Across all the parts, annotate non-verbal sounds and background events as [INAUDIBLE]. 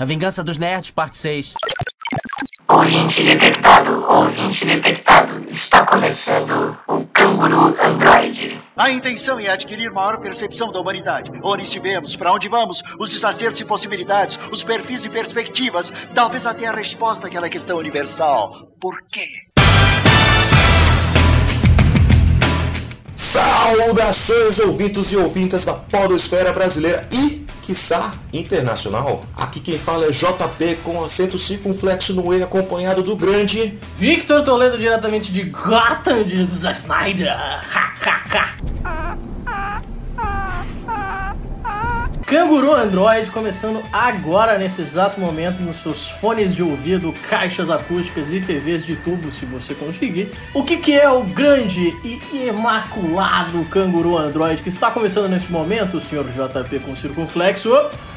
A Vingança dos Nerds, parte 6. Ouvinte detectado, ouvinte detectado. Está começando o Canguru Android. A intenção é adquirir maior percepção da humanidade. Onde estivemos, para onde vamos, os desacertos e possibilidades, os perfis e perspectivas, talvez até a resposta àquela questão universal. Por quê? Saudações, ouvintos e ouvintas da Podosfera Brasileira e, quiçá, internacional. Aqui quem fala é JP com acento circunflexo no E, acompanhado do grande. Victor Toledo, diretamente de Gotham, de Snyder. Ha, ha, ha. Canguru Android começando agora nesse exato momento nos seus fones de ouvido, caixas acústicas e TVs de tubo, se você conseguir. O que, que é o grande e imaculado Canguru Android que está começando neste momento, senhor JP com circunflexo?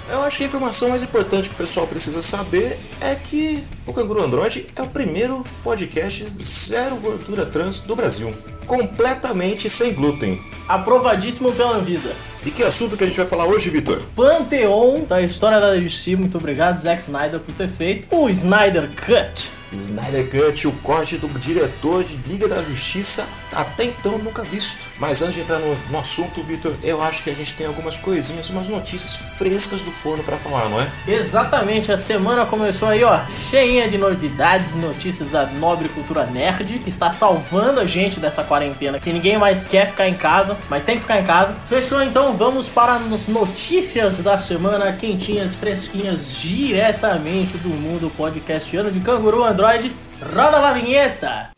Eu acho que a informação mais importante que o pessoal precisa saber é que o Canguru Android é o primeiro podcast zero gordura trans do Brasil. Completamente sem glúten. Aprovadíssimo pela Anvisa. E que assunto que a gente vai falar hoje, Vitor? Panteão da história da DC. Muito obrigado, Zack Snyder, por ter feito o Snyder Cut. Snyder Cut, o corte do diretor de Liga da Justiça, até então nunca visto. Mas antes de entrar no, no assunto, Vitor, eu acho que a gente tem algumas coisinhas, umas notícias frescas do forno para falar, não é? Exatamente, a semana começou aí, ó, cheinha de novidades, notícias da nobre cultura nerd, que está salvando a gente dessa quarentena, que ninguém mais quer ficar em casa, mas tem que ficar em casa. Fechou, então vamos para as notícias da semana, quentinhas, fresquinhas, diretamente do mundo podcastiano de Canguru Android. Roda la viñeta.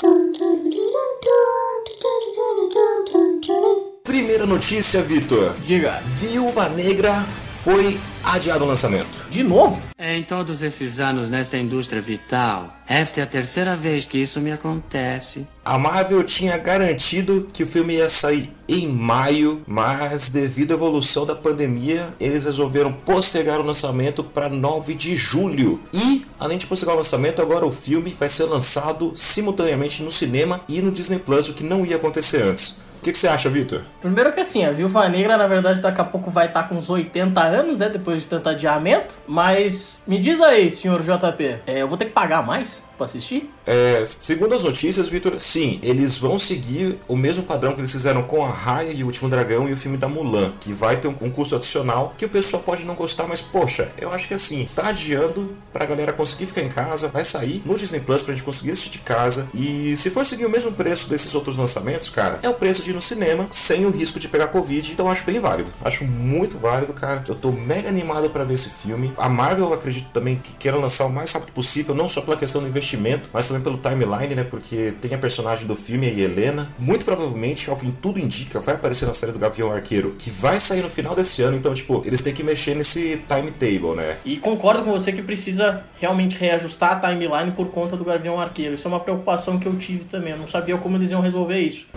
Primeira notícia, Vitor. Diga. Viúva Negra foi adiado o lançamento. De novo? Em todos esses anos nesta indústria vital, esta é a terceira vez que isso me acontece. A Marvel tinha garantido que o filme ia sair em maio, mas devido à evolução da pandemia, eles resolveram postergar o lançamento para 9 de julho. E, além de postergar o lançamento, agora o filme vai ser lançado simultaneamente no cinema e no Disney Plus, o que não ia acontecer antes. Que, que você acha, Vitor? Primeiro que assim, a Viúva Negra, na verdade, daqui a pouco vai estar com uns 80 anos, né? Depois de tanto adiamento. Mas me diz aí, senhor JP, é, eu vou ter que pagar mais pra assistir? É, segundo as notícias, Vitor, sim, eles vão seguir o mesmo padrão que eles fizeram com a Raya e o Último Dragão e o filme da Mulan, que vai ter um, custo adicional que o pessoal pode não gostar, mas poxa, eu acho que assim, tá adiando pra galera conseguir ficar em casa, vai sair no Disney Plus pra gente conseguir assistir de casa. E se for seguir o mesmo preço desses outros lançamentos, cara, é o preço de ir no cinema sem o risco de pegar Covid, então acho bem válido. Acho muito válido, cara. Eu tô mega animado para ver esse filme. A Marvel, eu acredito também que queira lançar o mais rápido possível, não só pela questão do investimento, mas também pelo timeline, né? Porque tem a personagem do filme, a Helena. Muito provavelmente, ao que tudo indica, vai aparecer na série do Gavião Arqueiro, que vai sair no final desse ano. Então, tipo, eles têm que mexer nesse timetable, né? E concordo com você que precisa realmente reajustar a timeline por conta do Gavião Arqueiro. Isso é uma preocupação que eu tive também. Eu não sabia como eles iam resolver isso.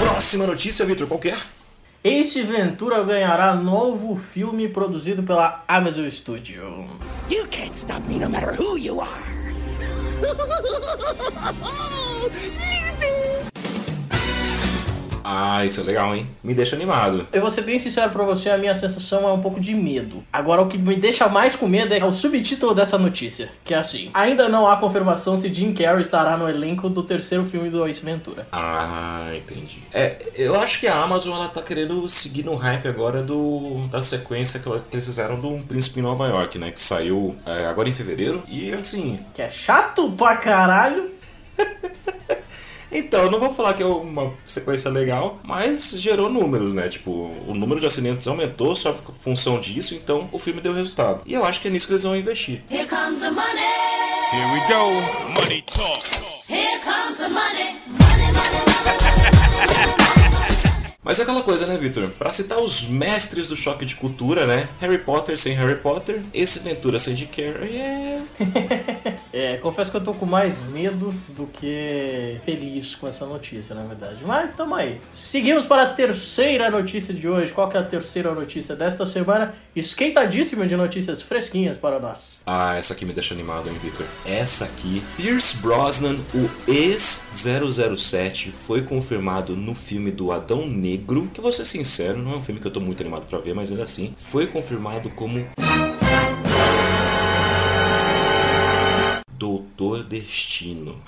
Próxima notícia, Vitor, qual que é? Ace Ventura ganhará novo filme produzido pela Amazon Studio. You can't stop me no matter who you are. [LAUGHS] Ah, isso é legal, hein? Me deixa animado. Eu vou ser bem sincero pra você, a minha sensação é um pouco de medo. Agora, o que me deixa mais com medo é o subtítulo dessa notícia, que é assim: Ainda não há confirmação se Jim Carrey estará no elenco do terceiro filme do Ace Ventura. Ah, entendi. É, eu acho que a Amazon ela tá querendo seguir no hype agora do da sequência que, eles fizeram do Um Príncipe em Nova York, né? Que saiu é, agora em fevereiro. E assim. Que é chato pra caralho. [LAUGHS] Então, eu não vou falar que é uma sequência legal, mas gerou números, né? Tipo, o número de assinantes aumentou só por função disso, então o filme deu resultado. E eu acho que é nisso que eles vão investir. Here comes the money. Here we go. Money talk. Here comes the money. Money, money, money. Mas é aquela coisa, né, Victor? Pra citar os mestres do choque de cultura, né? Harry Potter sem Harry Potter, esse Ventura sem Jim Carrey é. [LAUGHS] É, confesso que eu tô com mais medo do que feliz com essa notícia, na verdade. Mas tamo aí. Seguimos para a terceira notícia de hoje. Qual que é a terceira notícia desta semana? Esquentadíssima de notícias fresquinhas para nós. Ah, essa aqui me deixa animado, hein, Victor? Essa aqui, Pierce Brosnan, o ex-007, foi confirmado no filme do Adão Negro, que vou ser sincero, não é um filme que eu tô muito animado pra ver, mas ainda assim, foi confirmado como Doutor Destino.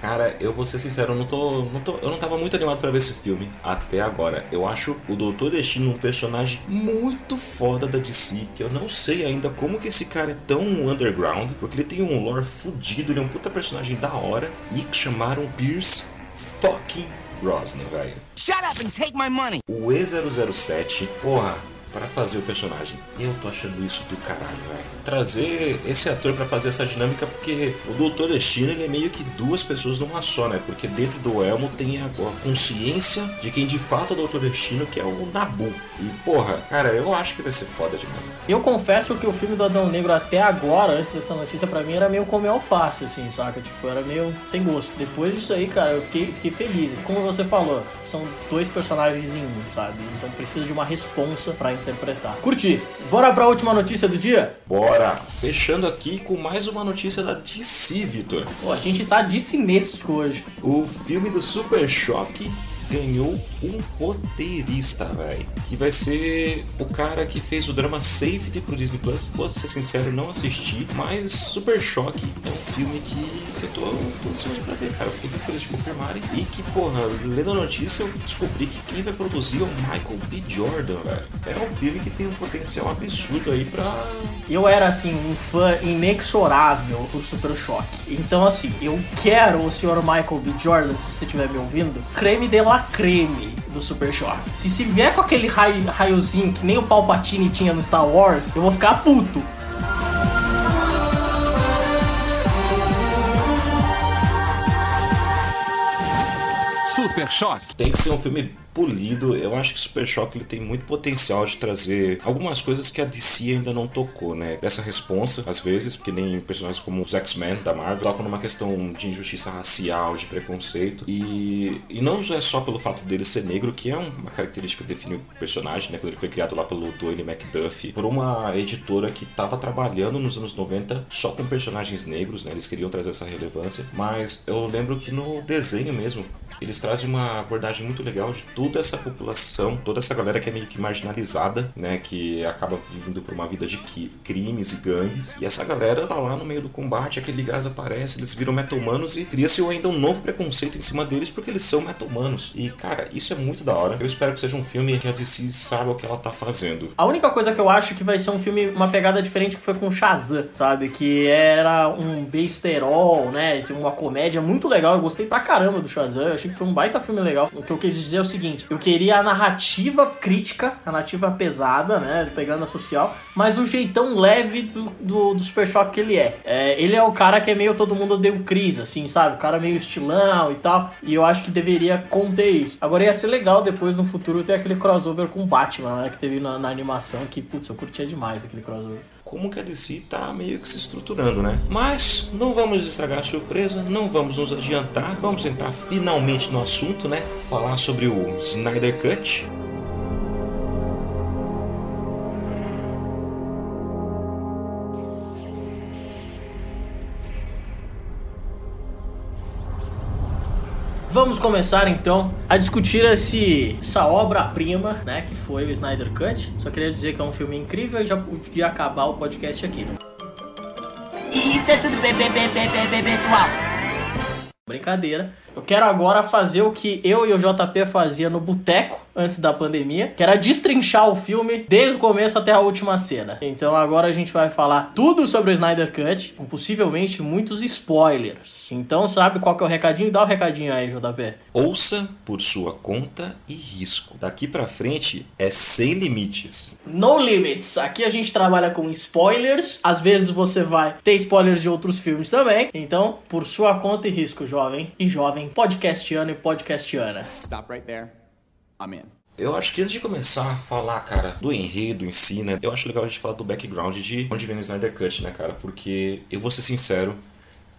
Cara, eu vou ser sincero, eu não tô, não tô, eu não tava muito animado pra ver esse filme até agora. Eu acho o Doutor Destino um personagem muito foda da DC, que eu não sei ainda como que esse cara é tão underground, porque ele tem um lore fudido, ele é um puta personagem da hora e chamaram Pierce fucking Brosnan, velho. Shut up and take my money. O E007, porra, para fazer o personagem. Eu tô achando isso do caralho, velho. Trazer esse ator para fazer essa dinâmica, porque o Doutor Destino ele é meio que duas pessoas numa só, né? Porque dentro do elmo tem a, consciência de quem de fato é o Doutor Destino, que é o Nabu. E porra, cara, eu acho que vai ser foda demais. Eu confesso que o filme do Adão Negro até agora, antes dessa notícia, pra mim era meio comer alface, assim, saca? Tipo, era meio sem gosto. Depois disso aí, cara, eu fiquei, fiquei feliz. Como você falou, são dois personagens em um, sabe? Então precisa de uma responsa pra interpretar. Curti. Bora pra última notícia do dia? Bora! Fechando aqui com mais uma notícia da DC, Vitor. Pô, a gente tá dissimêstico hoje. O filme do Super Choque ganhou um roteirista, velho. Que vai ser o cara que fez o drama Safety pro Disney Plus. Vou ser sincero, não assisti. Mas Super Choque é um filme que, que eu tô, tô ansioso pra ver, cara. Eu fiquei muito feliz de confirmarem. E que, porra, lendo a notícia, eu descobri que quem vai produzir é o Michael B. Jordan, velho. É um filme que tem um potencial absurdo aí pra. Eu era, assim, um fã inexorável do Super Choque. Então, assim, eu quero o senhor Michael B. Jordan, se você estiver me ouvindo, creme de la creme do Super Choque. Se se vier com aquele raio, raiozinho que nem o Palpatine tinha no Star Wars, eu vou ficar puto. Super Choque. Tem que ser um filme polido. Eu acho que Super Choque ele tem muito potencial de trazer algumas coisas que a DC ainda não tocou, né? Dessa responsa, às vezes, porque nem personagens como os X-Men da Marvel tocam numa questão de injustiça racial, de preconceito. E, e não é só pelo fato dele ser negro, que é uma característica que define o personagem, né? Quando ele foi criado lá pelo Dwayne McDuffie, por uma editora que estava trabalhando nos anos 90 só com personagens negros, né? Eles queriam trazer essa relevância. Mas eu lembro que no desenho mesmo, eles trazem uma abordagem muito legal de toda essa população, toda essa galera que é meio que marginalizada, né, que acaba vindo por uma vida de crimes e gangues. E essa galera tá lá no meio do combate, aquele gás aparece, eles viram meta-humanos e cria-se ainda um novo preconceito em cima deles porque eles são meta-humanos. E cara, isso é muito da hora. Eu espero que seja um filme que a DC saiba o que ela tá fazendo. A única coisa que eu acho que vai ser um filme, uma pegada diferente que foi com Shazam, sabe? Que era um besterol, né? Uma comédia muito legal. Eu gostei pra caramba do Shazam. Eu achei que foi um baita filme legal. O que eu quis dizer é o seguinte: eu queria a narrativa crítica, a narrativa pesada, né? Pegando a social, mas o jeitão leve do, do, do Super Choque que ele é. É, Ele é o cara que é meio todo mundo deu crise, assim, sabe? O cara meio estilão e tal. E eu acho que deveria conter isso. Agora ia ser legal depois no futuro ter aquele crossover com Batman, né? Que teve na, na animação que, putz, eu curtia demais aquele crossover. Como que a DC tá meio que se estruturando, né? Mas não vamos estragar a surpresa, não vamos nos adiantar, vamos entrar finalmente no assunto, né? Falar sobre o Snyder Cut. Vamos começar então a discutir esse, essa obra-prima, né, que foi o Snyder Cut. Só queria dizer que é um filme incrível e já podia acabar o podcast aqui. Né? Isso é tudo bem, bem, bem, bem, bem, bem, pessoal. Brincadeira. Eu quero agora fazer o que eu e o JP fazia no boteco antes da pandemia, que era destrinchar o filme desde o começo até a última cena. Então agora a gente vai falar tudo sobre o Snyder Cut, com possivelmente muitos spoilers. Então sabe qual que é o recadinho? Dá o recadinho aí, JP. Ouça por sua conta e risco. Daqui pra frente é sem limites. No Limits. Aqui a gente trabalha com spoilers. Às vezes você vai ter spoilers de outros filmes também. Então, por sua conta e risco, jovem e jovem, podcastiano e podcastiana. Stop right there. In. Eu acho que antes de começar a falar, cara, do enredo em si, né? Eu acho legal a gente falar do background de onde vem o Snyder Cut, né, cara? Porque eu vou ser sincero,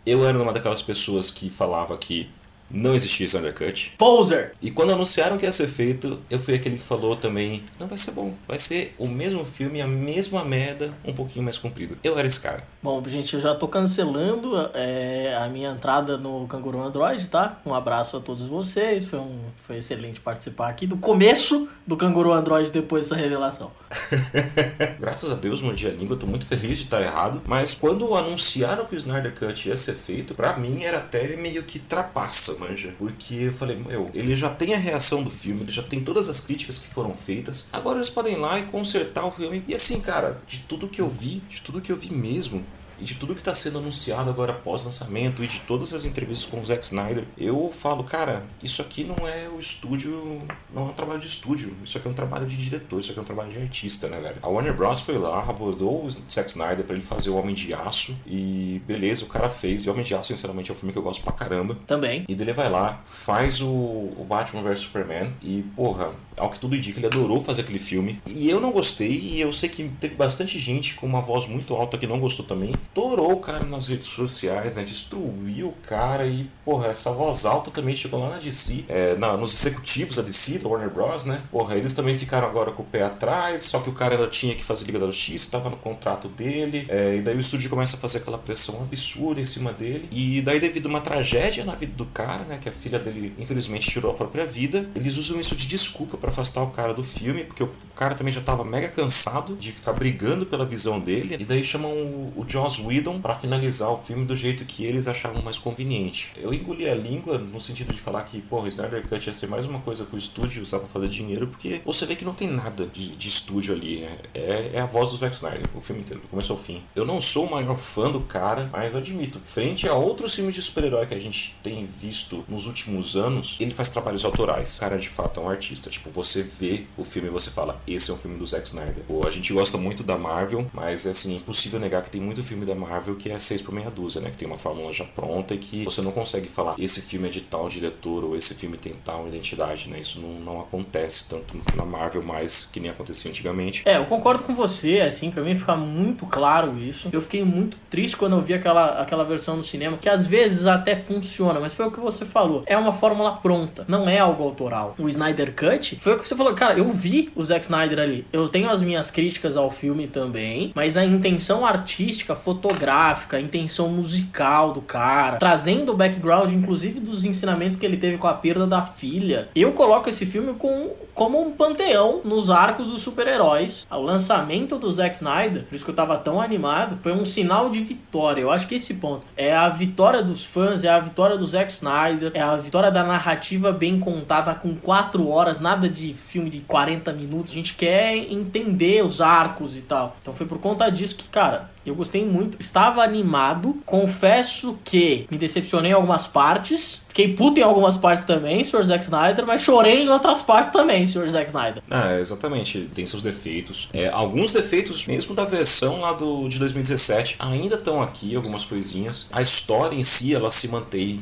eu era uma daquelas pessoas que falava que não existia Snyder Cut. Poser! E quando anunciaram que ia ser feito, eu fui aquele que falou também: não vai ser bom, vai ser o mesmo filme, a mesma merda, um pouquinho mais comprido. Eu era esse cara. Bom, gente, eu já tô cancelando é, a minha entrada no Canguru Android, tá? Um abraço a todos vocês. Foi, um, foi excelente participar aqui do começo do Canguru Android depois dessa revelação. [LAUGHS] Graças a Deus, mordi a língua, eu tô muito feliz de estar errado. Mas quando anunciaram que o Snyder Cut ia ser feito, pra mim era até meio que trapaça, manja. Porque eu falei, meu, ele já tem a reação do filme, ele já tem todas as críticas que foram feitas. Agora eles podem ir lá e consertar o filme. E assim, cara, de tudo que eu vi, de tudo que eu vi mesmo, e de tudo que está sendo anunciado agora após lançamento e de todas as entrevistas com o Zack Snyder, eu falo, cara, isso aqui não é o estúdio, não é um trabalho de estúdio, isso aqui é um trabalho de diretor, isso aqui é um trabalho de artista, né, velho? A Warner Bros foi lá, abordou o Zack Snyder para ele fazer o Homem de Aço e beleza, o cara fez. E Homem de Aço, sinceramente, é um filme que eu gosto pra caramba. Também. E dele vai lá, faz o, o Batman vs Superman e, porra, ao que tudo indica, ele adorou fazer aquele filme. E eu não gostei, e eu sei que teve bastante gente com uma voz muito alta que não gostou também. Torou o cara nas redes sociais, né? Destruiu o cara e, porra, essa voz alta também chegou lá na DC, é, na, nos executivos da DC, da Warner Bros, né? Porra, eles também ficaram agora com o pé atrás, só que o cara ainda tinha que fazer Liga da Justiça, estava no contrato dele, é, e daí o estúdio começa a fazer aquela pressão absurda em cima dele. E daí, devido a uma tragédia na vida do cara, né? Que a filha dele, infelizmente, tirou a própria vida, eles usam isso de desculpa para afastar o cara do filme, porque o cara também já tava mega cansado de ficar brigando pela visão dele. E daí chamam o, o Joss Whedon para finalizar o filme do jeito que eles achavam mais conveniente. Eu engoli a língua no sentido de falar que, porra, Snyder Cut ia ser mais uma coisa que o estúdio usar pra fazer dinheiro, porque você vê que não tem nada de, de estúdio ali. É, é, é a voz do Zack Snyder, o filme inteiro, do começo ao fim. Eu não sou o maior fã do cara, mas admito, frente a outros filmes de super-herói que a gente tem visto nos últimos anos, ele faz trabalhos autorais. O cara, de fato, é um artista. Tipo, você vê o filme e você fala, esse é um filme do Zack Snyder. Pô, a gente gosta muito da Marvel, mas é assim, impossível negar que tem muito filme da Marvel que é 6 por meia dúzia, né? Que tem uma fórmula já pronta e que você não consegue falar, esse filme é de tal diretor ou esse filme tem tal identidade, né? Isso não, não acontece tanto na Marvel mais que nem acontecia antigamente. É, eu concordo com você, assim, pra mim fica muito claro isso. Eu fiquei muito triste quando eu vi aquela, aquela versão no cinema, que às vezes até funciona, mas foi o que você falou. É uma fórmula pronta, não é algo autoral. O Snyder Cut foi o que você falou, cara, eu vi o Zack Snyder ali. Eu tenho as minhas críticas ao filme também, mas a intenção artística, fotográfica, a intenção musical do cara, trazendo o background, inclusive, dos ensinamentos que ele teve com a perda da filha. Eu coloco esse filme com, como um panteão nos arcos dos super-heróis. O lançamento do Zack Snyder, por isso que eu tava tão animado, foi um sinal de vitória. Eu acho que esse ponto é a vitória dos fãs, é a vitória do Zack Snyder, é a vitória da narrativa bem contada com quatro horas, nada de filme de 40 minutos. A gente quer entender os arcos e tal. Então foi por conta disso que, cara, eu gostei muito. Estava animado. Confesso que me decepcionei em algumas partes. Fiquei puto em algumas partes também, Sr. Zack Snyder, mas chorei em outras partes também, Sr. Zack Snyder. Ah, exatamente. Tem seus defeitos. É, alguns defeitos, mesmo da versão lá do, de 2017, ainda estão aqui, algumas coisinhas. A história em si, ela se mantém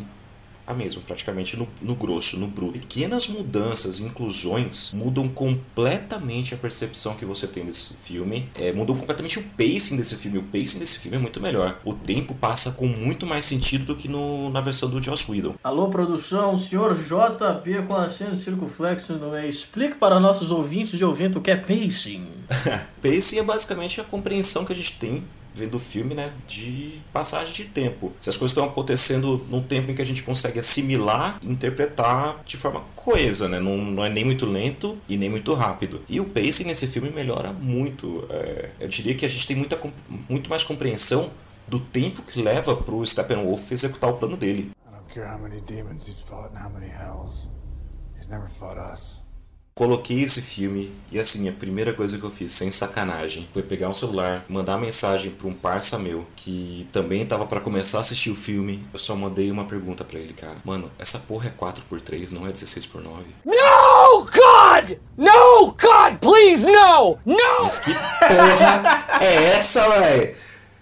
a mesma, praticamente no, no grosso, no bruto. Pequenas mudanças, inclusões, mudam completamente a percepção que você tem desse filme. É, mudam completamente o pacing desse filme. O pacing desse filme é muito melhor. O tempo passa com muito mais sentido do que no, na versão do Joss Whedon. Alô, produção, senhor JP com acento circunflexo no meio. Explique para nossos ouvintes de ouvinte o que é pacing. [LAUGHS] pacing é basicamente a compreensão que a gente tem vendo o filme, né, de passagem de tempo. Se as coisas estão acontecendo num tempo em que a gente consegue assimilar interpretar de forma coesa, né, não, não é nem muito lento e nem muito rápido. E o pacing nesse filme melhora muito. É, eu diria que a gente tem muita, muito mais compreensão do tempo que leva pro Steppenwolf executar o plano dele. I don't care how many demons he's fought and how many hells. He's never fought us. Coloquei esse filme e assim, a primeira coisa que eu fiz, sem sacanagem, foi pegar um celular, mandar mensagem para um parça meu que também tava para começar a assistir o filme. Eu só mandei uma pergunta para ele, cara. Mano, essa porra é 4x3, não é 16x9? No, God! No, God, please, no! No! Mas que porra é essa, velho?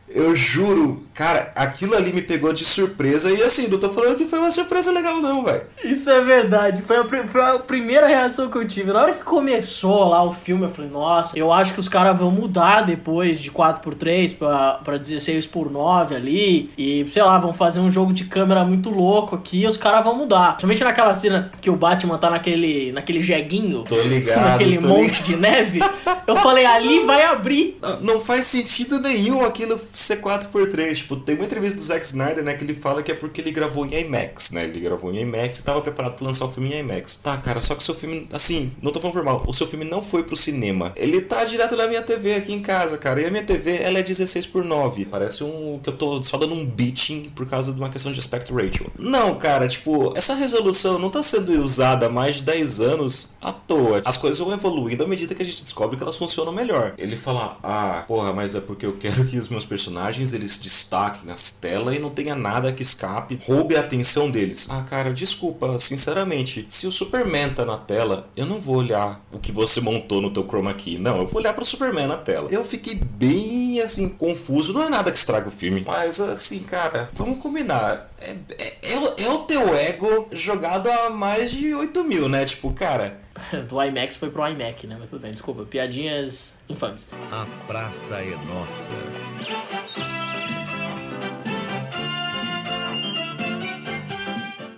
Eu juro Cara, aquilo ali me pegou de surpresa e assim, não tô falando que foi uma surpresa legal, não, velho. Isso é verdade. Foi a, foi a primeira reação que eu tive. Na hora que começou lá o filme, eu falei, nossa, eu acho que os caras vão mudar depois de 4x3 pra, pra 16x9 ali. E, sei lá, vão fazer um jogo de câmera muito louco aqui e os caras vão mudar. Principalmente naquela cena que o Batman tá naquele, naquele jeguinho. Tô ligado, Naquele tô monte ligado. de neve. Eu falei, ali vai abrir. Não- Não faz sentido nenhum aquilo ser 4x3. Tipo, tem uma entrevista do Zack Snyder, né, que ele fala que é porque ele gravou em IMAX, né? Ele gravou em IMAX e tava preparado pra lançar o filme em IMAX. Tá, cara, só que o seu filme, assim, não tô falando por mal, o seu filme não foi pro cinema. Ele tá direto na minha TV aqui em casa, cara. E a minha TV, ela é 16 por 9. Parece um que eu tô só dando um beating por causa de uma questão de aspect ratio. Não, cara, tipo, essa resolução não tá sendo usada há mais de 10 anos à toa. As coisas vão evoluindo à medida que a gente descobre que elas funcionam melhor. Ele fala: "Ah, porra, mas é porque eu quero que os meus personagens eles se destaquem nas telas e não tenha nada que escape, roube a atenção deles". Ah, cara, desculpa, sinceramente, se o Superman tá na tela, eu não vou olhar o que você montou no teu chroma key. Não, eu vou olhar pro Superman na tela. Eu fiquei bem assim confuso, não é nada que estraga o filme, mas assim, cara, vamos combinar. É, é, é o- é o teu ego jogado a mais de 8 mil, né? Tipo, cara, [LAUGHS] Do IMAX foi pro iMac, né? Mas tudo bem, desculpa. Piadinhas infames. A praça é nossa.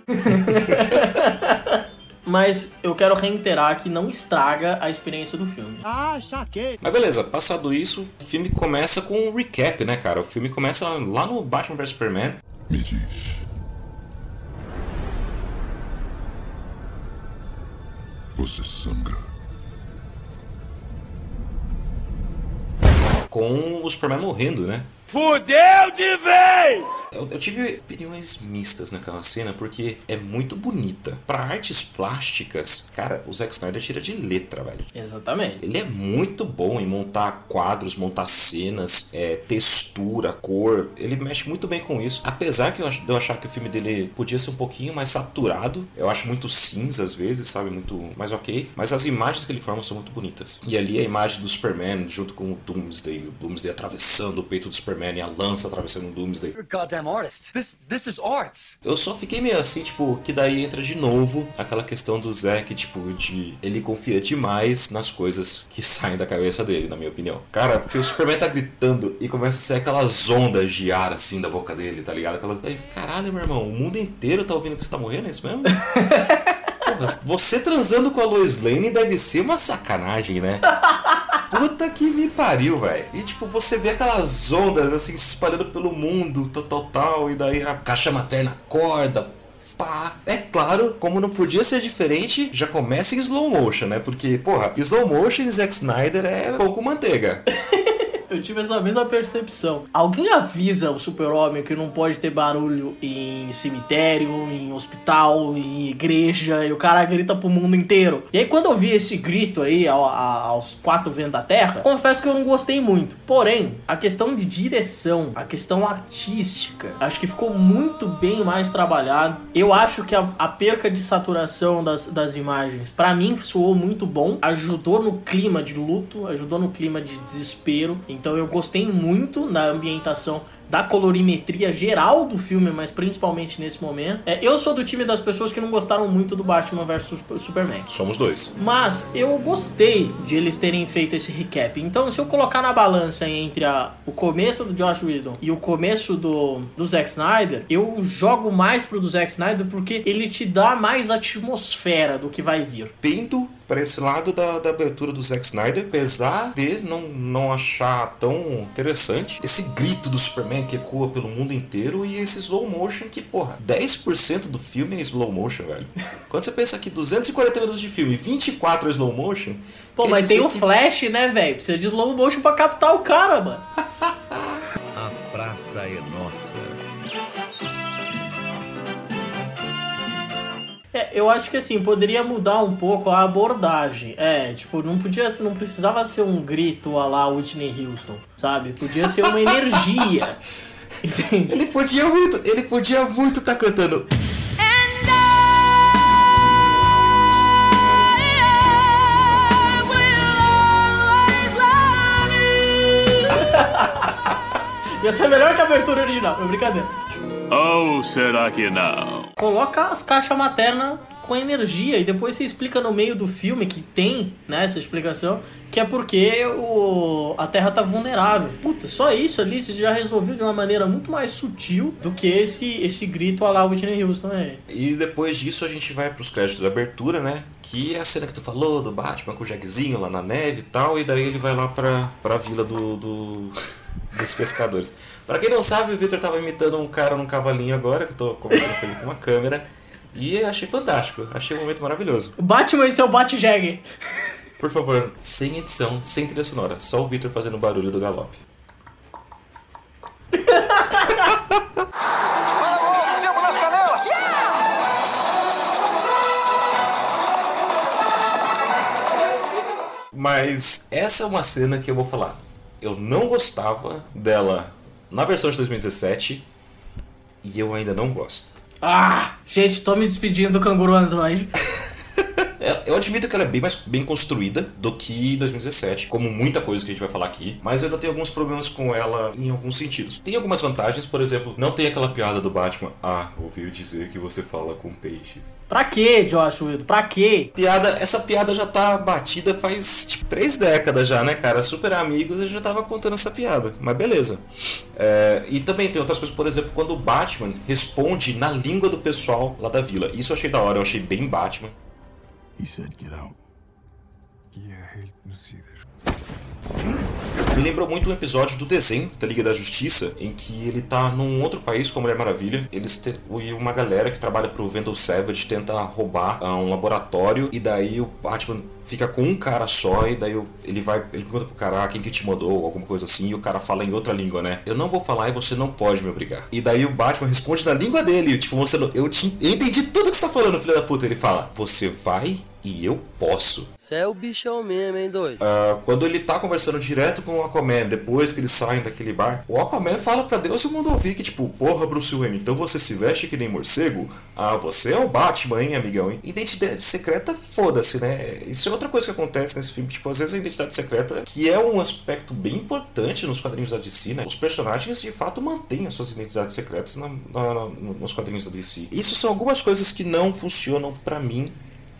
[LAUGHS] Mas eu quero reiterar que não estraga a experiência do filme. Ah, saquei. Mas beleza, passado isso, o filme começa com um recap, né, cara? O filme começa lá no Batman vs Superman. Me diz. Você sangra. Com o Superman morrendo, né? Fudeu de vez! Eu, eu tive opiniões mistas naquela cena porque é muito bonita. Pra artes plásticas, cara, o Zack Snyder tira de letra, velho. Exatamente. Ele é muito bom em montar quadros, montar cenas, é, textura, cor. Ele mexe muito bem com isso. Apesar que eu, eu achar que o filme dele podia ser um pouquinho mais saturado. Eu acho muito cinza às vezes, sabe? Muito mais ok. Mas as imagens que ele forma são muito bonitas. E ali a imagem do Superman junto com o Doomsday. O Doomsday atravessando o peito do Superman e a lança atravessando o Doomsday. You're a goddamn artist. This this is art. Eu só fiquei meio assim, tipo, que daí entra de novo aquela questão do Zack, tipo, de ele confia demais nas coisas que saem da cabeça dele, na minha opinião. Cara, porque o Superman tá gritando e começa a sair aquelas ondas de ar assim da boca dele, tá ligado? Aquelas. Caralho, meu irmão, o mundo inteiro tá ouvindo que você tá morrendo, é isso mesmo? [LAUGHS] Você transando com a Lois Lane deve ser uma sacanagem, né? [LAUGHS] Puta que me pariu, velho. E tipo, você vê aquelas ondas assim se espalhando pelo mundo, tal, tal, tal, e daí a caixa materna acorda. Pá. É claro, como não podia ser diferente, já começa em slow motion, né? Porque, porra, slow motion em Zack Snyder é pão com manteiga. [LAUGHS] Eu tive essa mesma percepção. Alguém avisa o super-homem que não pode ter barulho em cemitério, em hospital, em igreja, e o cara grita pro mundo inteiro. E aí quando eu vi esse grito aí ao- aos quatro ventos da terra, confesso que eu não gostei muito. Porém, a questão de direção, a questão artística, acho que ficou muito bem mais trabalhado. Eu acho que a, a perca de saturação das, das imagens, pra mim, soou muito bom. Ajudou no clima de luto, ajudou no clima de desespero. Então eu gostei muito da ambientação da colorimetria geral do filme, mas principalmente nesse momento. É, eu sou do time das pessoas que não gostaram muito do Batman vs Sup- Superman. Somos dois. Mas eu gostei de eles terem feito esse recap. Então, se eu colocar na balança entre a- o começo do Josh Whedon e o começo do, do Zack Snyder, eu jogo mais pro do Zack Snyder porque ele te dá mais atmosfera do que vai vir. Pendo para esse lado da, da abertura do Zack Snyder, apesar de não, não achar tão interessante esse grito do Superman que ecoa pelo mundo inteiro e esse slow motion que, porra, 10% do filme é slow motion, velho. [LAUGHS] Quando você pensa que 240 minutos de filme, 24 é slow motion. Pô, mas tem o que- Flash, né, velho? Precisa de slow motion pra captar o cara, mano. [LAUGHS] A praça é nossa. É, eu acho que assim, poderia mudar um pouco a abordagem. É, tipo, não podia ser, não precisava ser um grito a lá Whitney Houston, sabe? Podia ser uma [LAUGHS] energia. Entende? Ele podia muito, ele podia muito estar cantando. Ia ser melhor que a abertura original, é brincadeira. Ou será que não? Coloca as caixas maternas com energia e depois você explica no meio do filme que tem né, essa explicação que é porque o, a Terra tá vulnerável. Puta, só isso ali você já resolveu de uma maneira muito mais sutil do que esse, esse grito a lá Whitney Houston aí. E depois disso a gente vai pros créditos da abertura, né? Que é a cena que tu falou do Batman com o Jackzinho lá na neve e tal, e daí ele vai lá pra, pra vila do, do dos pescadores. Pra quem não sabe, o Victor tava imitando um cara num cavalinho agora, que eu tô conversando com ele com uma câmera. E achei fantástico, achei um momento maravilhoso. Batman e seu Bat-Jag. Por favor, sem edição, sem trilha sonora, só o Victor fazendo o barulho do galope. Mas essa é uma cena que eu vou falar. Eu não gostava dela na versão de 2017 e eu ainda não gosto. Ah, gente, tô me despedindo do canguru Android. [LAUGHS] É, Eu admito que ela é bem mais bem construída do que 2017, como muita coisa que a gente vai falar aqui, mas eu ainda tenho alguns problemas com ela em alguns sentidos. Tem algumas vantagens, por exemplo, não tem aquela piada do Batman, ah, ouviu dizer que você fala com peixes. Pra quê, Josh Wildo? Pra quê? Piada, essa piada já tá batida faz tipo três décadas já, né, cara? Super amigos eu já tava contando essa piada, mas beleza. É, e também tem outras coisas, por exemplo, quando o Batman responde na língua do pessoal lá da vila. Isso eu achei da hora, eu achei bem Batman. He said, get out. Yeah, see this. Me lembrou muito um episódio do desenho da Liga da Justiça, em que ele tá num outro país com a Mulher Maravilha. Eles te... e uma galera que trabalha pro Vendel Savage tenta roubar ah, um laboratório e daí o Batman fica com um cara só e daí ele vai, ele pergunta pro cara ah, quem que te mandou, alguma coisa assim, e o cara fala em outra língua, né? Eu não vou falar e você não pode me obrigar. E daí o Batman responde na língua dele, tipo, você eu, te, entendi tudo que você tá falando, filho da puta. Ele fala: "Você vai e eu posso". Você é o bichão mesmo, hein, doido? Ah, quando ele tá conversando direto com o Aquaman, depois que eles saem daquele bar, o Aquaman fala pra Deus e o mundo ouvir que, tipo, porra, Bruce Wayne, então você se veste que nem morcego? Ah, você é o Batman, hein, amigão? hein? Identidade secreta, foda-se, né? Isso é outra coisa que acontece nesse filme, tipo, às vezes a identidade secreta, que é um aspecto bem importante nos quadrinhos da DC, né? Os personagens, de fato, mantêm as suas identidades secretas na- na- nos quadrinhos da DC. Isso são algumas coisas que não funcionam pra mim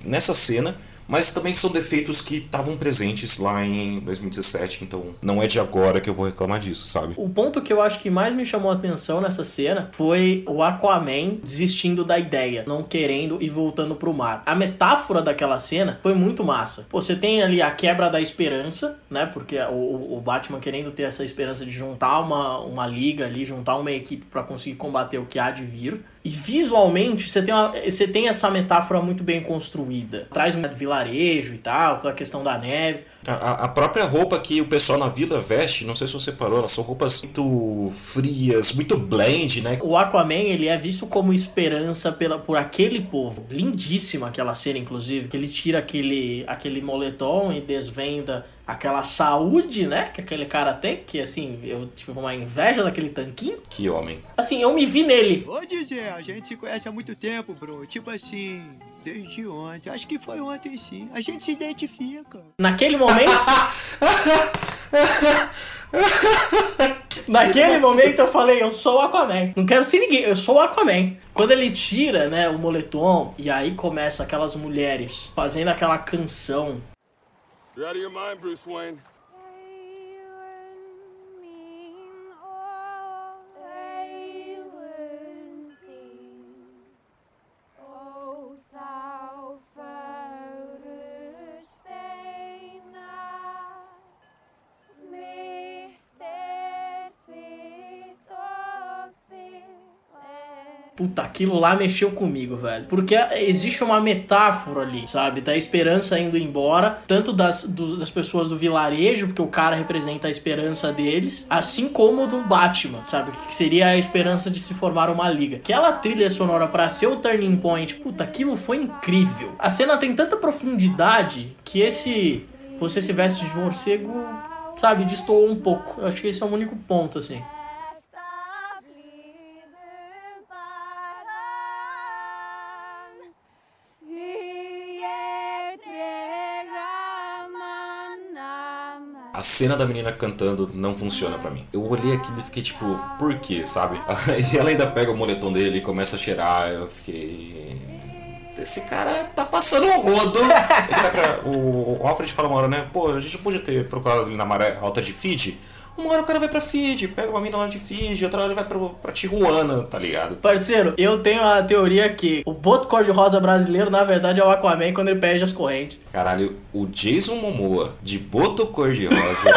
nessa cena, mas também são defeitos que estavam presentes lá em 2017, então não é de agora que eu vou reclamar disso, sabe? O ponto que eu acho que mais me chamou a atenção nessa cena foi o Aquaman desistindo da ideia, não querendo e voltando pro mar. A metáfora daquela cena foi muito massa. Você tem ali a quebra da esperança, né? Porque o, o- Batman querendo ter essa esperança de juntar uma, uma liga ali, juntar uma equipe pra conseguir combater o que há de vir. E visualmente você tem, uma- você tem essa metáfora muito bem construída. Traz um vilarejo e tal, toda a questão da neve. A, a- própria roupa que o pessoal na vila veste, não sei se você parou, elas são roupas muito frias, muito blend, né? O Aquaman, ele é visto como esperança pela, por aquele povo. Lindíssima aquela cena, inclusive. Ele tira aquele, aquele moletom e desvenda aquela saúde, né? Que aquele cara tem. Que, assim, eu tive uma inveja daquele tanquinho. Que homem. Assim, eu me vi nele. Vou dizer, a gente se conhece há muito tempo, bro. Tipo assim, desde ontem. Acho que foi ontem sim. A gente se identifica. Naquele momento... Naquele momento eu falei, eu sou o Aquaman. Não quero ser ninguém, eu sou o Aquaman. Quando ele tira, né, o moletom, e aí começa aquelas mulheres fazendo aquela canção You out of your mind, Bruce Wayne? Puta, aquilo lá mexeu comigo, velho. Porque existe uma metáfora ali, sabe? Da esperança indo embora, tanto das, do- das pessoas do vilarejo, porque o cara representa a esperança deles, assim como do Batman, sabe? Que seria a esperança de se formar uma liga. Aquela trilha sonora pra ser o turning point, puta, aquilo foi incrível. A cena tem tanta profundidade que esse você se veste de morcego, sabe, destoou um pouco. Eu acho que esse é o único ponto, assim. A cena da menina cantando não funciona pra mim. Eu olhei aquilo e fiquei tipo, por quê, sabe? [LAUGHS] E ela ainda pega o moletom dele e começa a cheirar. Eu fiquei. Esse cara tá passando o rodo. Ele vai pra, o, Alfred fala uma hora, né? Pô, a gente podia ter procurado ele na maré alta de Fiji. Uma hora o cara vai pra Fiji, pega uma mina lá de Fiji, outra hora ele vai pra, pra Tijuana, tá ligado? Parceiro, eu tenho a teoria que o boto cor-de-rosa brasileiro, na verdade, é o Aquaman quando ele perde as correntes. Caralho, o Jason Momoa de boto cor-de-rosa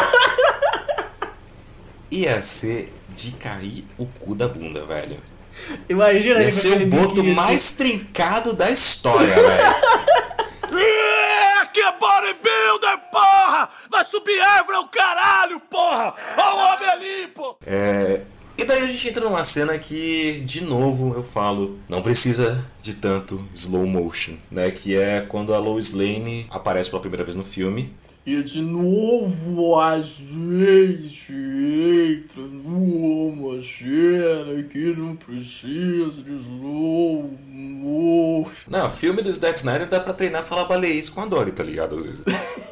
[LAUGHS] ia ser de cair o cu da bunda, velho. Imagina Ia ser o boto biquíni mais trincado da história, velho. [LAUGHS] Aqui é bodybuilder, porra! Vai subir árvore ao caralho, porra! Ó o homem ali, pô! É, E daí a gente entra numa cena que, de novo, eu falo, não precisa de tanto slow motion, né? Que é quando a Lois Lane aparece pela primeira vez no filme. E de novo a gente entra numa cena que não precisa de slow Não, filme do Zack Snyder dá pra treinar falar baleiês com a Dory, tá ligado? Às vezes. [LAUGHS]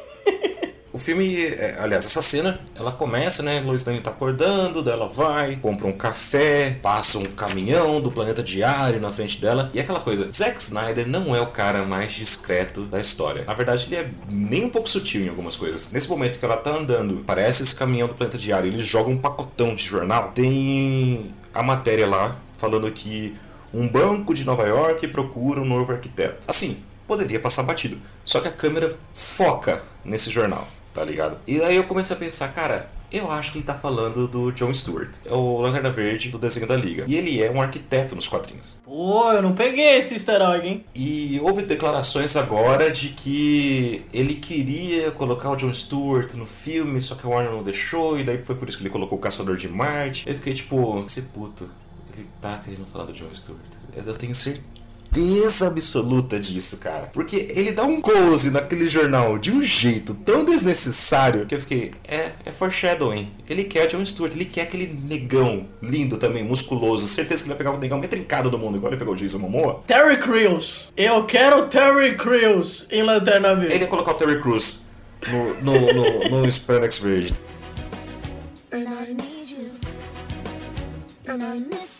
O filme, é, aliás, essa cena, ela começa, né? Lois Lane tá acordando, daí ela vai, compra um café, passa um caminhão do planeta diário na frente dela. E aquela coisa, Zack Snyder não é o cara mais discreto da história. Na verdade, ele é nem um pouco sutil em algumas coisas. Nesse momento que ela tá andando, parece esse caminhão do planeta diário, ele joga um pacotão de jornal. Tem a matéria lá falando que um banco de Nova York procura um novo arquiteto. Assim, poderia passar batido. Só que a câmera foca nesse jornal, tá ligado? E aí eu comecei a pensar, cara, eu acho que ele tá falando do John Stewart. É o Lanterna Verde do desenho da Liga. E ele é um arquiteto nos quadrinhos. Pô, eu não peguei esse easter egg, hein? E houve declarações agora de que ele queria colocar o John Stewart no filme, só que a Warner não deixou, e daí foi por isso que ele colocou o Caçador de Marte. Eu fiquei tipo, esse puto, tá querendo falar do John Stewart. Mas eu tenho certeza absoluta disso, cara. Porque ele dá um close naquele jornal de um jeito tão desnecessário que eu fiquei, é, é foreshadowing. Ele quer John Stewart, ele quer aquele negão lindo também, musculoso. Certeza que ele vai pegar o negão mais trincado do mundo, igual ele pegou o Jason Momoa. Terry Crews. Eu quero Terry Crews em Lanterna Verde. Ele ia colocar o Terry Crews no, no, no, no Spandex verde. And I need you. And I miss you.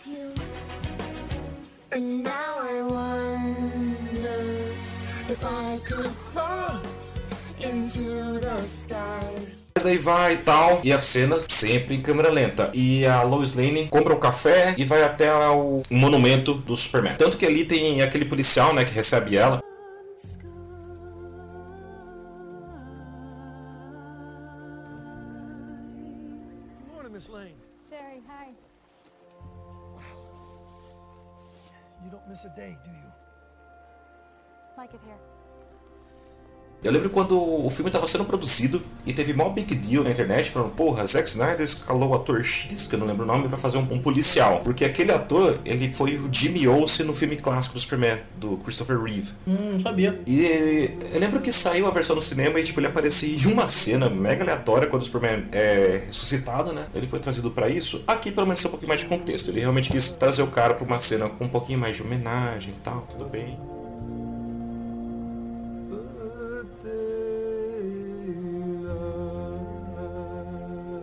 Sky. Mas aí vai e tal, e a cena sempre em câmera lenta. E a Lois Lane compra um café e vai até o o monumento do Superman. Tanto que ali tem aquele policial, né, que recebe ela. A day, Eu lembro quando o filme estava sendo produzido e teve mó big deal na internet falando, porra, Zack Snyder escalou o ator X, que eu não lembro o nome, pra fazer um, um policial. Porque aquele ator, ele foi o Jimmy Olsen no filme clássico do Superman, do Christopher Reeve. Hum, sabia. E eu lembro que saiu a versão no cinema e tipo, ele aparecia em uma cena mega aleatória quando o Superman é ressuscitado, né? Ele foi trazido pra isso. Aqui pelo menos tem um pouquinho mais de contexto. Ele realmente quis trazer o cara pra uma cena com um pouquinho mais de homenagem e tal, tudo bem.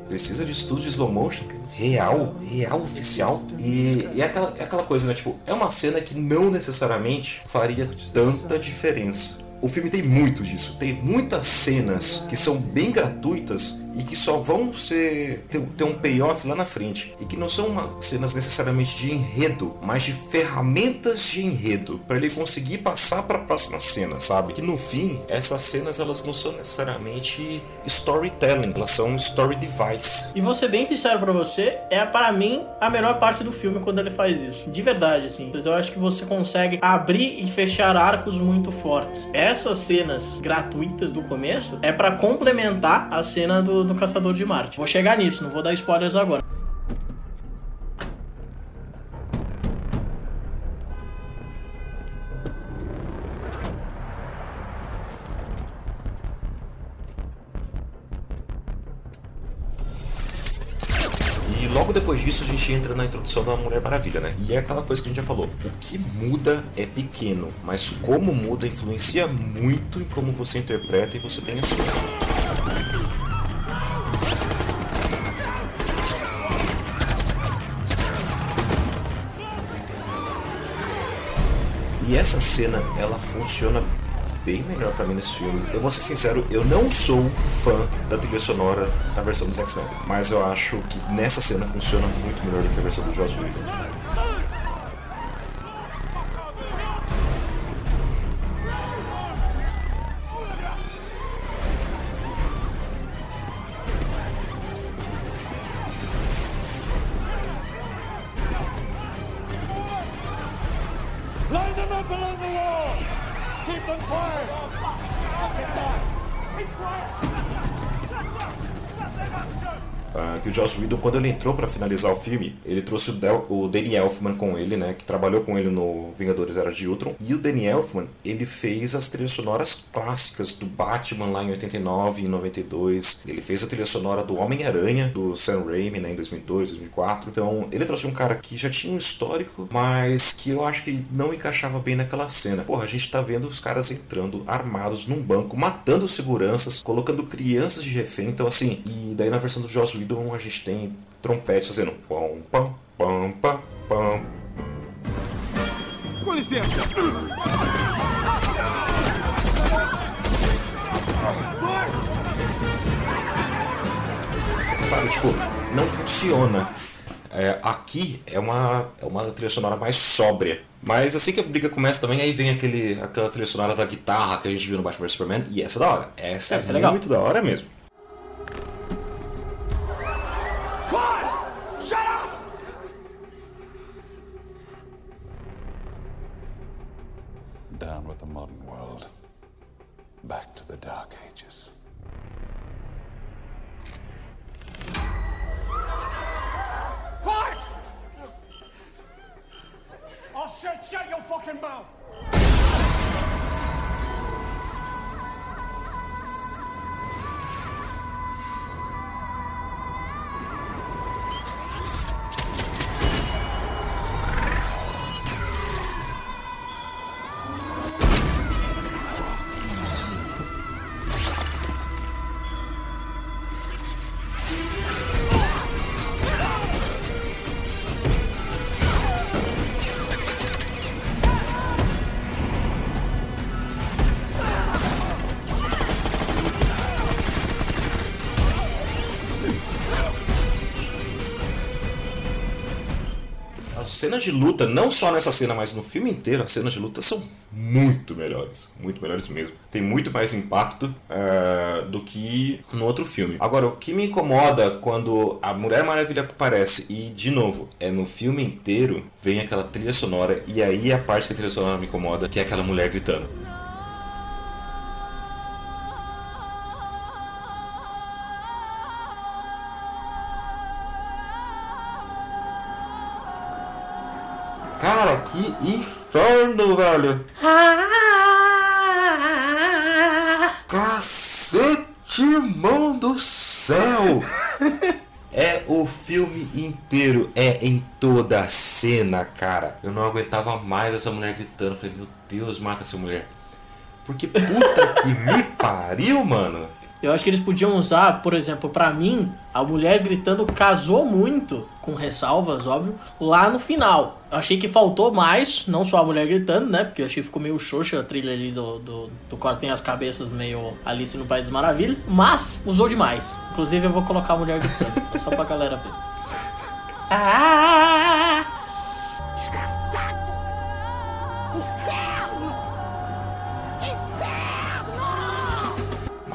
Precisa de estudo de slow motion real, real, oficial. E, e aquela, é aquela coisa, né? Tipo, é uma cena que não necessariamente faria tanta diferença. O filme tem muito disso. Tem muitas cenas que são bem gratuitas e que só vão ser ter, ter um payoff lá na frente e que não são cenas necessariamente de enredo, mas de ferramentas de enredo para ele conseguir passar para a próxima cena, sabe? Que no fim essas cenas elas não são necessariamente storytelling, elas são story device. E vou ser bem sincero pra você, é para mim a melhor parte do filme quando ele faz isso. De verdade, assim. Eu acho que você consegue abrir e fechar arcos muito fortes. Essas cenas gratuitas do começo é pra complementar a cena do, do Caçador de Marte. Vou chegar nisso, não vou dar spoilers agora. Logo depois disso a gente entra na introdução da Mulher Maravilha, né? E é aquela coisa que a gente já falou. O que muda é pequeno, mas como muda influencia muito em como você interpreta e você tem a cena. E essa cena, ela funciona bem melhor pra mim nesse filme. Eu vou ser sincero, eu não sou fã da trilha sonora da versão do Zack Snyder, mas eu acho que nessa cena funciona muito melhor do que a versão do Joss Whedon. Whedon, quando ele entrou pra finalizar o filme, ele trouxe o, Del, o Danny Elfman com ele, né, que trabalhou com ele no Vingadores Era de Ultron. E o Danny Elfman, ele fez as trilhas sonoras clássicas do Batman lá em 89 e em 92. Ele fez a trilha sonora do Homem-Aranha, do Sam Raimi, né, em 2002, 2004. Então, ele trouxe um cara que já tinha um histórico, mas que eu acho que não encaixava bem naquela cena. Porra, a gente tá vendo os caras entrando armados num banco, matando seguranças, colocando crianças de refém. Então, assim, e daí na versão do Joss Whedon a gente tem trompetes fazendo pam, pam, pam, pam, pam. Com licença! Sabe, tipo, não funciona. É, aqui é uma, é uma trilha sonora mais sóbria. Mas assim que a briga começa também, aí vem aquele, aquela trilha sonora da guitarra que a gente viu no Batman vs Superman. E essa é da hora. Essa é, Essa é legal. muito da hora mesmo. Back to the Dark Ages. Quiet! I said shut your fucking mouth! Cenas de luta, não só nessa cena, mas no filme inteiro, as cenas de luta são muito melhores. Muito melhores mesmo. Tem muito mais impacto eh, do que no outro filme. Agora, o que me incomoda quando a Mulher Maravilha aparece e, de novo, é no filme inteiro, vem aquela trilha sonora, e aí a parte que a trilha sonora me incomoda, que é aquela mulher gritando. Que inferno, velho! Cacete, mão do céu! [LAUGHS] É o filme inteiro, é em toda a cena, cara. Eu não aguentava mais essa mulher gritando. Falei, meu Deus, mata essa mulher. Porque puta que me pariu, mano. Eu acho que eles podiam usar, por exemplo, pra mim, a mulher gritando casou muito, com ressalvas, óbvio, lá no final. Eu achei que faltou mais, não só a mulher gritando, né? Porque eu achei que ficou meio xoxa a trilha ali do, do, do Cortem as Cabeças, meio Alice no País das Maravilhas. Mas usou demais. Inclusive eu vou colocar a mulher gritando, [LAUGHS] só pra galera ver. Ah!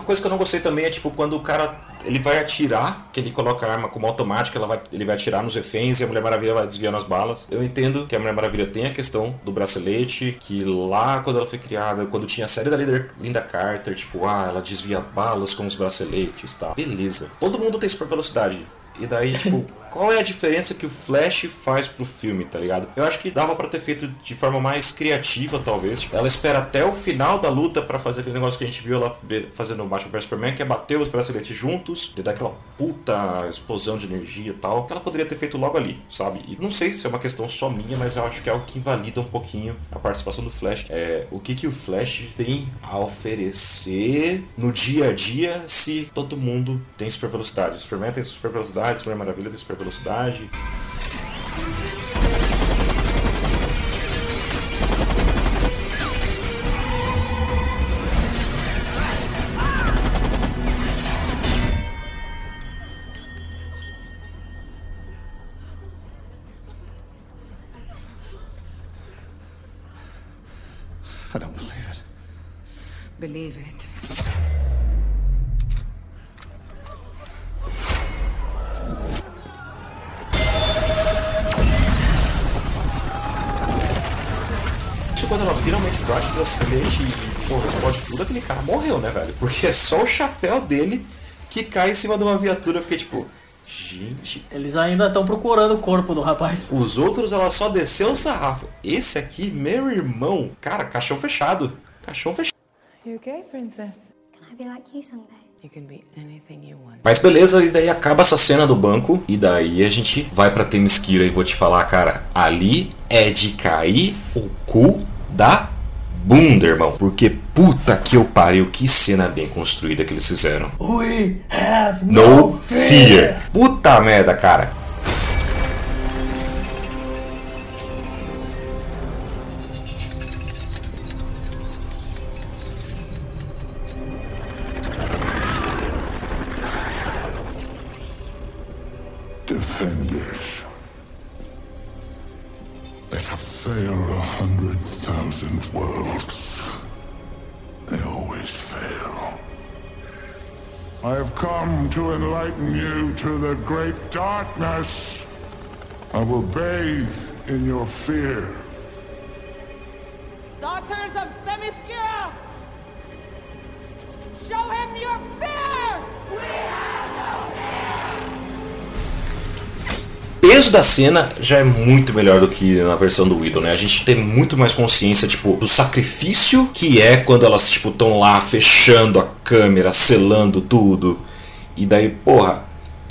Uma coisa que eu não gostei também é tipo quando o cara ele vai atirar, que ele coloca a arma como automática, ela vai, ele vai atirar nos reféns e a Mulher Maravilha vai desviando as balas. Eu entendo que a Mulher Maravilha tem a questão do bracelete, que lá quando ela foi criada, quando tinha a série da Linda Carter, tipo, ah, ela desvia balas com os braceletes, tá? Beleza. Todo mundo tem super velocidade. E daí, tipo, [LAUGHS] qual é a diferença que o Flash faz pro filme, tá ligado? Eu acho que dava pra ter feito de forma mais criativa, talvez. Tipo, ela espera até o final da luta pra fazer aquele negócio que a gente viu ela fazendo no Batman vs Superman, que é bater os braceletes juntos, e dar aquela puta explosão de energia e tal, que ela poderia ter feito logo ali, sabe? E não sei se é uma questão só minha, mas eu acho que é algo que invalida um pouquinho a participação do Flash. É, o que que o Flash tem a oferecer no dia a dia se todo mundo tem super velocidade? O Superman tem super velocidade, Mulher Maravilha tem super velocidade velocidade. I don't believe it. Believe it. Finalmente bate o bracelete e, porra, explode tudo, aquele cara morreu, né, velho? Porque é só o chapéu dele que cai em cima de uma viatura. Eu fiquei tipo, gente. Eles ainda estão procurando o corpo do rapaz. Os outros ela só desceu o sarrafo. Esse aqui, meu irmão, cara, caixão fechado. Caixão fechado. You okay, princess? Can I be like you someday? You can be anything you want. Mas beleza, e daí acaba essa cena do banco. E daí a gente vai pra Temesquira e vou te falar, cara, ali é de cair o cu da bunda, irmão. Porque puta que eu pariu, que cena bem construída que eles fizeram. We have No fear. Puta merda, cara. Defenders. They have failed thousand worlds. They always fail. I have come to enlighten you to the great darkness. I will bathe in your fear. Daughters of Themyscira! Show him your fear! We have no fear! O peso da cena já é muito melhor do que na versão do Widow, né? A gente tem muito mais consciência, tipo, do sacrifício que é quando elas, tipo, estão lá fechando a câmera, selando tudo. E daí, porra,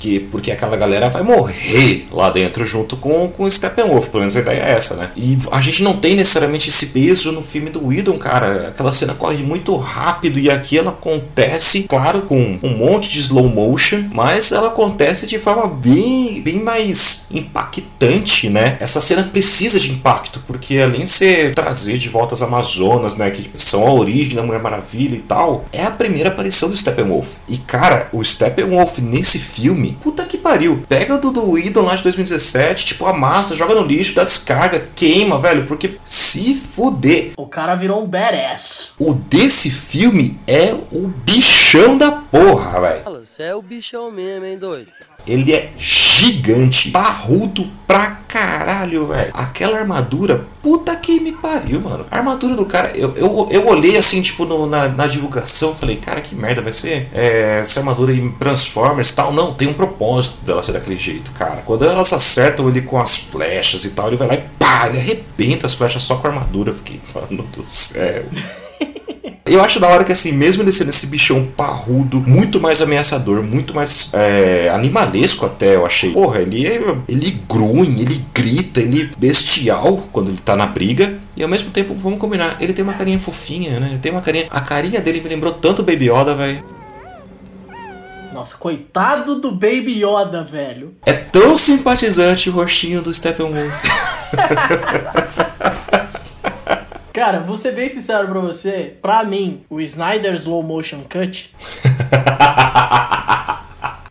que, porque aquela galera vai morrer lá dentro junto com, com o Steppenwolf, pelo menos a ideia é essa, né? E a gente não tem necessariamente esse peso no filme do Whedon, cara. Aquela cena corre muito rápido e aqui ela acontece, claro, com um monte de slow motion, mas ela acontece de forma bem, bem mais impactante, né? Essa cena precisa de impacto, porque além de ser trazer de volta as Amazonas, né, que são a origem da Mulher Maravilha e tal, é a primeira aparição do Steppenwolf. E cara, o Steppenwolf nesse filme, puta que pariu. Pega o do, do Idol lá de 2017, tipo, amassa, joga no lixo, dá descarga, queima, velho, porque se fuder. O cara virou um badass. O desse filme é o bichão da porra, velho. Você é o bichão mesmo, hein, doido? Ele é gigante, parrudo pra caralho, velho. Aquela armadura, puta que me pariu, mano. A armadura do cara, eu, eu, eu olhei assim, tipo, no- na, na divulgação, falei, cara, que merda, vai ser é, essa armadura em Transformers e tal. Não, tem um propósito dela ser daquele jeito, cara. Quando elas acertam ele com as flechas e tal, ele vai lá e pá, ele arrebenta as flechas só com a armadura. Fiquei, mano do céu. Eu acho da hora que assim, mesmo ele sendo esse bichão parrudo, muito mais ameaçador, muito mais é, animalesco até, eu achei. Porra, ele é, ele grunhe, ele grita, ele é bestial quando ele tá na briga. E ao mesmo tempo, vamos combinar, ele tem uma carinha fofinha, né? Ele tem uma carinha. A carinha dele me lembrou tanto Baby Yoda, velho. Nossa, coitado do Baby Yoda, velho. É tão simpatizante o rostinho do Steppenwolf. [LAUGHS] Cara, vou ser bem sincero pra você. Pra mim, o Snyder Slow Motion Cut [LAUGHS]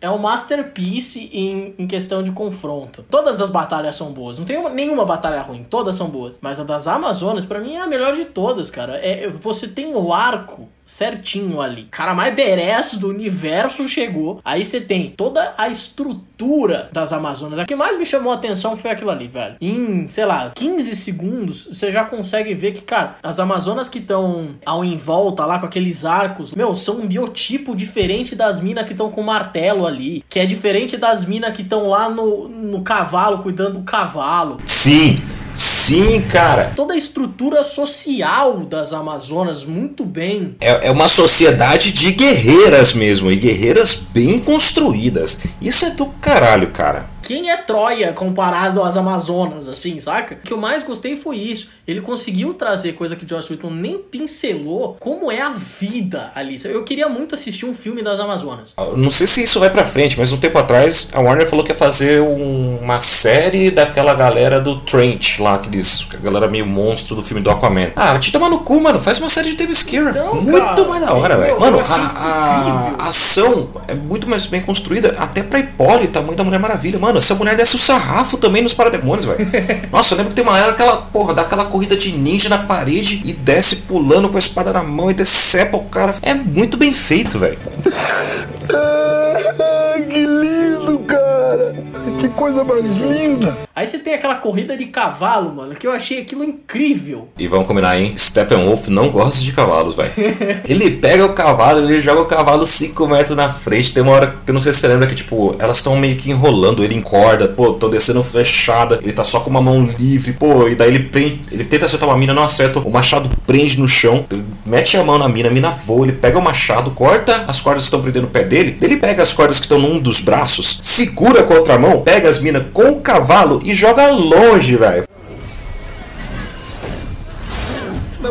é um masterpiece em, em questão de confronto. Todas as batalhas são boas. Não tem uma- nenhuma batalha ruim. Todas são boas. Mas a das Amazonas, pra mim, é a melhor de todas, cara. É, você tem o arco certinho ali. Cara mais badass do universo chegou. Aí você tem toda a estrutura das Amazonas. O que mais me chamou a atenção foi aquilo ali, velho. Em, sei lá, 15 segundos, você já consegue ver que, cara, as Amazonas que estão ao em volta lá com aqueles arcos, meu, são um biotipo diferente das minas que estão com martelo ali. Que é diferente das minas que estão lá no, no cavalo, cuidando do cavalo. Sim, sim, cara. Toda a estrutura social das Amazonas, muito bem. É, é uma sociedade de guerreiras mesmo, e guerreiras bem construídas. Isso é do caralho, cara. Quem é Troia comparado às Amazonas, assim, saca? O que eu mais gostei foi isso. Ele conseguiu trazer coisa que o Josh Whedon nem pincelou, como é a vida ali. Eu queria muito assistir um filme das Amazonas. Eu Não sei se isso vai pra frente, mas um tempo atrás a Warner falou que ia fazer um- uma série daquela galera do Trent lá, aqueles, a galera meio monstro do filme do Aquaman. Ah, te toma no cu, mano. Faz uma série de Themyscira. muito cara, mais da hora, velho. Mano, a, a- ação é muito mais bem construída, até pra Hipólita, a mãe da Mulher Maravilha. Mano, essa mulher desce o sarrafo também nos parademônios, velho. [LAUGHS] Nossa, eu lembro que tem uma hora que ela, porra, dá aquela corrida de ninja na parede e desce pulando com a espada na mão e decepa o cara. É muito bem feito, velho. [LAUGHS] Ah, que lindo, cara! Que coisa mais linda! Aí você tem aquela corrida de cavalo, mano, que eu achei aquilo incrível. E vamos combinar, hein? Steppenwolf não gosta de cavalos, velho. [LAUGHS] ele pega o cavalo, ele joga o cavalo 5 metros na frente. Tem uma hora que eu não sei se você lembra que, tipo, elas estão meio que enrolando ele em corda, pô, estão descendo fechada. Ele tá só com uma mão livre, pô, e daí ele prende. Ele tenta acertar uma mina, não acerta. O machado prende no chão, ele mete a mão na mina, a mina voa, ele pega o machado, corta as cordas que estão prendendo o pé dele. Ele pega as cordas que estão num dos braços, segura com a outra mão, pega as minas com o cavalo e joga longe, velho.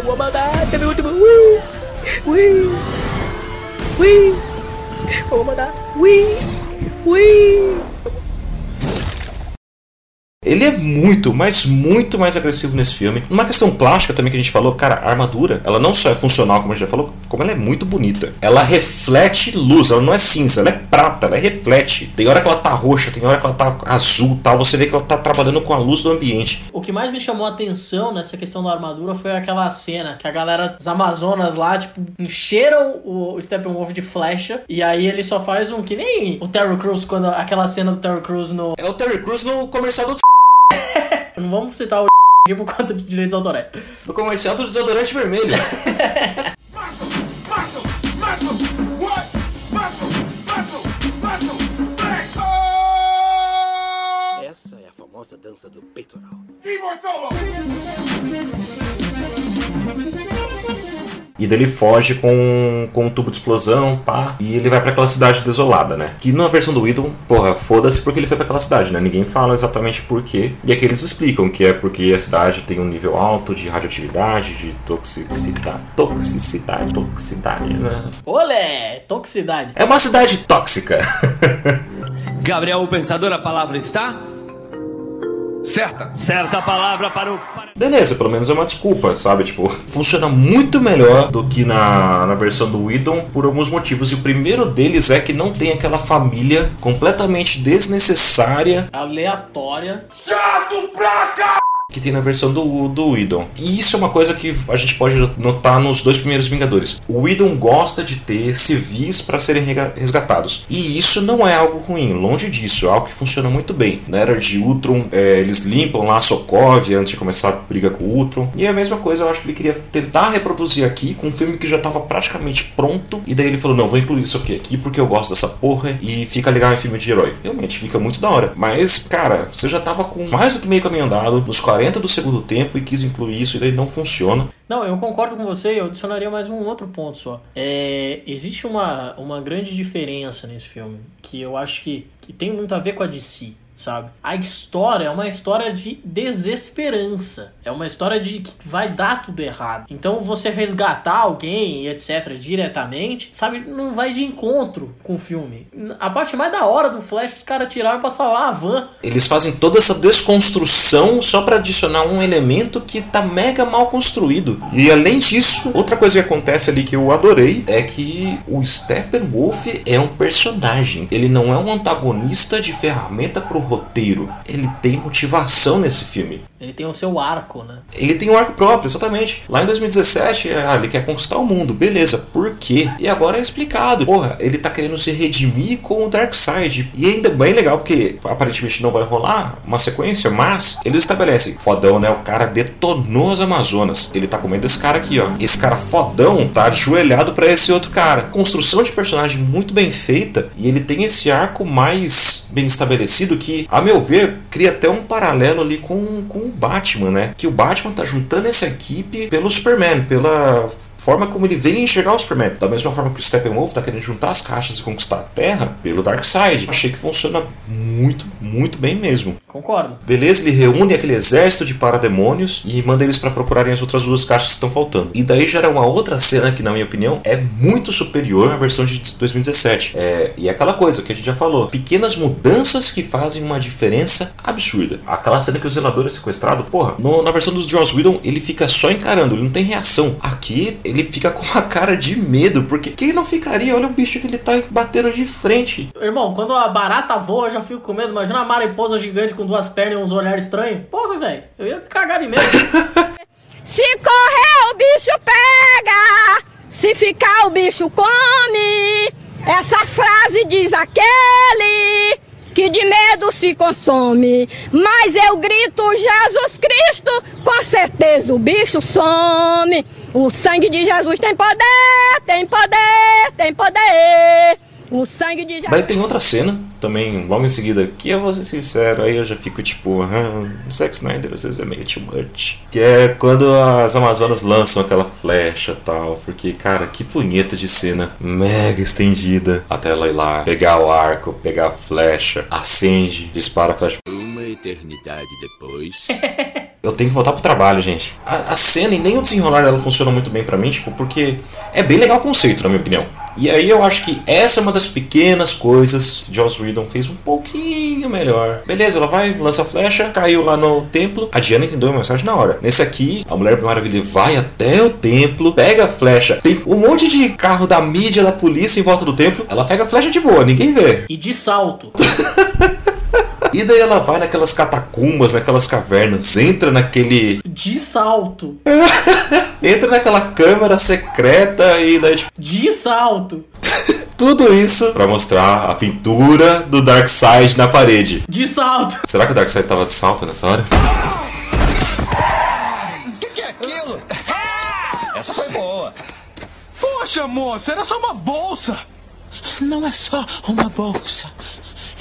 Vou mandar, teve o último. Ui! Ui! Ui! Mandar. Ui! Ui! Ele é muito, mas muito mais agressivo nesse filme. Uma questão plástica também que a gente falou, cara, a armadura, ela não só é funcional, como a gente já falou, como ela é muito bonita. Ela reflete luz, ela não é cinza, ela é prata, ela reflete. Tem hora que ela tá roxa, tem hora que ela tá azul tal. Você vê que ela tá trabalhando com a luz do ambiente. O que mais me chamou a atenção nessa questão da armadura foi aquela cena que a galera das Amazonas lá, tipo, encheram o Steppenwolf de flecha e aí ele só faz um que nem o Terry Crews quando aquela cena do Terry Crews no. É o Terry Crews no comercial do vamos citar o [LAUGHS] aqui por conta de direitos autorais. no comercial do desodorante vermelho. [LAUGHS] Essa é a famosa dança do peitoral. E daí ele foge com, com um tubo de explosão, pá. E ele vai pra aquela cidade desolada, né? Que na versão do Idol, porra, foda-se porque ele foi pra aquela cidade, né? Ninguém fala exatamente por quê. E aqui eles explicam que é porque a cidade tem um nível alto de radioatividade, de toxicidade. Toxicidade, toxicidade, né? Olé! Toxicidade. É uma cidade tóxica. [LAUGHS] Gabriel, o pensador, a palavra está? Certa. Certa a palavra para o. Beleza, pelo menos é uma desculpa, sabe? Tipo, funciona muito melhor do que na, na versão do Whedon por alguns motivos. E o primeiro deles é que não tem aquela família completamente desnecessária Aleatória. Chato pra cá! Que tem na versão do, do Whedon. E isso é uma coisa que a gente pode notar nos dois primeiros Vingadores. O Whedon gosta de ter civis para serem resgatados. E isso não é algo ruim, longe disso, é algo que funciona muito bem. Na era de Ultron, é, eles limpam lá a Sokovia antes de começar a briga com o Ultron. E é a mesma coisa, eu acho que ele queria tentar reproduzir aqui com um filme que já estava praticamente pronto. E daí ele falou: não, vou incluir isso aqui, aqui porque eu gosto dessa porra e fica legal em filme de herói. Realmente fica muito da hora. Mas, cara, você já tava com mais do que meio caminho andado, nos 40 do segundo tempo e quis incluir isso e daí não funciona. Não, eu concordo com você, eu adicionaria mais um outro ponto só. É, existe uma, uma grande diferença nesse filme, que eu acho que, que tem muito a ver com a DC, sabe? A história é uma história de desesperança. É uma história de que vai dar tudo errado. Então você resgatar alguém etc. diretamente, sabe, não vai de encontro com o filme. A parte mais da hora do Flash, os caras tiraram pra salvar a van. Eles fazem toda essa desconstrução só pra adicionar um elemento que tá mega mal construído. E além disso, outra coisa que acontece ali que eu adorei é que o Steppenwolf é um personagem. Ele não é um antagonista de ferramenta pro roteiro. Ele tem motivação nesse filme. Ele tem o seu arco, né? Ele tem um arco próprio, exatamente. Lá em 2017, ah, ele quer conquistar o mundo, beleza. Por quê? E agora é explicado. Porra, ele tá querendo se redimir com o Darkseid. E ainda bem legal, porque aparentemente não vai rolar uma sequência, mas eles estabelecem. Fodão, né? O cara detonou as Amazonas. Ele tá com medo desse cara aqui, ó. Esse cara fodão tá ajoelhado pra esse outro cara. Construção de personagem muito bem feita. E ele tem esse arco mais bem estabelecido que, a meu ver, cria até um paralelo ali com, com Batman, né? Que o Batman tá juntando essa equipe pelo Superman, pela forma como ele vem enxergar o Superman. Da mesma forma que o Steppenwolf tá querendo juntar as caixas e conquistar a Terra pelo Darkseid. Achei que funciona muito, muito bem mesmo. Concordo. Beleza, ele reúne aquele exército de parademônios e manda eles pra procurarem as outras duas caixas que estão faltando. E daí gera uma outra cena que, na minha opinião, é muito superior à versão de 2017. É, e é aquela coisa que a gente já falou: pequenas mudanças que fazem uma diferença absurda. Aquela cena que os zeladores sequestraram sequestrado, porra, no- na versão dos Joss Whedon, ele fica só encarando, ele não tem reação. Aqui, ele fica com uma cara de medo, porque quem não ficaria? Olha o bicho que ele tá batendo de frente. Irmão, quando a barata voa, eu já fico com medo. Imagina uma mariposa gigante com duas pernas e uns olhares estranhos. Porra, velho, eu ia cagar de medo. [LAUGHS] Se correr, o bicho pega. Se ficar, o bicho come. Essa frase diz aquele que de medo se consome. Mas eu grito, Jesus Cristo, com certeza o bicho some. O sangue de Jesus tem poder, tem poder, tem poder. O sangue de Jesus. Daí tem outra cena, também logo em seguida, que eu vou ser sincero, aí eu já fico tipo, ah, Zack Snyder às vezes é meio too much. Que é quando as Amazonas lançam aquela flecha e tal, porque, cara, que punheta de cena mega estendida. Até ela ir lá, pegar o arco, pegar a flecha, acende, dispara a flecha. Uma eternidade depois. [LAUGHS] Eu tenho que voltar pro trabalho, gente. A, a cena e nem o desenrolar dela funciona muito bem pra mim, tipo, porque é bem legal o conceito, na minha opinião. E aí eu acho que essa é uma das pequenas coisas que Joss Whedon fez um pouquinho melhor. Beleza, ela vai, lança a flecha, caiu lá no templo. A Diana entendeu a mensagem na hora. Nesse aqui, a Mulher Maravilha vai até o templo, pega a flecha. Tem um monte de carro da mídia, da polícia em volta do templo. Ela pega a flecha de boa, ninguém vê. E de salto. [LAUGHS] E daí ela vai naquelas catacumbas, naquelas cavernas, entra naquele. De salto. [LAUGHS] Entra naquela câmara secreta e daí, tipo, De salto. [LAUGHS] tudo isso pra mostrar a pintura do Darkseid na parede. De salto. Será que o Darkseid tava de salto nessa hora? O que, que é aquilo? Essa foi boa. Poxa, moça, era só uma bolsa. Não é só uma bolsa.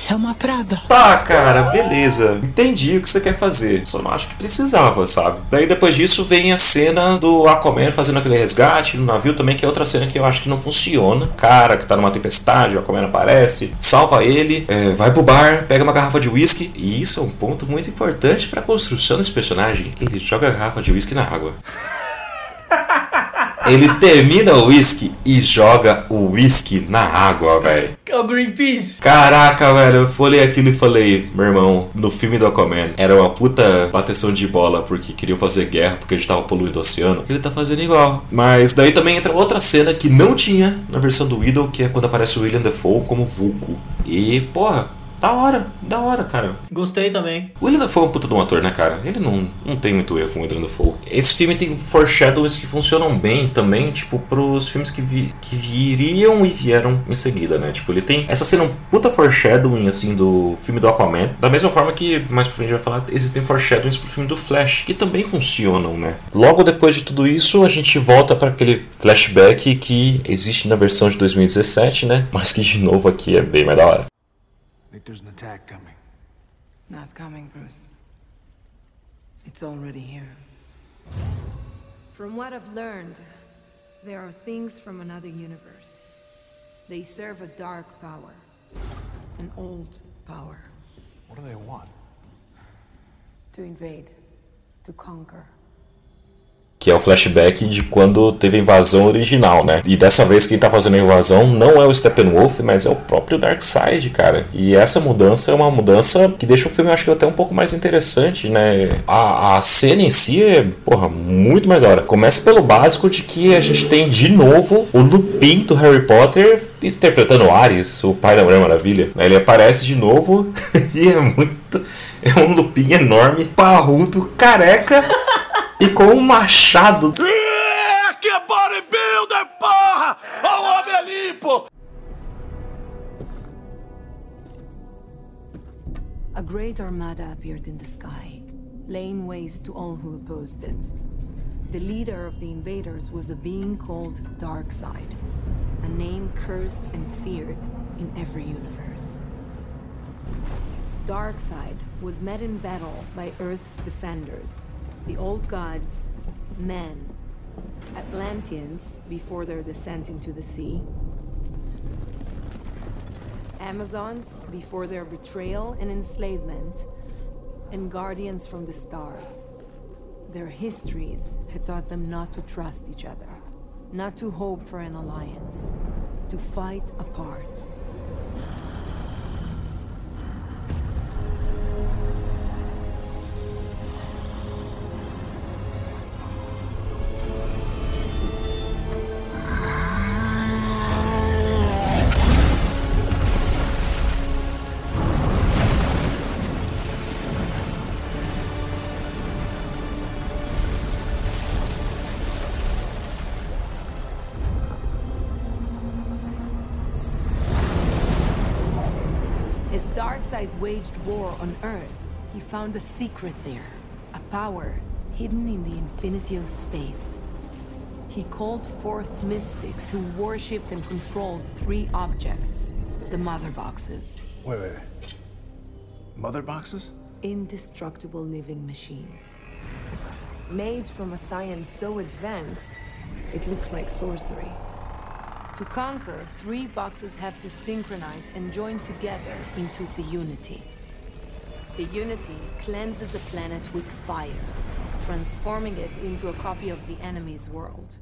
É uma Prada. Tá, cara, beleza. Entendi o que você quer fazer. Só não acho que precisava, sabe? Daí depois disso vem a cena do Aquaman fazendo aquele resgate no navio também, que é outra cena que eu acho que não funciona. Cara que tá numa tempestade, o Aquaman aparece, salva ele, é, vai pro bar, pega uma garrafa de uísque. E isso é um ponto muito importante pra construção desse personagem. Ele joga a garrafa de uísque na água. [LAUGHS] Ele termina o uísque e joga o uísque na água, velho. É o Greenpeace. Caraca, velho, eu olhei aquilo e falei, meu irmão, no filme do Aquaman era uma puta bateção de bola porque queriam fazer guerra porque a gente tava poluindo o oceano. Ele tá fazendo igual. Mas daí também entra outra cena que não tinha na versão do Widow, que é quando aparece o William Dafoe como Vulco. E, porra, da hora, da hora, cara. Gostei também. O William Dafoe é um puta de um ator, né, cara? Ele não, não tem muito erro com o William Dafoe. Esse filme tem foreshadows que funcionam bem também, tipo, pros filmes que, vi, que viriam e vieram em seguida, né? Tipo, ele tem essa cena um puta foreshadowing, assim, do filme do Aquaman. Da mesma forma que, mais pra frente vai falar, existem foreshadowings pro filme do Flash, que também funcionam, né? Logo depois de tudo isso, a gente volta para aquele flashback que existe na versão de 2017, né? Mas que, de novo, aqui é bem mais da hora. There's an attack coming. Not coming, Bruce. It's already here. From what I've learned, there are things from another universe. They serve a dark power, an old power. What do they want? To invade. To conquer. Que é o flashback de quando teve a invasão original, né? E dessa vez quem tá fazendo a invasão não é o Steppenwolf, mas é o próprio Darkseid, cara. E essa mudança é uma mudança que deixa o filme, acho que até um pouco mais interessante, né? A, a cena em si é, porra, muito mais da hora. Começa pelo básico de que a gente tem de novo o Lupin do Harry Potter interpretando Ares, o pai da Mulher Maravilha. Ele aparece de novo [LAUGHS] e é muito. É um Lupin enorme, parrudo, careca. E com um machado. É, que bodybuilder, porra! Ó, o homem é limpo! A great armada appeared in the sky, laying waste to all who opposed it. The leader of the invaders was a being called Darkseid, a name cursed and feared in every universe. Darkseid was met in battle by Earth's defenders, the old gods, men, Atlanteans before their descent into the sea, Amazons before their betrayal and enslavement, and guardians from the stars. Their histories had taught them not to trust each other, not to hope for an alliance, to fight apart. Darkseid waged war on Earth, he found a secret there, a power hidden in the infinity of space. He called forth mystics who worshipped and controlled three objects the Mother Boxes, Wait, wait, wait. Mother boxes? indestructible living machines. Made from a science so advanced, it looks like sorcery. To conquer, three boxes have to synchronize and join together into the Unity. The Unity cleanses a planet with fire, transforming it into a copy of the enemy's world.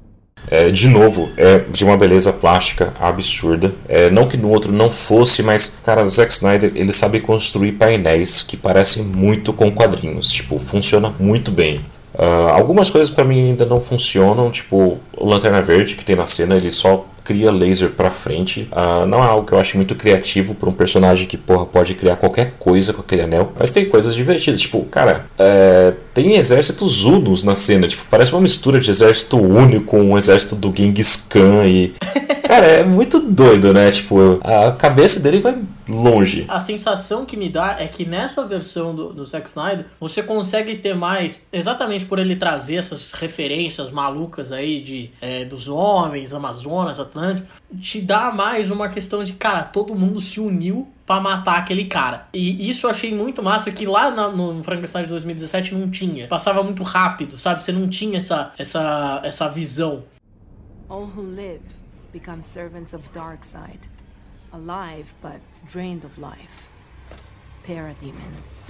É, de novo, é de uma beleza plástica absurda. É, não que no outro não fosse, mas, cara, Zack Snyder ele sabe construir painéis que parecem muito com quadrinhos. Tipo, funciona muito bem. Ah, algumas coisas pra mim ainda não funcionam, tipo o Lanterna Verde que tem na cena, ele só cria laser pra frente. Ah, não é algo que eu acho muito criativo pra um personagem que, porra, pode criar qualquer coisa com aquele anel. Mas tem coisas divertidas, tipo, cara, é, tem exércitos unos na cena, tipo, parece uma mistura de exército único com um exército do Genghis Khan e. [LAUGHS] Cara, é muito doido, né? Tipo, a cabeça dele vai longe. A sensação que me dá é que nessa versão do, do Zack Snyder, você consegue ter mais, exatamente por ele trazer essas referências malucas aí de é, dos homens, Amazonas, Atlântico, te dá mais uma questão de, cara, todo mundo se uniu pra matar aquele cara. E isso eu achei muito massa, que lá na- no Frankenstein de 2017 não tinha. Passava muito rápido, sabe? Você não tinha essa, essa, essa visão. All who live become servants of Darkseid. Alive, but drained of life. Parademons.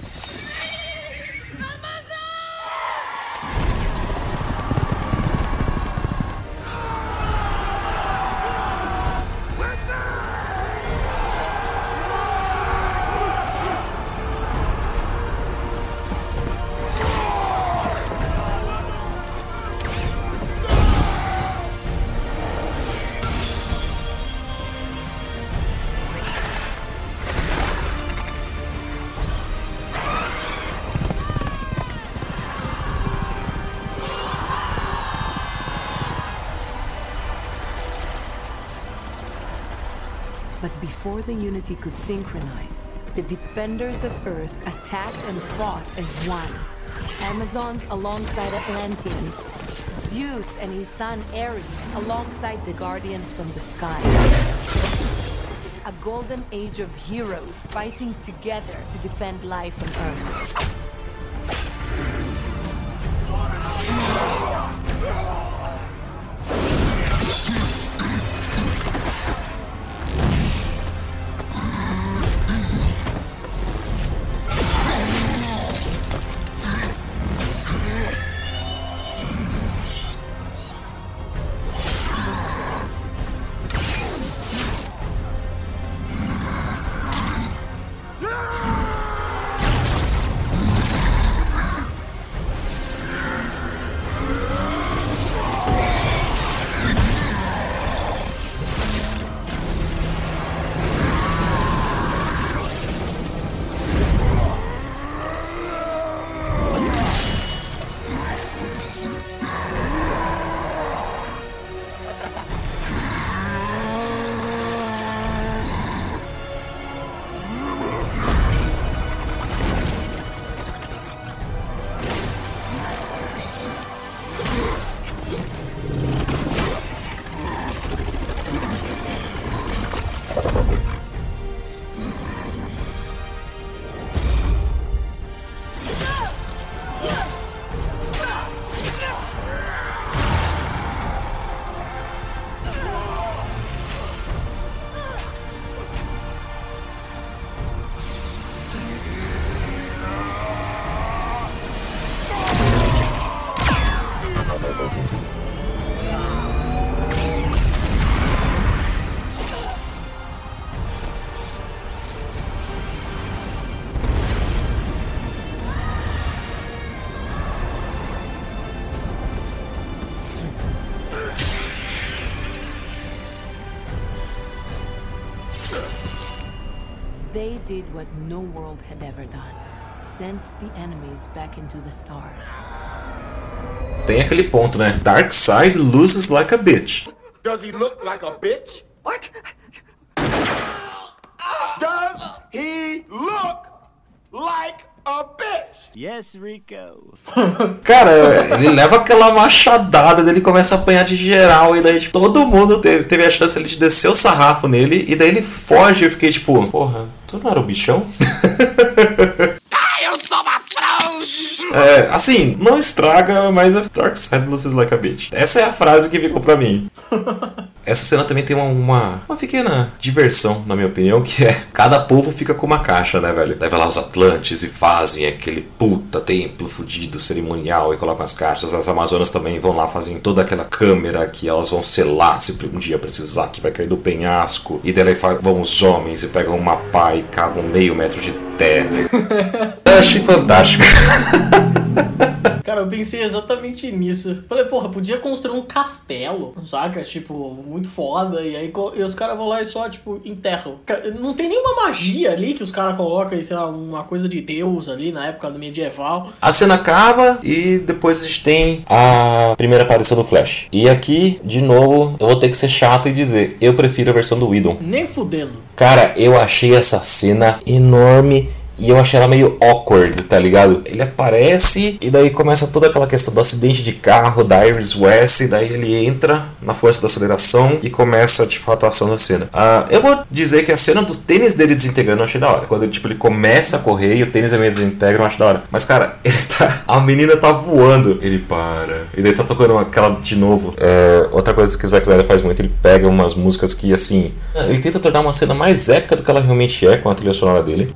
Before the Unity could synchronize, the defenders of Earth attacked and fought as one. Amazons alongside Atlanteans, Zeus and his son Ares alongside the Guardians from the sky. A golden age of heroes fighting together to defend life on Earth. They did what no world had ever done. Sent the enemies back into the stars. Tem aquele ponto, né? Darkseid loses like a bitch. Does he look like a bitch? What? Does he look like a bitch? Yes, Rico. Cara, ele leva aquela machadada dele começa a apanhar de geral. E daí, tipo, todo mundo teve, teve a chance ali de descer o sarrafo nele. E daí ele foge. Eu fiquei tipo, porra, tu não era o bichão? [LAUGHS] Ah, eu sou uma É, assim, não estraga, mas a Dark Side looks like a bitch. Essa é a frase que ficou pra mim. [LAUGHS] Essa cena também tem uma, uma, uma pequena diversão, na minha opinião, que é cada povo fica com uma caixa, né, velho? Daí vai lá os Atlantes e fazem aquele puta templo fudido cerimonial e colocam as caixas. As Amazonas também vão lá, fazem toda aquela câmera que elas vão selar se um dia precisar, que vai cair do penhasco. E daí vão os homens e pegam uma pá e cavam meio metro de terra. Eu achei fantástico. [LAUGHS] [LAUGHS] Cara, eu pensei exatamente nisso. Falei, porra, podia construir um castelo, saca? Tipo, muito foda. E aí e os caras vão lá e só, tipo, enterram. Não tem nenhuma magia ali que os caras colocam aí, sei lá, uma coisa de Deus ali na época do medieval. A cena acaba e depois a gente tem a primeira aparição do Flash. E aqui, de novo, eu vou ter que ser chato e dizer, eu prefiro a versão do Whedon. Nem fudendo. Cara, eu achei essa cena enorme e eu achei ela meio awkward, tá ligado? Ele aparece e daí começa toda aquela questão do acidente de carro da Iris West, daí ele entra na força da aceleração e começa de fato a ação da cena. Ah, eu vou dizer que a cena do tênis dele desintegrando eu achei da hora. Quando tipo, ele começa a correr e o tênis é meio desintegra, eu acho da hora. Mas cara, [LAUGHS] ele tá, a menina tá voando, ele para. E daí tá tocando aquela de novo. É, outra coisa que o Zack Snyder faz muito, ele pega umas músicas que assim. Ele tenta tornar uma cena mais épica do que ela realmente é com a trilha sonora dele.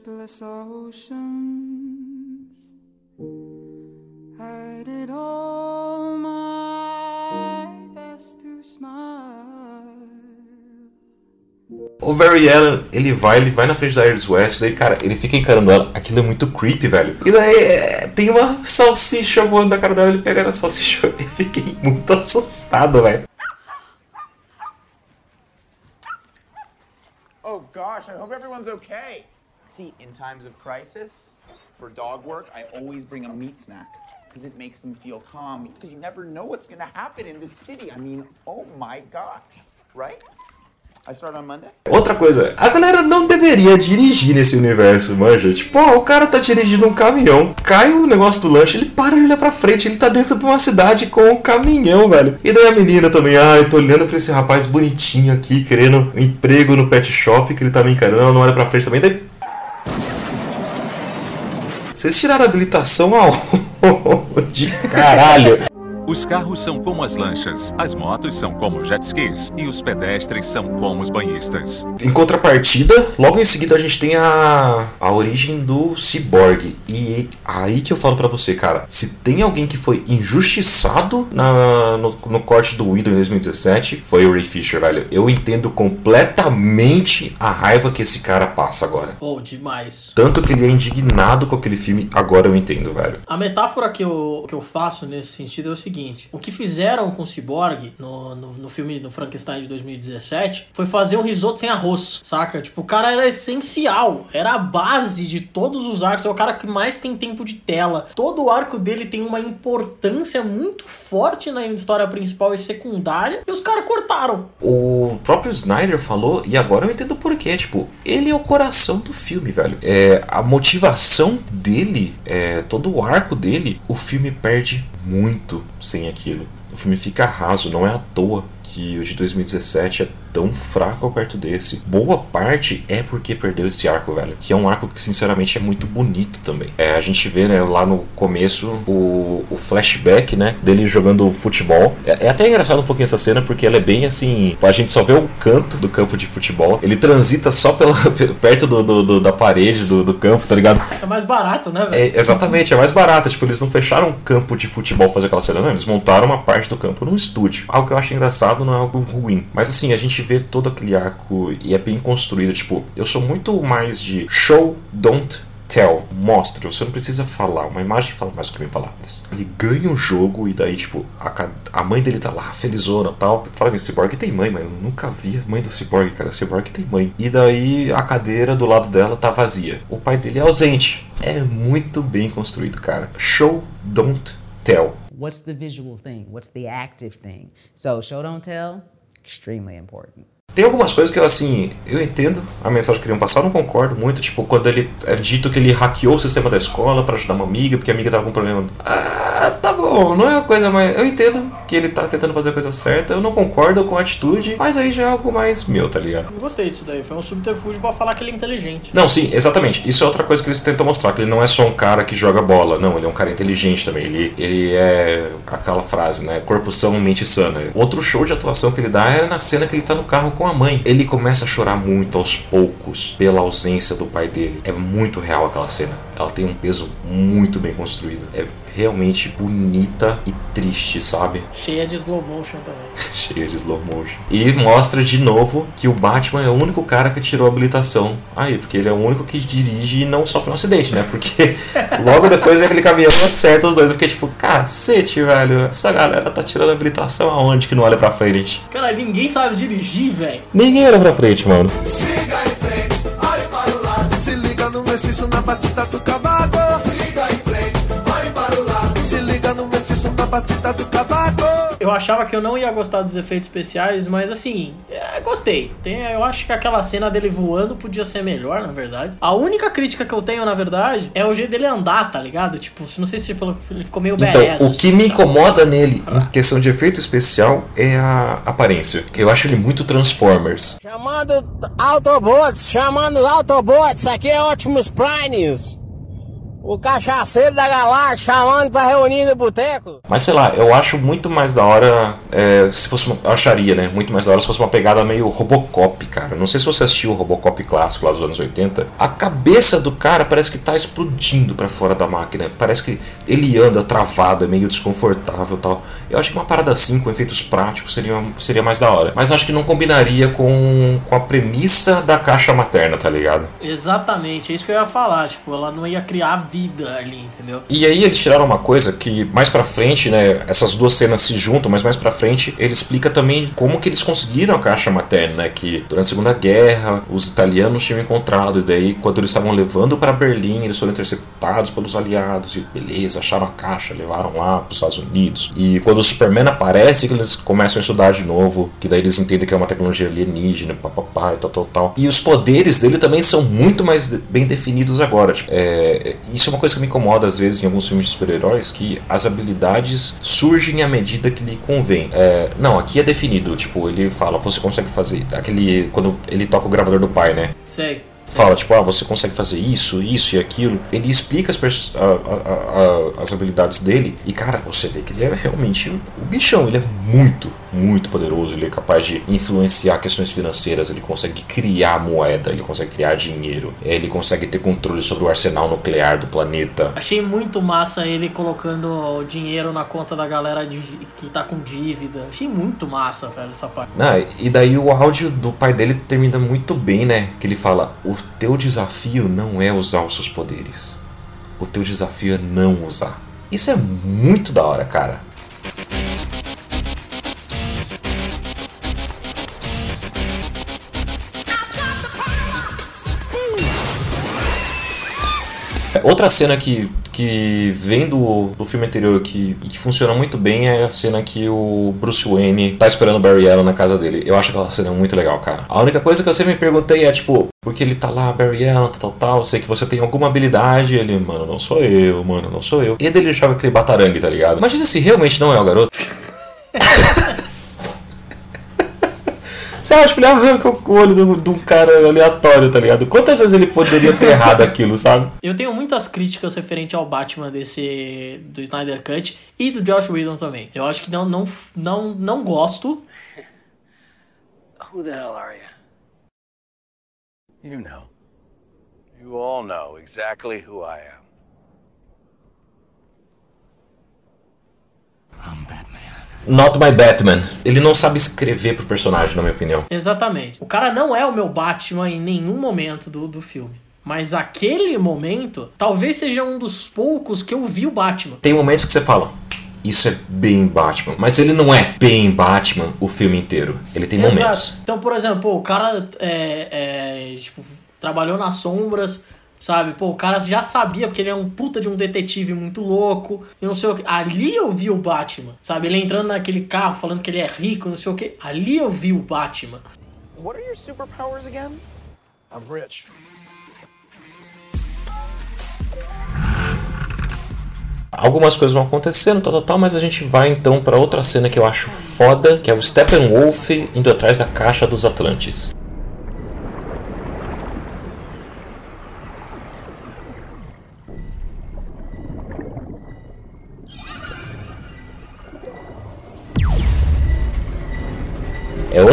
Shipless oceans. I did all my best to smile. O Barry Allen, ele vai, ele vai na frente da Iris West, daí, cara, ele fica encarando ela. Aquilo é muito creepy, velho. E daí é, tem uma salsicha voando na cara dela, ele pega na salsicha. [LAUGHS] Eu fiquei muito assustado, velho. Oh gosh, I hope everyone's okay. See, in times of crisis, for dog work, I always bring a meat snack because it makes them feel calm. Because you never know what's going to happen in this city. I mean, oh my gosh, right? I start on Monday. Outra coisa, a galera não deveria dirigir nesse universo, manja. Tipo, ó, o cara tá dirigindo um caminhão, cai o negócio do lanche, ele para e olha pra frente, ele tá dentro de uma cidade com um caminhão, velho. E daí a menina também, ai, tô olhando pra esse rapaz bonitinho aqui, querendo um emprego no pet shop, que ele tá me encarando, ela não olha pra frente também, daí. Vocês tiraram a habilitação aonde? Caralho! Os carros são como as lanchas, as motos são como jet skis e os pedestres são como os banhistas. Em contrapartida, logo em seguida a gente tem a, a origem do Cyborg. E aí que eu falo pra você, cara, se tem alguém que foi injustiçado na, no, no corte do Widow em 2017, foi o Ray Fisher, velho. Eu entendo completamente a raiva que esse cara passa agora. Pô, demais. Tanto que ele é indignado com aquele filme, agora eu entendo, velho. A metáfora que eu, que eu faço nesse sentido é o seguinte: o que fizeram com o Cyborg no, no, no filme do Frankenstein de 2017 foi fazer um risoto sem arroz, saca? Tipo, o cara era essencial, era a base de todos os arcos, é o cara que mais tem tempo de tela. Todo o arco dele tem uma importância muito forte na história principal e secundária, e os caras cortaram. O próprio Snyder falou, e agora eu entendo por quê. Tipo, ele é o coração do filme, velho. É, a motivação dele, é, todo o arco dele, o filme perde muito sem aquilo. O filme fica raso, não é à toa que o de 2017 é tão fraco perto desse. Boa parte é porque perdeu esse arco, velho. Que é um arco que, sinceramente, é muito bonito também. É, a gente vê, né, lá no começo, o, o flashback, né, dele jogando futebol. É, é até engraçado um pouquinho essa cena, porque ela é bem assim. A gente só vê o canto do campo de futebol. Ele transita só pela, [LAUGHS] perto do, do- do- da parede do, do campo, tá ligado? É mais barato, né, velho? É, exatamente, é mais barata. Tipo, eles não fecharam um campo de futebol fazer aquela cena, não. Eles montaram uma parte do campo num estúdio. Algo que eu acho engraçado não é algo ruim. Mas assim, a gente vê todo aquele arco e é bem construído. Tipo, eu sou muito mais de show, don't tell. Mostra, você não precisa falar. Uma imagem fala mais do que mil palavras. Ele ganha o jogo e daí, tipo, a, a mãe dele tá lá, felizona tal. Fala nisso, Cyborg tem mãe, mas eu nunca vi a mãe do Cyborg, cara. Cyborg tem mãe. E daí a cadeira do lado dela tá vazia. O pai dele é ausente. É muito bem construído, cara. Show, don't tell. What's the visual thing? What's the active thing? So, show don't tell, extremely important. Tem algumas coisas que eu, assim, eu entendo a mensagem que queriam passar, eu não concordo muito. Tipo, quando ele é dito que ele hackeou o sistema da escola pra ajudar uma amiga, porque a amiga tava com problema. Ah, tá bom, não é uma coisa mais. Eu entendo que ele tá tentando fazer a coisa certa, eu não concordo com a atitude, mas aí já é algo mais meu, tá ligado? Eu gostei disso daí. Foi um subterfúgio pra falar que ele é inteligente. Não, sim, exatamente. Isso é outra coisa que eles tentam mostrar, que ele não é só um cara que joga bola, não, ele é um cara inteligente também. Ele, ele é aquela frase, né? Corpo são, mente sana. Outro show de atuação que ele dá é na cena que ele tá no carro com a mãe. Ele começa a chorar muito aos poucos pela ausência do pai dele. É muito real aquela cena. Ela tem um peso muito bem construído. É realmente bonita e triste, sabe? [LAUGHS] Cheia de slow motion também. [LAUGHS] Cheia de slow motion. E mostra de novo que o Batman é o único cara que tirou a habilitação aí, porque ele é o único que dirige e não sofre um acidente, né? Porque [LAUGHS] logo depois aquele caminhão acerta os dois. Fiquei tipo, cacete, velho, essa galera tá tirando a habilitação aonde que não olha pra frente? Cara, ninguém sabe dirigir, velho. Ninguém olha pra frente, mano. Se liga mestiço na batida do cavaco. Siga em frente, olhe para o lado. Se liga no mestiço na batida do cavaco. Eu achava que eu não ia gostar dos efeitos especiais, mas assim, é, gostei. Tem, eu acho que aquela cena dele voando podia ser melhor, na verdade. A única crítica que eu tenho, na verdade, é o jeito dele andar, tá ligado? Tipo, não sei se você falou que ele ficou meio Então, badass, o que me incomoda nele, em questão de efeito especial, é a aparência. Eu acho ele muito Transformers. Chamando Autobots, chamando Autobots, aqui é Optimus Primes. O cachaceiro da galáxia chamando pra reunir no boteco. Mas sei lá, eu acho muito mais da hora. é, se fosse uma, eu acharia, né? Muito mais da hora se fosse uma pegada meio Robocop, cara. Não sei se você assistiu o Robocop clássico lá dos anos 80. A cabeça do cara parece que tá explodindo pra fora da máquina. Parece que ele anda travado, é meio desconfortável e tal. Eu acho que uma parada assim, com efeitos práticos, seria, seria mais da hora. Mas acho que não combinaria com, com a premissa da caixa materna, tá ligado? Exatamente, é isso que eu ia falar. Tipo, ela não ia criar vida ali, entendeu? E aí eles tiraram uma coisa que mais pra frente, né, essas duas cenas se juntam, mas mais pra frente ele explica também como que eles conseguiram a caixa materna, né, que durante a Segunda Guerra os italianos tinham encontrado e daí quando eles estavam levando pra Berlim, eles foram interceptados pelos aliados e beleza, acharam a caixa, levaram lá pros Estados Unidos. E quando o Superman aparece, que eles começam a estudar de novo, que daí eles entendem que é uma tecnologia alienígena, papapá e tal, tal, tal. E os poderes dele também são muito mais bem definidos agora. Tipo, é, isso é uma coisa que me incomoda às vezes em alguns filmes de super-heróis, que as habilidades surgem à medida que lhe convém. É, não, aqui é definido, tipo, ele fala, você consegue fazer aquele. Quando ele toca o gravador do pai, né? Sei. Fala, tipo, ah, você consegue fazer isso, isso e aquilo. Ele explica as, a- a- a- as habilidades dele e, cara, você vê que ele é realmente o bichão. Ele é muito, muito poderoso. Ele é capaz de influenciar questões financeiras. Ele consegue criar moeda, ele consegue criar dinheiro. Ele consegue ter controle sobre o arsenal nuclear do planeta. Achei muito massa ele colocando o dinheiro na conta da galera de- que tá com dívida. Achei muito massa, velho, essa parte. Ah, e daí o áudio do pai dele termina muito bem, né? Que ele fala: O teu desafio não é usar os seus poderes. O teu desafio é não usar. Isso é muito da hora, cara. Outra cena que, que vem do, do filme anterior que, que funciona muito bem é a cena que o Bruce Wayne tá esperando o Barry Allen na casa dele. Eu acho aquela cena muito legal, cara. A única coisa que eu sempre me perguntei é, tipo, porque ele tá lá, Barry Allen, tal, tal, tal, sei que você tem alguma habilidade. Ele, mano, não sou eu, mano, não sou eu. E ele joga aquele batarangue, tá ligado? Imagina se realmente não é o garoto. [LAUGHS] Você acha que ele arranca o olho de um cara aleatório, tá ligado? Quantas vezes ele poderia ter errado aquilo, sabe? [LAUGHS] Eu tenho muitas críticas referente ao Batman desse do Snyder Cut e do Josh Whedon também. Eu acho que não não não não gosto. Who the hell are you? You know. You all know exactly who I am. Not my Batman. Ele não sabe escrever pro personagem, na minha opinião. Exatamente. O cara não é o meu Batman em nenhum momento do, do filme. Mas aquele momento, talvez seja um dos poucos que eu vi o Batman. Tem momentos que você fala, isso é bem Batman. Mas ele não é bem Batman o filme inteiro. Ele tem Exato. momentos. Então, por exemplo, o cara é, é, tipo, trabalhou nas sombras, sabe? Pô, o cara já sabia, porque ele é um puta de um detetive muito louco, e não sei o que. Ali eu vi o Batman, sabe? Ele entrando naquele carro falando que ele é rico, não sei o que. Ali eu vi o Batman. What are your superpowers again? I'm rich. Algumas coisas vão acontecendo, tal, tal, tal, mas a gente vai então pra outra cena que eu acho foda, que é o Steppenwolf indo atrás da caixa dos Atlantes.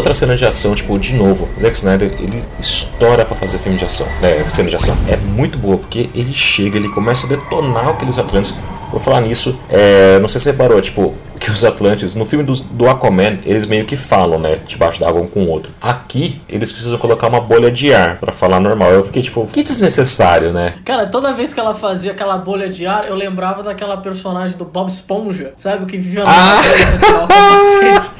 Outra cena de ação, tipo, de novo, o Zack Snyder, ele estoura pra fazer filme de ação, né, cena de ação. É muito boa, porque ele chega, ele começa a detonar aqueles Atlantes. Por falar nisso, é, não sei se você reparou, tipo, que os Atlantes, no filme do, do Aquaman, eles meio que falam, né, debaixo d'água um com o outro. Aqui, eles precisam colocar uma bolha de ar pra falar normal. Eu fiquei tipo, que desnecessário, né? Cara, toda vez que ela fazia aquela bolha de ar, eu lembrava daquela personagem do Bob Esponja, sabe? O que vivia no Ah! [LAUGHS]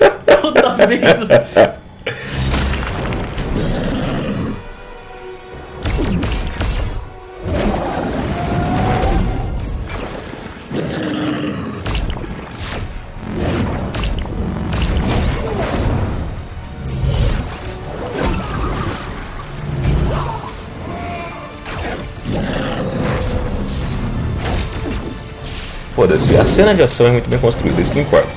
Foda-se, a cena de ação é muito bem construída, isso que importa.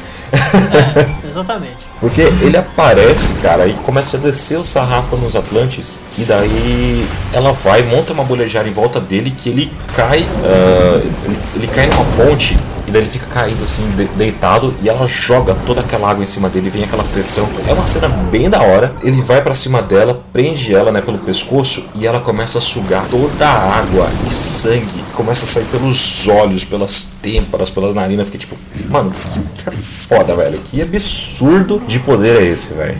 Exatamente. Porque ele aparece, cara, e começa a descer o sarrafo nos Atlantes, e daí ela vai, monta uma bolha de ar em volta dele, que ele cai, ah, ele, ele cai numa ponte, e daí ele fica caído assim, de- deitado, e ela joga toda aquela água em cima dele, vem aquela pressão. É uma cena bem da hora. Ele vai pra cima dela, prende ela, né, pelo pescoço, e ela começa a sugar toda a água e sangue, que começa a sair pelos olhos, pelas têmporas, pelas narinas. Fiquei tipo, mano, que, que foda, velho. Que absurdo de poder é esse, velho.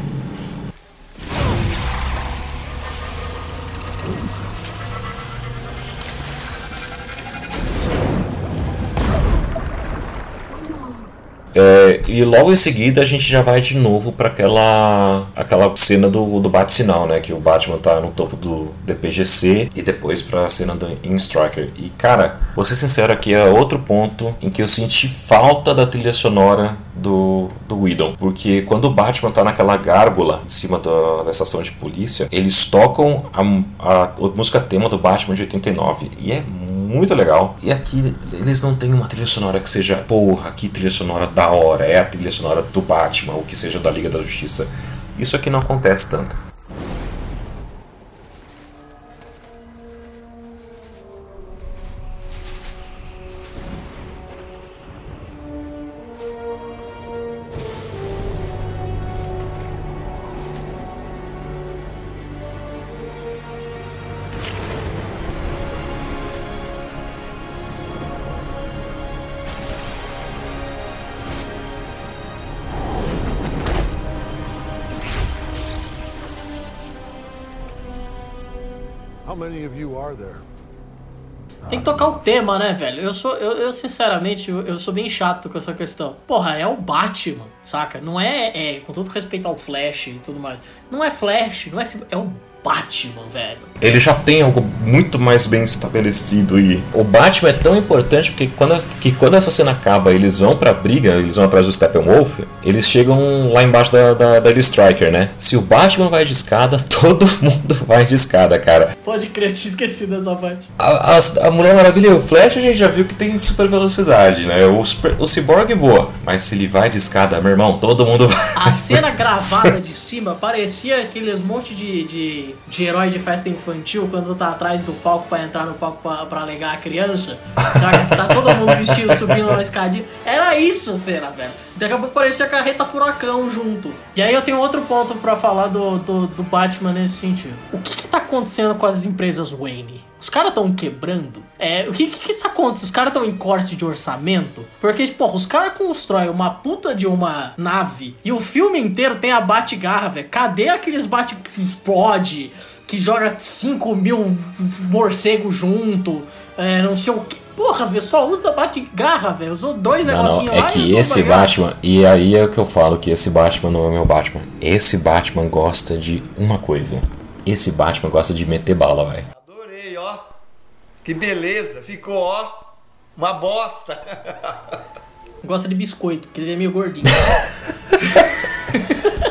É, e logo em seguida a gente já vai de novo para aquela aquela cena do, do bate-sinal, né? Que o Batman tá no topo do DPGC e depois pra cena do In Striker. E cara, vou ser sincero aqui, é outro ponto em que eu senti falta da trilha sonora do, do Whedon. Porque quando o Batman tá naquela gárgula em cima da, da estação de polícia, eles tocam a, a, a música tema do Batman de 89. E é muito legal. E aqui eles não têm uma trilha sonora que seja, porra, que trilha sonora da hora, é a trilha sonora do Batman, ou que seja da Liga da Justiça. Isso aqui não acontece tanto. Tem que tocar o tema, né, velho? Eu sou, eu, eu, sinceramente, eu, sou bem chato com essa questão. Porra, é o Batman, saca? Não é, é, com todo respeito ao Flash e tudo mais. Não é Flash, não é, é o Batman, velho. Ele já tem algo muito mais bem estabelecido e o Batman é tão importante porque quando, que quando essa cena acaba, eles vão pra briga, eles vão atrás do Steppenwolf, eles chegam lá embaixo da, da, da Striker, né? Se o Batman vai de escada, [LAUGHS] todo mundo vai de escada, cara. Pode crer, tinha esquecido essa parte. A, a, a Mulher Maravilha e o Flash a gente já viu que tem super velocidade, né? O, super, o Cyborg voa, mas se ele vai de escada, meu irmão, todo mundo [LAUGHS] vai. A cena gravada de cima parecia aqueles monte de, de, de herói de festa infantil quando tá atrás do palco pra entrar no palco pra alegar a criança. Sabe? Tá todo mundo vestido subindo uma escadinha. Era isso cena, velho. Daqui a pouco parecia carreta furacão junto. E aí eu tenho outro ponto pra falar do, do, do Batman nesse sentido. O que, que tá acontecendo com as empresas Wayne? Os caras estão quebrando? É, o que que, que tá acontecendo? Os caras estão em corte de orçamento? Porque, porra, os caras constroem uma puta de uma nave e o filme inteiro tem a bate-garra, velho. Cadê aqueles bate que que joga 5 mil morcegos junto, é, não sei o que. Porra, velho, só usa bate-garra, velho. Usou dois Não, não, negocinhos é lá e que esse. Batman, e aí é o que eu falo, que esse Batman não é o meu Batman. Esse Batman gosta de uma coisa. Esse Batman gosta de meter bala, velho. Adorei, ó. Que beleza. Ficou, ó, uma bosta. [LAUGHS] Gosta de biscoito, porque ele é meio gordinho. [LAUGHS]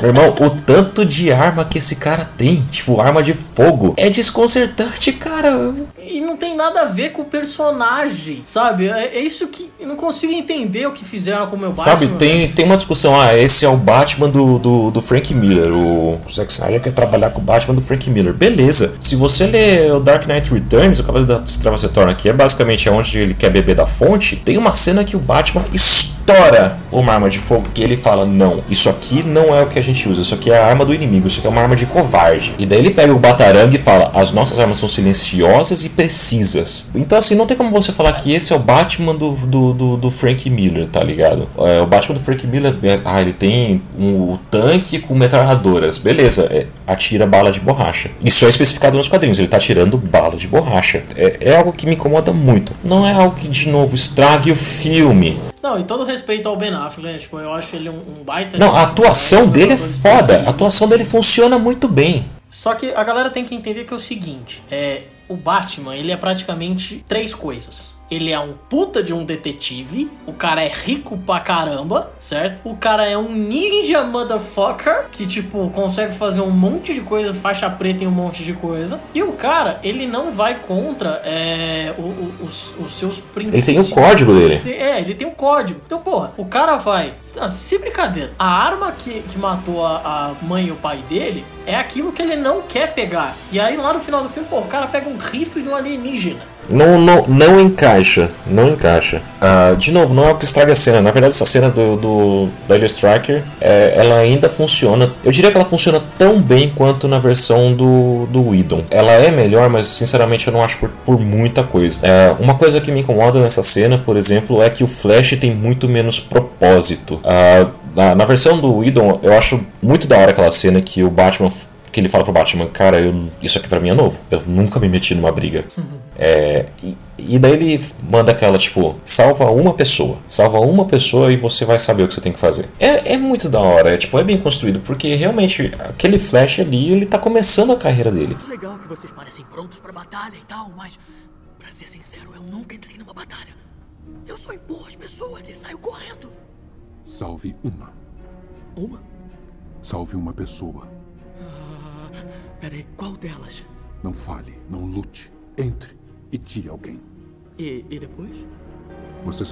Meu irmão, o tanto de arma que esse cara tem, tipo, arma de fogo, é desconcertante, cara. E não tem nada a ver com o personagem, sabe? É, é isso que eu não consigo entender o que fizeram com o meu Batman. Sabe, tem, tem uma discussão, ah, esse é o Batman do, do, do Frank Miller. O Zack Snyder quer trabalhar com o Batman do Frank Miller. Beleza. Se você lê o Dark Knight Returns, o Cavaleiro das Trevas Retorna, que é basicamente onde ele quer beber da fonte, tem uma cena que o Batman estoura uma arma de fogo que ele fala, não, isso aqui não é o que a gente usa, isso aqui é a arma do inimigo, isso aqui é uma arma de covarde. E daí ele pega o Batarang e fala, as nossas armas são silenciosas e precisas. Então assim, não tem como você falar que esse é o Batman do, do, do, do Frank Miller, tá ligado? É, o Batman do Frank Miller, é, ah, ele tem um, tanque com metralhadoras, beleza, é, atira bala de borracha. Isso é especificado nos quadrinhos, ele tá atirando bala de borracha. É, é algo que me incomoda muito. Não é algo que, de novo, estrague o filme. Não, e todo respeito ao Ben Affleck, né? Tipo, eu acho ele um, um baita. Não, a atuação dele é foda. A atuação dele funciona muito bem. Só que a galera tem que entender que é o seguinte: é, o Batman, ele é praticamente três coisas. Ele é um puta de um detetive, o cara é rico pra caramba, certo? O cara é um ninja motherfucker, que tipo, consegue fazer um monte de coisa, faixa preta em um monte de coisa. E o cara, ele não vai contra é, o- o- os, os seus Ele princípios. tem o código dele. É, ele tem um código. Então, porra, o cara vai. Se brincadeira, a arma que, que matou a, a mãe e o pai dele é aquilo que ele não quer pegar. E aí, lá no final do filme, pô, o cara pega um rifle de um alienígena. Não, não, não encaixa. Não encaixa. Ah, de novo, não é o que estraga a cena. Na verdade, essa cena do, do da Striker, é, ela ainda funciona. Eu diria que ela funciona tão bem quanto na versão do, do Whedon. Ela é melhor, mas sinceramente eu não acho por, por muita coisa. É, uma coisa que me incomoda nessa cena, por exemplo, é que o Flash tem muito menos propósito. Ah, na, na versão do Whedon, eu acho muito da hora aquela cena que o Batman. Que ele fala pro Batman, cara, eu, isso aqui pra mim é novo. Eu nunca me meti numa briga. É, e, e daí ele manda aquela, tipo, salva uma pessoa. Salva uma pessoa e você vai saber o que você tem que fazer. É, é muito da hora, é, tipo, é bem construído, porque realmente aquele Flash ali, ele tá começando a carreira dele. Legal que vocês parecem prontos pra batalha e tal, mas pra ser sincero, eu nunca entrei numa batalha. Eu só empurro as pessoas e saio correndo. Salve uma. Uma? Salve uma pessoa. Peraí, qual delas? Não fale, não lute. Entre e tire alguém. E, e depois?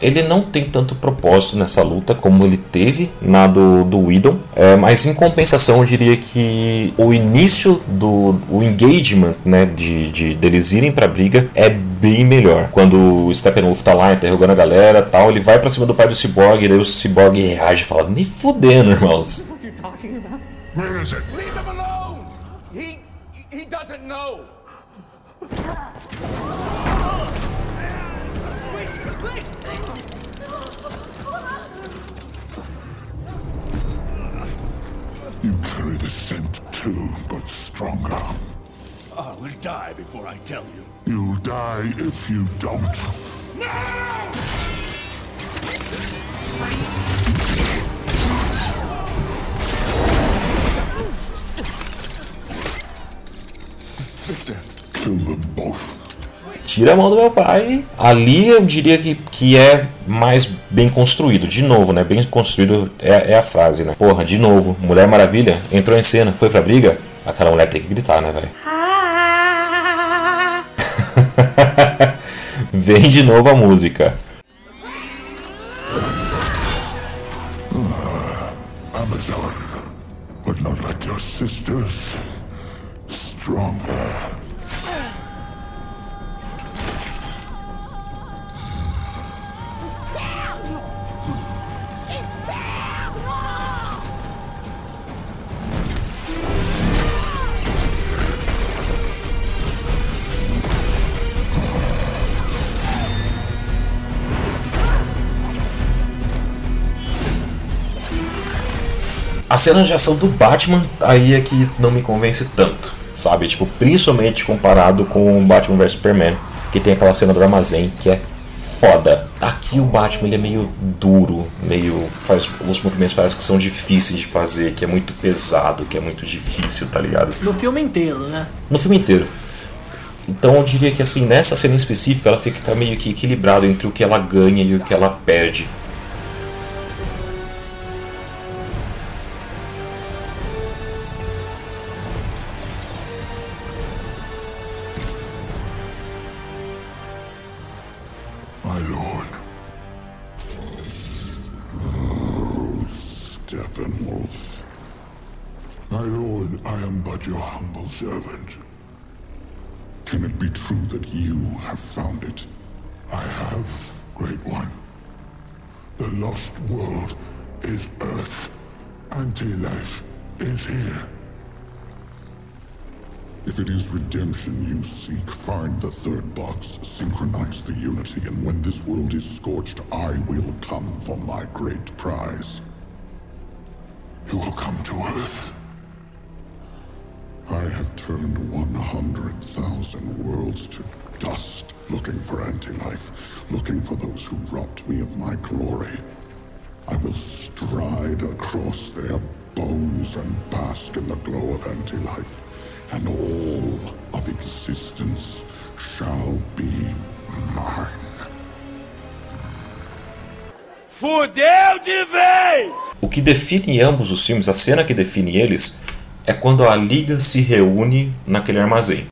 Ele não tem tanto propósito nessa luta como ele teve na do, do Whedon, é, mas em compensação eu diria que o início do o engagement né, de, de deles irem pra briga é bem melhor. Quando o Steppenwolf tá lá interrogando a galera tal, ele vai pra cima do pai do Cyborg e daí o Cyborg reage e fala: Nem fudendo, irmãos. Where is it? Leave him alone! He he doesn't know. You carry the scent too, but stronger. Ah, I will die before I tell you. You'll die if you don't. Tira a mão do meu pai. Ali eu diria que, que é mais bem construído. De novo, né? Bem construído é, é a frase, né? Porra, de novo, Mulher Maravilha entrou em cena, foi pra briga. Aquela mulher tem que gritar, né, velho? [LAUGHS] Vem de novo a música. Amazon, but not like your sisters. Stronger. A cena de ação do Batman aí é que não me convence tanto, sabe? Tipo, principalmente comparado com o Batman vs Superman, que tem aquela cena do armazém que é foda. Aqui o Batman ele é meio duro, meio faz os movimentos parece que são difíceis de fazer, que é muito pesado, que é muito difícil, tá ligado? No filme inteiro, né? No filme inteiro. Então eu diria que assim, nessa cena específica ela fica meio que equilibrado entre o que ela ganha e o que ela perde. Servant. Can it be true that you have found it? I have, Great One. The lost world is Earth. Anti-life is here. If it is redemption you seek, find the third box, synchronize the unity, and when this world is scorched, I will come for my great prize. You will come to Earth. I have turned 100,000 worlds to dust, looking for anti-life, looking for those who robbed me of my glory. I will stride across their bones and bask in the glow of anti-life, and all of existence shall be mine. Fudeu de vez! O que define ambos os filmes, a cena que define eles, é quando a liga se reúne naquele armazém.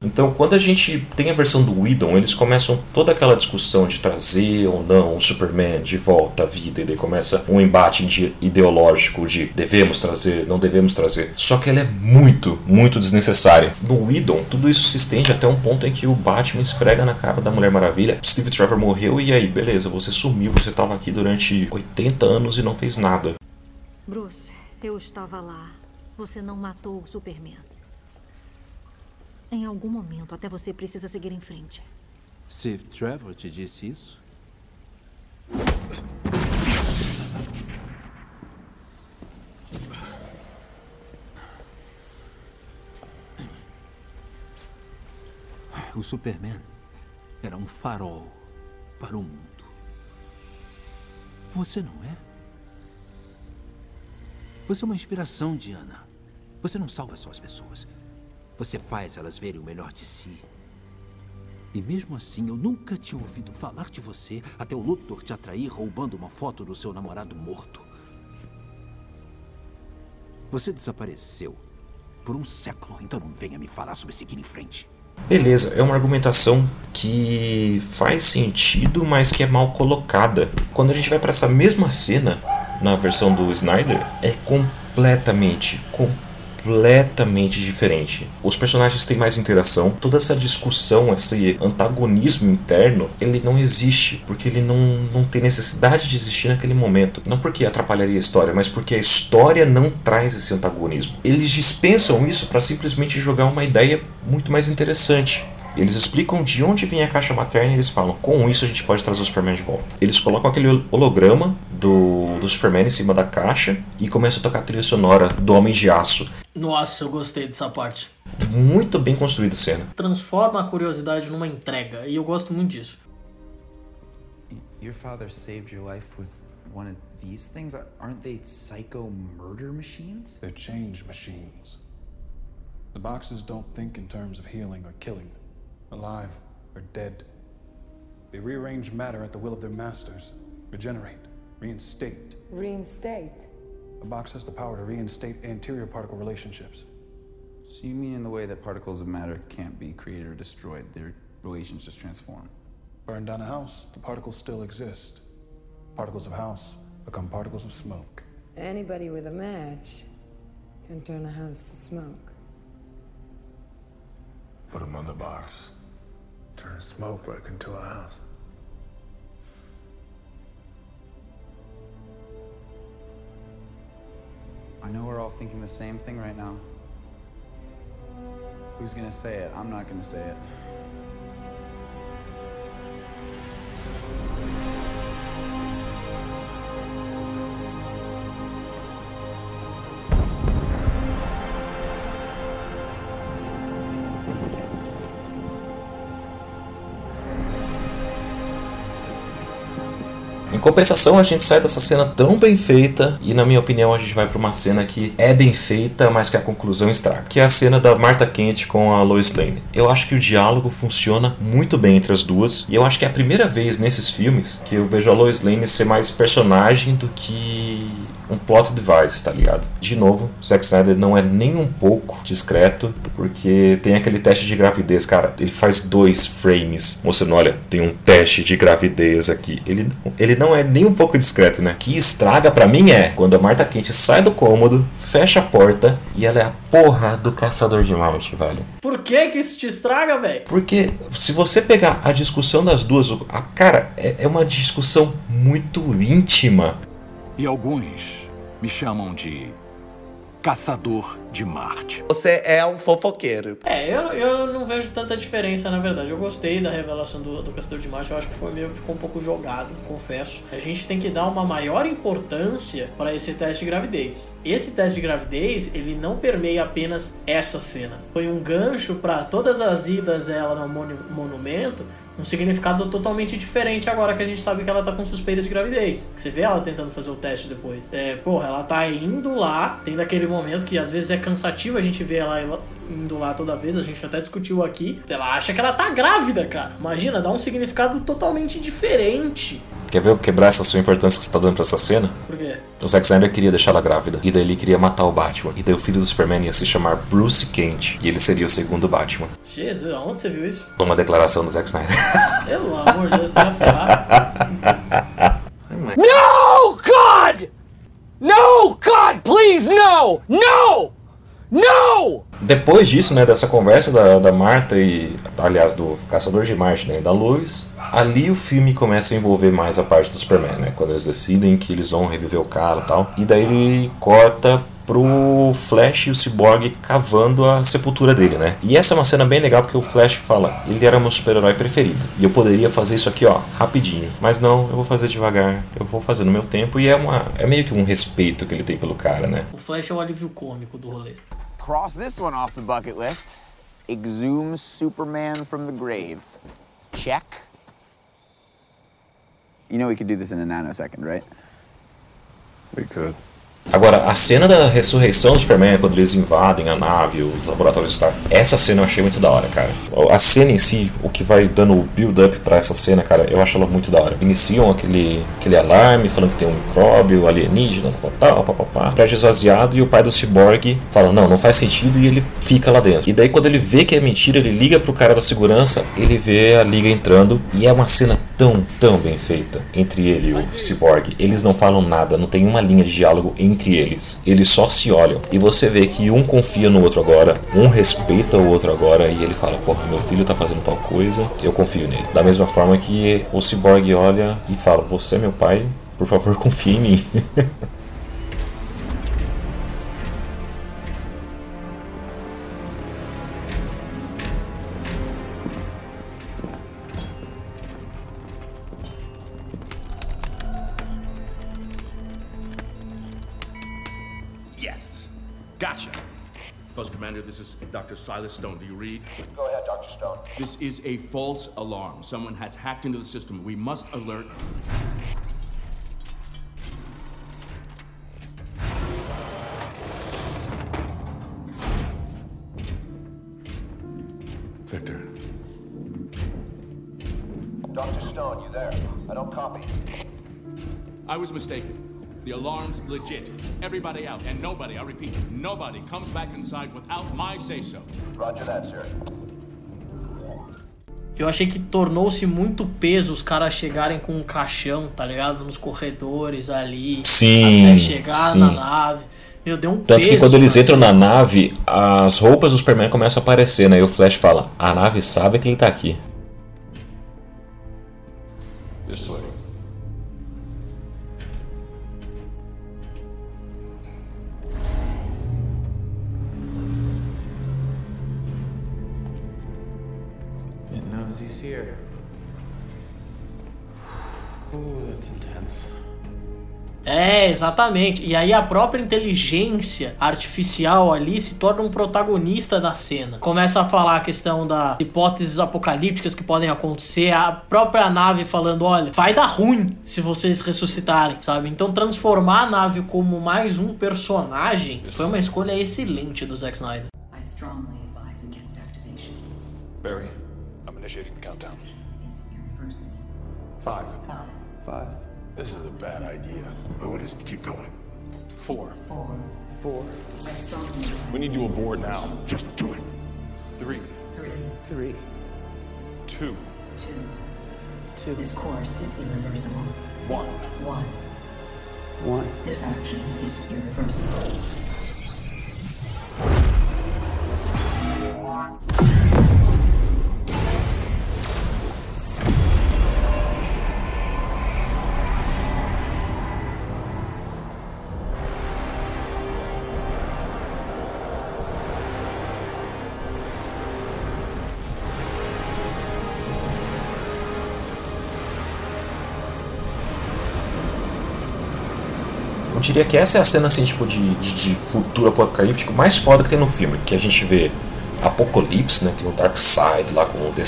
Então, quando a gente tem a versão do Whedon, eles começam toda aquela discussão de trazer ou não o Superman de volta à vida, e daí começa um embate de- ideológico de devemos trazer, não devemos trazer. Só que ela é muito, muito desnecessária. No Whedon, tudo isso se estende até um ponto em que o Batman esfrega na cara da Mulher Maravilha. Steve Trevor morreu e aí, beleza, você sumiu, você estava aqui durante 80 anos e não fez nada. Bruce, eu estava lá. Você não matou o Superman. Em algum momento, até você precisa seguir em frente. Steve Trevor te disse isso? O Superman era um farol para o mundo. Você não é? Você é uma inspiração, Diana. Você não salva só as pessoas. Você faz elas verem o melhor de si. E mesmo assim, eu nunca tinha ouvido falar de você até o Luthor te atrair roubando uma foto do seu namorado morto. Você desapareceu por um século, então não venha me falar sobre seguir em frente. Beleza, é uma argumentação que faz sentido, mas que é mal colocada. Quando a gente vai para essa mesma cena na versão do Snyder, é completamente, completamente diferente. Os personagens têm mais interação, toda essa discussão, esse antagonismo interno, ele não existe, porque ele não, não tem necessidade de existir naquele momento. Não porque atrapalharia a história, mas porque a história não traz esse antagonismo. Eles dispensam isso para simplesmente jogar uma ideia muito mais interessante. Eles explicam de onde vem a caixa materna e eles falam: com isso a gente pode trazer o Superman de volta. Eles colocam aquele holograma do, do Superman em cima da caixa e começam a tocar a trilha sonora do Homem de Aço. Nossa, eu gostei dessa parte. Muito bem construída a cena. Transforma a curiosidade numa entrega, e eu gosto muito disso. Your father saved your life with one of these things? Aren't they psycho murder machines? They're change machines. The boxes don't think in terms of healing or killing, alive or dead. They rearrange matter at the will of their masters, regenerate, reinstate. Reinstate? The box has the power to reinstate anterior particle relationships. So you mean in the way that particles of matter can't be created or destroyed, their relations just transform? Burn down a house, the particles still exist. Particles of house become particles of smoke. Anybody with a match can turn a house to smoke. Put him on the box. Turn smoke right into a house. I know we're all thinking the same thing right now. Who's gonna say it? I'm not gonna say it. Em compensação, a gente sai dessa cena tão bem feita e, na minha opinião, a gente vai para uma cena que é bem feita, mas que a conclusão estraga, que é a cena da Martha Kent com a Lois Lane. Eu acho que o diálogo funciona muito bem entre as duas e eu acho que é a primeira vez nesses filmes que eu vejo a Lois Lane ser mais personagem do que um plot device, tá ligado? De novo, Zack Snyder não é nem um pouco discreto, porque tem aquele teste de gravidez, cara. Ele faz dois frames mostrando, olha, tem um teste de gravidez aqui. Ele, ele não é nem um pouco discreto, né? Que estraga para mim é quando a Marta Quente sai do cômodo, fecha a porta e ela é a porra do caçador de Marte, velho. Por que que isso te estraga, velho? Porque se você pegar a discussão das duas, a cara é, é uma discussão muito íntima. E alguns me chamam de Caçador de Marte. Você é um fofoqueiro. É, eu, eu não vejo tanta diferença, na verdade. Eu gostei da revelação do, do Caçador de Marte. Eu acho que foi meio que ficou um pouco jogado, confesso. A gente tem que dar uma maior importância para esse teste de gravidez. Esse teste de gravidez, ele não permeia apenas essa cena. Foi um gancho para todas as idas dela no monu- monumento um significado totalmente diferente agora que a gente sabe que ela tá com suspeita de gravidez. Você vê ela tentando fazer o teste depois. É, porra, ela tá indo lá, tem daquele momento que às vezes é cansativo a gente ver ela indo lá toda vez, a gente até discutiu aqui. Ela acha que ela tá grávida, cara. Imagina, dá um significado totalmente diferente. Quer ver eu quebrar essa sua importância que você tá dando pra essa cena? Por quê? O Zack Snyder queria deixar ela grávida, e daí ele queria matar o Batman. E daí o filho do Superman ia se chamar Bruce Kent, e ele seria o segundo Batman. Jesus, aonde você viu isso? Uma declaração do Zack Snyder. [LAUGHS] Pelo amor de Deus, você vai ferrar. No, God! No, God, please, no! No! No! Depois disso, né, dessa conversa da, da Marta e, aliás, do Caçador de Marte né, e da Luz, ali o filme começa a envolver mais a parte do Superman, né? Quando eles decidem que eles vão reviver o cara e tal. E daí ele corta pro Flash e o Cyborg cavando a sepultura dele, né? E essa é uma cena bem legal porque o Flash fala, ele era meu super-herói preferido. E eu poderia fazer isso aqui, ó, rapidinho. Mas não, eu vou fazer devagar, eu vou fazer no meu tempo. E é, uma, é meio que um respeito que ele tem pelo cara, né? O Flash é o alívio cômico do rolê. Cross this one off the bucket list. Exhume Superman from the grave. Check. You know we could do this in a nanosecond, right? We could. Agora, a cena da ressurreição do Superman, quando eles invadem a nave, os laboratórios Star, essa cena eu achei muito da hora, cara. A cena em si, o que vai dando o build-up pra essa cena, cara, eu acho ela muito da hora. Iniciam aquele, aquele alarme falando que tem um micróbio alienígena, tal, tal, papapá. Prédio esvaziado e o pai do Cyborg fala: Não, não faz sentido e ele fica lá dentro. E daí, quando ele vê que é mentira, ele liga pro cara da segurança, ele vê a liga entrando e é uma cena tão, tão bem feita entre ele e o Cyborg. Eles não falam nada, não tem uma linha de diálogo entre eles. Eles só se olham. E você vê que um confia no outro agora, um respeita o outro agora e ele fala: Porra, meu filho tá fazendo tal coisa, eu confio nele. Da mesma forma que o Cyborg olha e fala: Você é meu pai, por favor, [LAUGHS] confie em mim. Gotcha. Commander, this is Dr. Silas Stone. Do you read? Go ahead, Dr. Stone. This is a false alarm. Someone has hacked into the system. We must alert. Victor. Dr. Stone, you there? I don't copy. I was mistaken. The alarm's legit. Everybody out, and nobody, I repeat, nobody comes back inside without my say-so. Roger that, sir. Eu achei que tornou-se muito peso os caras chegarem com um caixão, tá ligado? Nos corredores ali. Sim, Até chegar sim. na nave. Meu, deu um Tanto peso. que quando eles assim. entram na nave, as roupas do Superman começam a aparecer, né? E o Flash fala: A nave sabe que ele tá aqui. Exatamente. E aí a própria inteligência artificial ali se torna um protagonista da cena. Começa a falar a questão das hipóteses apocalípticas que podem acontecer, a própria nave falando, olha, vai dar ruim se vocês ressuscitarem, sabe? Então transformar a nave como mais um personagem foi uma escolha excelente do Zack Snyder. I strongly advise against activation. Barry, I'm initiating the countdown. Five. Five, Five. This is a bad idea. Oh, just keep going. Four. four, Four. We need to abort now. Just do it. Three. three, Three. Two. two. Two. This course is irreversible. One. One. One. This action is irreversible. Diria que essa é a cena assim, tipo, de, de, de futuro apocalíptico mais foda que tem no filme. Que a gente vê Apocalipse, né? Tem o Dark Side lá com o The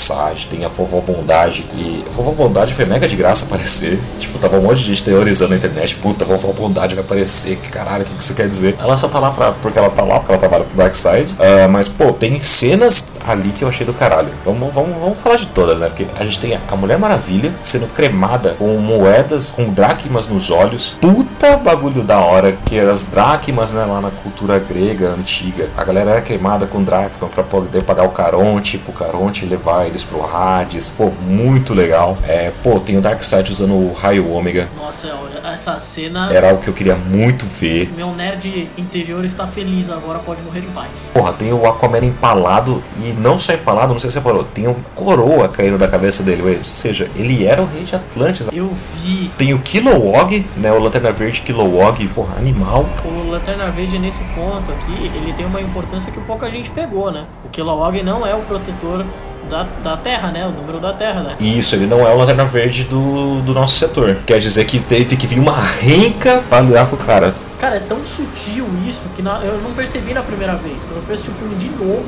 tem a Vovó Bondade. E a Vovó Bondade foi mega de graça aparecer. Tipo, tava um monte de gente teorizando na internet. Puta, a Vovó Bondade vai aparecer. Que caralho, o que, que isso quer dizer? Ela só tá lá pra, porque ela tá lá, porque ela trabalha pro Dark Side. Ah, mas, pô, tem cenas ali que eu achei do caralho. Vamos, vamos, vamos falar de todas, né? Porque a gente tem a Mulher Maravilha sendo cremada com moedas, com dracmas nos olhos. Puta bagulho da hora, que as dracmas, né, lá na cultura grega antiga, a galera era cremada com dracma pra poder pagar o Caronte, pro Caronte levar eles pro Hades. Pô, muito legal. É, pô, tem o Darkseid usando o raio ômega. Nossa, essa cena. Era algo que eu queria muito ver. Meu nerd interior está feliz, agora pode morrer em paz. Porra, tem o Aquaman empalado e não só empalado, não sei se você parou, tem um coroa caindo da cabeça dele, ou seja, ele era o rei de Atlantis. Eu vi. Tem o Kilowog, né, o Lanterna Verde Kilowog, porra, animal. O Lanterna Verde nesse ponto aqui, ele tem uma importância que pouca gente pegou, né? O Kilowog não é o protetor da, da Terra, né? O número da Terra, né? Isso, ele não é o Lanterna Verde do, do nosso setor. Quer dizer que teve que vir uma renca pra lidar com o cara. Cara, é tão sutil isso que na- eu não percebi na primeira vez. Quando eu fui assistir o filme de novo,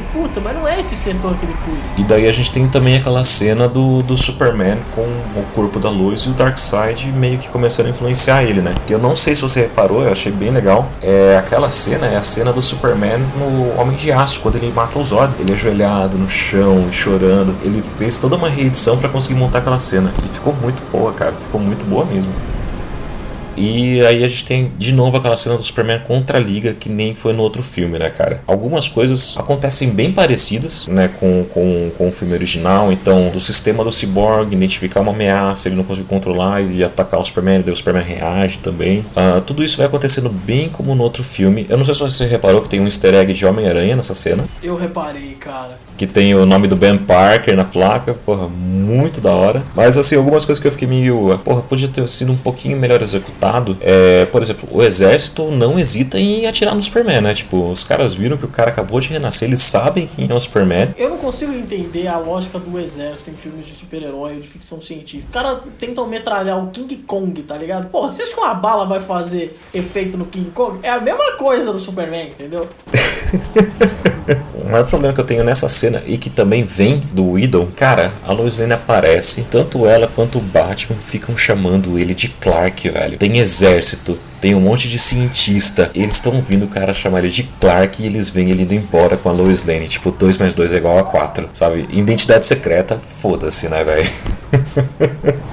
falei, puta, mas não é esse setor que ele cuida. E daí a gente tem também aquela cena do, do Superman com o corpo da luz e o Darkseid meio que começando a influenciar ele, né? Eu não sei se você reparou, eu achei bem legal. É aquela cena, é a cena do Superman no Homem de Aço, quando ele mata o Zod. Ele ajoelhado no chão, chorando. Ele fez toda uma reedição pra conseguir montar aquela cena. E ficou muito boa, cara. Ficou muito boa mesmo. E aí a gente tem de novo aquela cena do Superman contra a Liga, que nem foi no outro filme, né, cara? Algumas coisas acontecem bem parecidas, né, com, com, com o filme original. Então, do sistema do Cyborg, identificar uma ameaça, ele não conseguir controlar e atacar o Superman, daí o Superman reage também. Ah, tudo isso vai acontecendo bem como no outro filme. Eu não sei se você reparou que tem um easter egg de Homem-Aranha nessa cena. Eu reparei, cara. Que tem o nome do Ben Parker na placa, porra, muito da hora. Mas assim, algumas coisas que eu fiquei meio. Porra, podia ter sido um pouquinho melhor executado. É, por exemplo, o exército não hesita em atirar no Superman, né? Tipo, os caras viram que o cara acabou de renascer, eles sabem quem é o Superman. Eu não consigo entender a lógica do exército em filmes de super-herói ou de ficção científica. Os caras tentam metralhar o King Kong, tá ligado? Porra, você acha que uma bala vai fazer efeito no King Kong? É a mesma coisa no Superman, entendeu? [LAUGHS] [LAUGHS] o maior problema que eu tenho nessa cena e que também vem do Widow, cara, a Lois Lane aparece, tanto ela quanto o Batman ficam chamando ele de Clark, velho. Tem exército, tem um monte de cientista. Eles estão vindo o cara chamar ele de Clark e eles veem ele indo embora com a Lois Lane. Tipo, 2 mais 2 é igual a 4, sabe? Identidade secreta, foda-se, né, velho? [LAUGHS]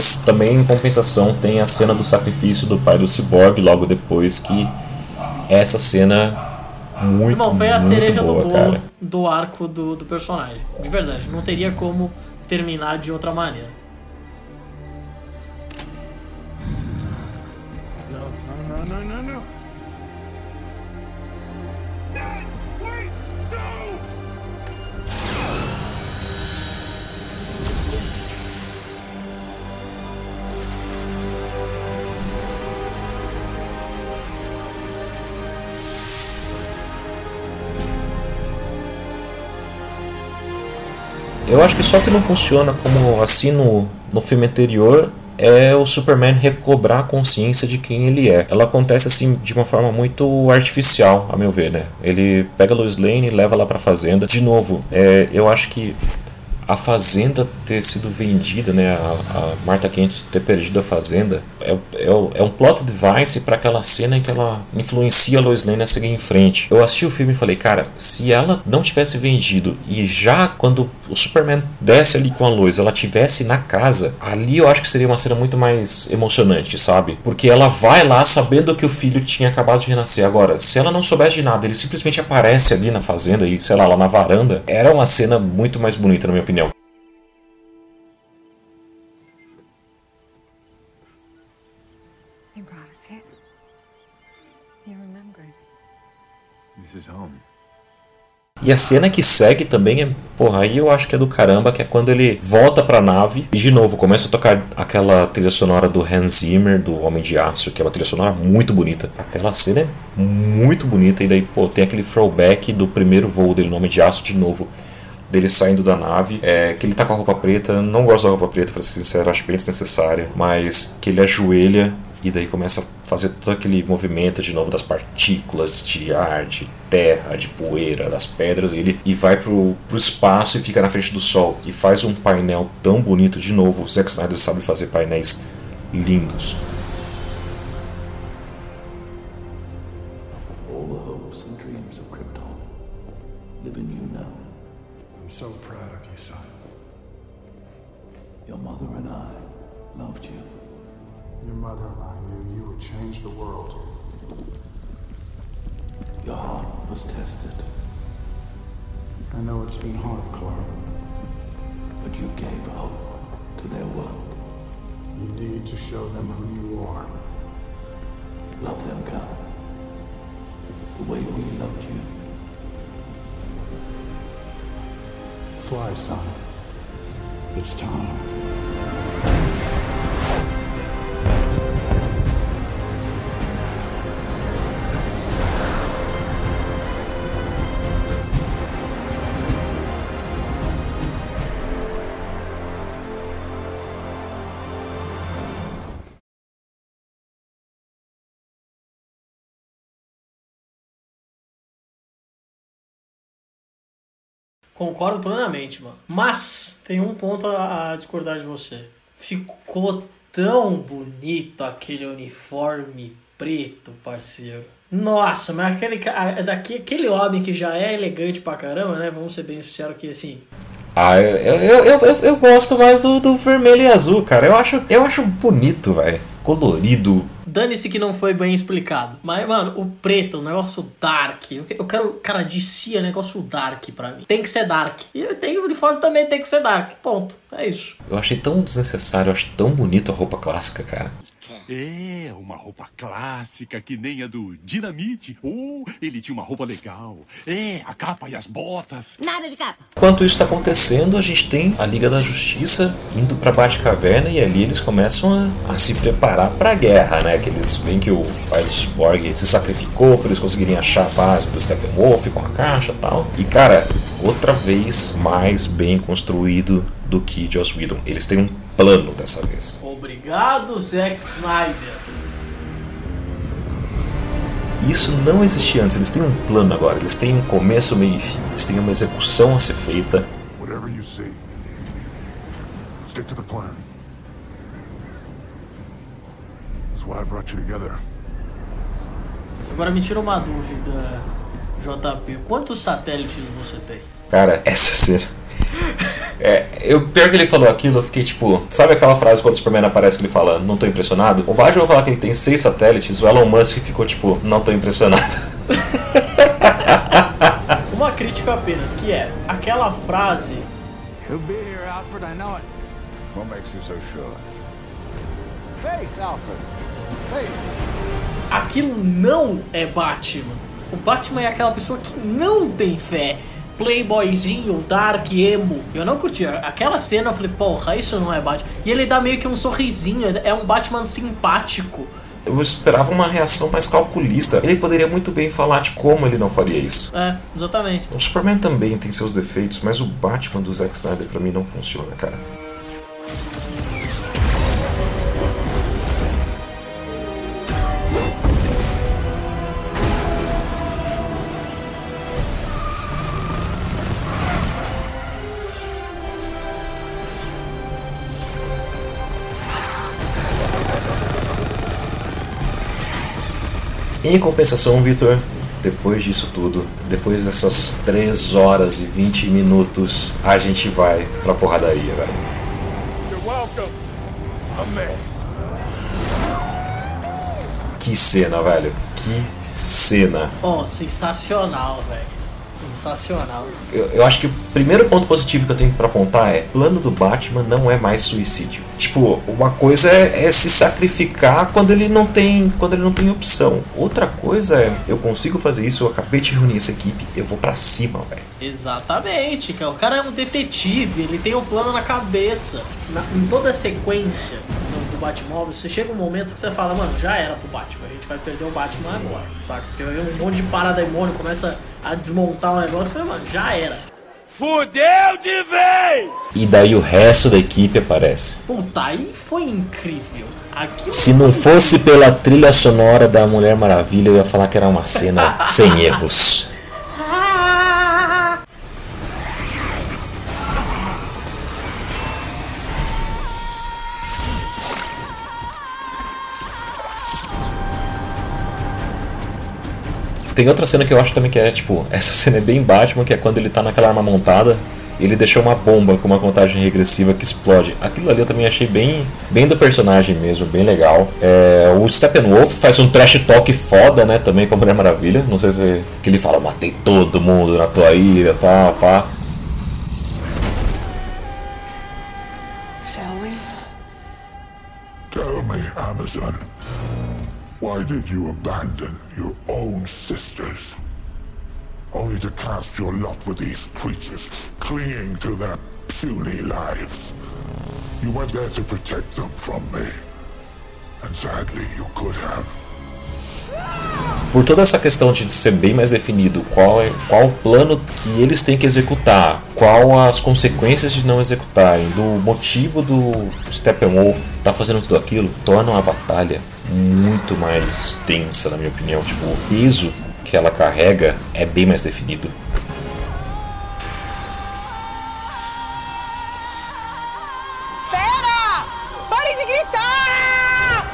mas também em compensação tem a cena do sacrifício do pai do Cyborg logo depois que essa cena muito Irmão, foi a cereja boa, do bolo cara. do arco do, do personagem. De verdade. Não teria como terminar de outra maneira. Eu acho que só que não funciona como assim no, no filme anterior é o Superman recobrar a consciência de quem ele é. Ela acontece assim de uma forma muito artificial, a meu ver, né? Ele pega a Lois Lane e leva lá pra fazenda. De novo, é, eu acho que a fazenda ter sido vendida, né, a, a Martha Kent ter perdido a fazenda, é, é, o- é um plot device para aquela cena em que ela influencia a Lois Lane a seguir em frente. Eu assisti o filme e falei, cara, se ela não tivesse vendido e já quando o Superman desce ali com a Lois, ela tivesse na casa, ali eu acho que seria uma cena muito mais emocionante, sabe? Porque ela vai lá sabendo que o filho tinha acabado de renascer. Agora, se ela não soubesse de nada, ele simplesmente aparece ali na fazenda e, sei lá, lá na varanda, era uma cena muito mais bonita, na minha opinião. E a cena que segue também é, porra, aí eu acho que é do caramba, que é quando ele volta pra nave e de novo começa a tocar aquela trilha sonora do Hans Zimmer, do Homem de Aço, que é uma trilha sonora muito bonita. Aquela cena é muito bonita e daí, pô, tem aquele throwback do primeiro voo dele no Homem de Aço de novo. Dele saindo da nave, é, que ele tá com a roupa preta, não gosto da roupa preta, pra ser sincero, acho bem desnecessária, mas que ele ajoelha e daí começa a fazer todo aquele movimento de novo das partículas de ar, de terra, de poeira, das pedras, e ele e vai pro, pro espaço e fica na frente do sol e faz um painel tão bonito de novo. O Zack Snyder sabe fazer painéis lindos. Change the world. Your heart was tested, I know it's been hard, Clark. but you gave hope to their world. You need to show them who you are. Love them, Cal. The way we loved you. Fly, son. It's time. Concordo plenamente, mano. Mas tem um ponto a, a discordar de você. Ficou tão bonito aquele uniforme preto, parceiro. Nossa, mas aquele, a- daqui, aquele homem que já é elegante pra caramba, né? Vamos ser bem sinceros que assim. Ah, eu, eu, eu, eu, eu gosto mais do, do vermelho e azul, cara. Eu acho, eu acho bonito, velho. Colorido. Dane-se que não foi bem explicado. Mas, mano, o preto, o negócio dark. Eu que- eu quero, cara, de si é negócio dark pra mim. Tem que ser dark. E tem o uniforme também tem que ser dark. Ponto. É isso. Eu achei tão desnecessário, eu acho tão bonita a roupa clássica, cara. É, uma roupa clássica que nem a do Dinamite. Oh, ele tinha uma roupa legal. É, a capa e as botas. Nada de capa. Enquanto isso tá acontecendo, a gente tem a Liga da Justiça indo pra Batcaverna e ali eles começam a, a se preparar pra guerra, né? Que eles veem que o pai do Cyborg se sacrificou pra eles conseguirem achar a base do Steppenwolf com a caixa e tal. E cara, outra vez mais bem construído do que Joss Whedon. Eles têm um plano dessa vez. Obrigado, Zack Snyder. Isso não existia antes, eles têm um plano agora, eles têm um começo, meio e fim, eles têm uma execução a ser feita. Whatever you see, stick to the plan. That's why I brought you together. Agora me tira uma dúvida, JP. Quantos satélites você tem? Cara, [LAUGHS] essa cena. É, eu, pior que ele falou aquilo, eu fiquei tipo. Sabe aquela frase quando o Superman aparece que ele fala, não tô impressionado? O Batman vai falar que ele tem seis satélites, o Elon Musk ficou tipo, não tô impressionado. [LAUGHS] Uma crítica apenas, que é aquela frase. He'll be here, Alfred, I know it. What makes you so sure? Faith, Alfred. Faith. Aquilo não é Batman. O Batman é aquela pessoa que não tem fé. Playboyzinho, dark, emo. Eu não curti. Aquela cena eu falei, porra, isso não é Batman. E ele dá meio que um sorrisinho. É um Batman simpático. Eu esperava uma reação mais calculista. Ele poderia muito bem falar de como ele não faria isso. É, exatamente. O Superman também tem seus defeitos, mas o Batman do Zack Snyder pra mim não funciona, cara. Em compensação, Victor, depois disso tudo, depois dessas 3 horas e 20 minutos, a gente vai pra porradaria, velho. You're welcome. Amen. Que cena, velho. Que cena. Oh, sensacional, velho. Sensacional. Eu, eu acho que o primeiro ponto positivo que eu tenho pra apontar é: plano do Batman não é mais suicídio. Tipo, uma coisa é, é se sacrificar quando ele não tem, quando ele não tem opção. Outra coisa é: eu consigo fazer isso, eu acabei de reunir essa equipe, eu vou pra cima, velho. Exatamente, cara. O cara é um detetive, ele tem um plano na cabeça. Na- em toda a sequência Batmóvel, você chega um momento que você fala, mano, já era pro Batman, a gente vai perder o Batman agora, saca? Porque aí um monte de parademônio começa a desmontar o negócio, falei, mano, já era. Fudeu de vez! E daí o resto da equipe aparece. Puta, aí foi incrível. Aqui Se não fosse pela trilha sonora da Mulher Maravilha, eu ia falar que era uma cena [LAUGHS] sem erros. Tem outra cena que eu acho também que é tipo, essa cena é bem Batman, que é quando ele tá naquela arma montada, ele deixou uma bomba com uma contagem regressiva que explode. Aquilo ali eu também achei bem, bem do personagem mesmo, bem legal. É, o Steppenwolf faz um trash talk foda, né, também com a Mulher Maravilha. Não sei se que ele fala, matei todo mundo na tua ilha, tal, pá. Shall we? Tell me, Amazon, why did you abandon your own sisters? Only to cast your lot with these creatures, clinging to their puny lives. You went there to protect them from me. And sadly, you could have. Por toda essa questão de ser bem mais definido qual é qual o plano que eles têm que executar, qual as consequências de não executarem, do motivo do Steppenwolf tá fazendo tudo aquilo, torna a batalha muito mais tensa, na minha opinião. Tipo, o peso que ela carrega é bem mais definido. Pera! Pare de gritar!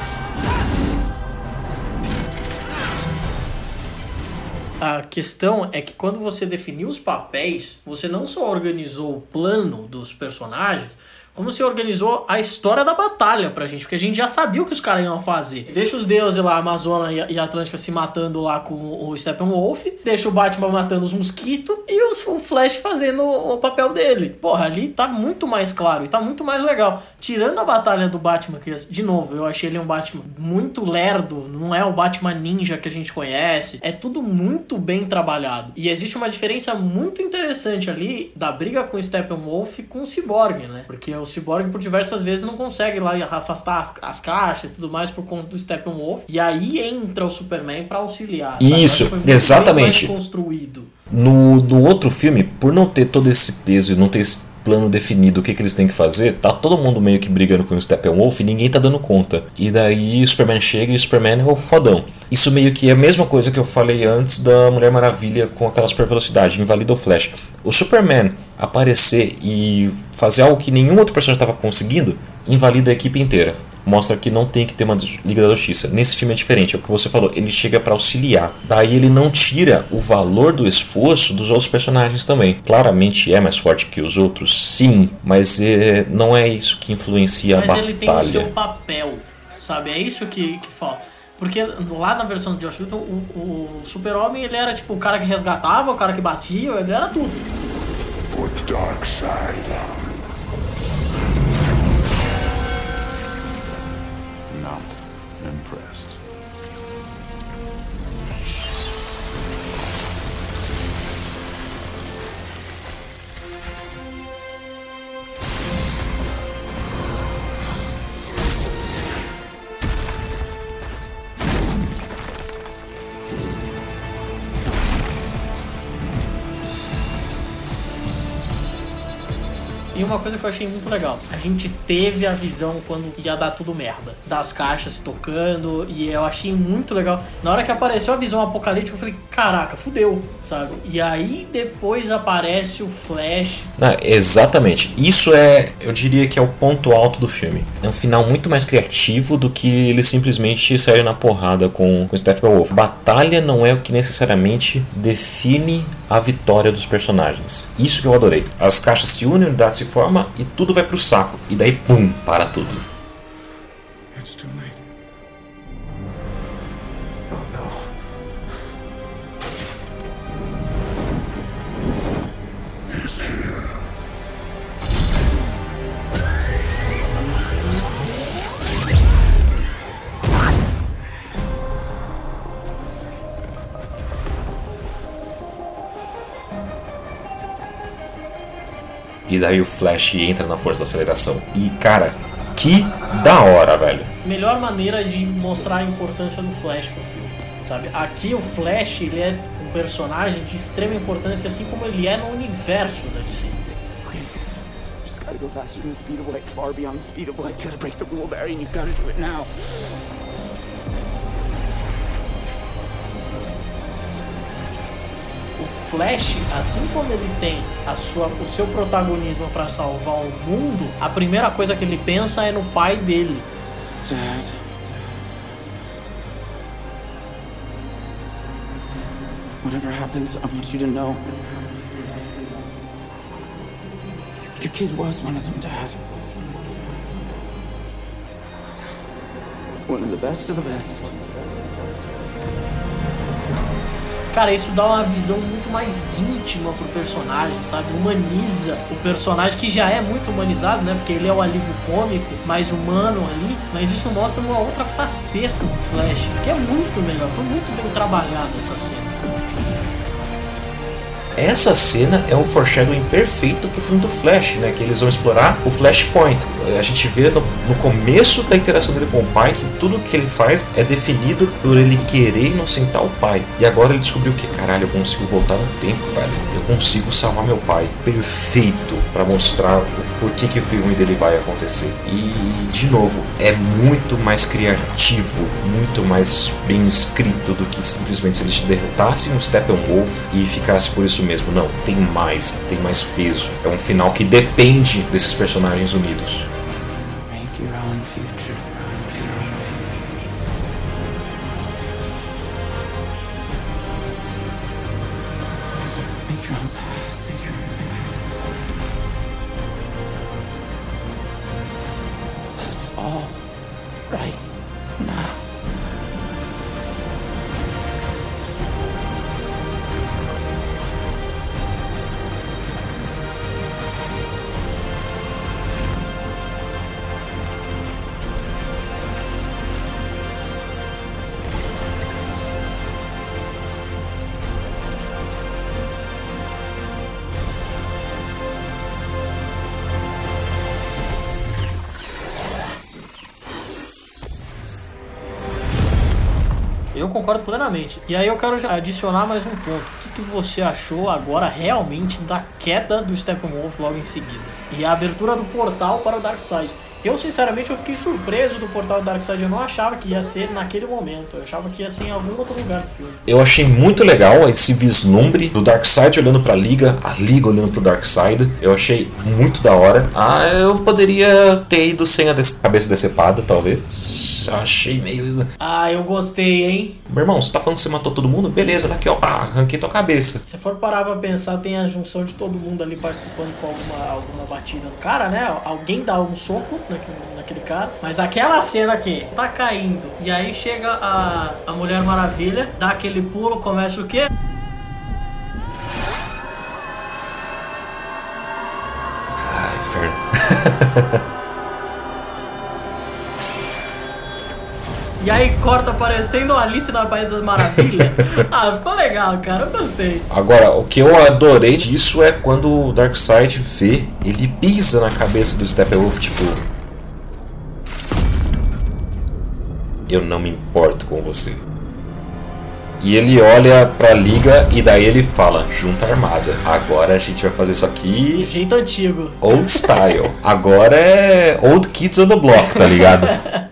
A questão é que quando você definiu os papéis, você não só organizou o plano dos personagens, como se organizou a história da batalha pra gente, porque a gente já sabia o que os caras iam fazer. Deixa os deuses lá, Amazona e e Atlântica se matando lá com o Steppenwolf, deixa o Batman matando os mosquitos e os- o Flash fazendo o papel dele. Porra, ali tá muito mais claro e tá muito mais legal. Tirando a batalha do Batman, que de novo, eu achei ele um Batman muito lerdo, não é o Batman ninja que a gente conhece. É tudo muito bem trabalhado. E existe uma diferença muito interessante ali da briga com o Steppenwolf com o Cyborg, né? Porque o Cyborg por diversas vezes não consegue lá afastar as, as caixas e tudo mais por conta do Steppenwolf. E aí entra o Superman pra auxiliar. Isso, exatamente. construído. No, no outro filme, por não ter todo esse peso e não ter esse plano definido o que, que eles têm que fazer, tá todo mundo meio que brigando com o Steppenwolf e ninguém tá dando conta. E daí o Superman chega e o Superman é o fodão. Isso meio que é a mesma coisa que eu falei antes da Mulher Maravilha com aquela super velocidade, invalida o Flash. O Superman aparecer e fazer algo que nenhum outro personagem estava conseguindo, invalida a equipe inteira. Mostra que não tem que ter uma Liga da Justiça. Nesse filme é diferente, é o que você falou, ele chega para auxiliar. Daí ele não tira o valor do esforço dos outros personagens também. Claramente é mais forte que os outros, sim, mas é, não é isso que influencia Mas a ele tem o batalha. seu papel, sabe? É isso que, que falta. Porque lá na versão do Josh Whedon, o, o Super-Homem, ele era tipo o cara que resgatava, o cara que batia, ele era tudo. For Darkseid. Not uma coisa que eu achei muito legal, a gente teve a visão quando ia dar tudo merda, das caixas tocando, e eu achei muito legal. Na hora que apareceu a visão apocalíptica, eu falei, caraca, fudeu, sabe? E aí depois aparece o Flash. Não, exatamente. Isso é, eu diria que é o ponto alto do filme. É um final muito mais criativo do que ele simplesmente sair na porrada com, com Steppenwolf. Batalha não é o que necessariamente define a vitória dos personagens. Isso que eu adorei. As caixas se unem, a unidade se e tudo vai pro saco. E daí, pum, para tudo. E daí o Flash entra na força da aceleração. E cara, que da hora, velho. Melhor maneira de mostrar a importância do Flash pro filme, sabe? Aqui o Flash, ele é um personagem de extrema importância, assim como ele é no universo da DC. Just gotta go faster than the speed of light, far beyond the speed of light. You gotta break the rule, Barry, and you gotta do it now. Flash, assim como ele tem a sua, o seu protagonismo pra salvar o mundo, a primeira coisa que ele pensa é no pai dele. Dad. Whatever happens, I want you to know. Your kid was one of them, Dad. One of the best of the best. Cara, isso dá uma visão muito mais íntima pro personagem, sabe? Humaniza o personagem que já é muito humanizado, né? Porque ele é o alívio cômico, mais humano ali, mas isso mostra uma outra faceta do Flash, que é muito melhor, foi muito bem trabalhado essa cena. Essa cena é um foreshadowing perfeito pro filme do Flash, né? Que eles vão explorar o Flashpoint. A gente vê no, no começo da interação dele com o pai que tudo que ele faz é definido por ele querer inocentar o pai. E agora ele descobriu que, caralho, eu consigo voltar no tempo, velho. Eu consigo salvar meu pai. Perfeito para mostrar o porquê que o filme dele vai acontecer. E, de novo, é muito mais criativo, muito mais bem escrito do que simplesmente se eles derrotassem um Steppenwolf e ficasse por isso mesmo. Não, tem mais, tem mais peso. É um final que depende desses personagens unidos. Concordo plenamente. E aí eu quero adicionar mais um ponto. O que, que você achou agora realmente da queda do Steppenwolf logo em seguida? E a abertura do portal para o Darkseid. Eu, sinceramente, eu fiquei surpreso do portal do Darkseid. Eu não achava que ia ser naquele momento. Eu achava que ia ser em algum outro lugar do filme. Eu achei muito legal esse vislumbre do Darkseid olhando pra Liga, a Liga olhando pro Darkseid. Eu achei muito da hora. Ah, eu poderia ter ido sem a des- cabeça decepada, talvez. Achei meio. Ah, eu gostei, hein? Meu irmão, você tá falando que você matou todo mundo? Beleza, tá aqui, ó. Pá, arranquei tua cabeça. Se for parar pra pensar, tem a junção de todo mundo ali participando com alguma, alguma batida no cara, né? Alguém dá um soco naquele, naquele cara. Mas aquela cena aqui, tá caindo. E aí chega a, a Mulher Maravilha, dá aquele pulo, começa o quê? Ah, inferno. [LAUGHS] E aí corta aparecendo a Alice na País das Maravilhas. [LAUGHS] ah, ficou legal, cara. Eu gostei. Agora, o que eu adorei disso é quando o Darkseid vê, ele pisa na cabeça do Steppenwolf, tipo. Eu não me importo com você. E ele olha pra liga e daí ele fala: junta a armada. Agora a gente vai fazer isso aqui Jeito antigo. old style. Agora é old kids on the block, tá ligado? [LAUGHS]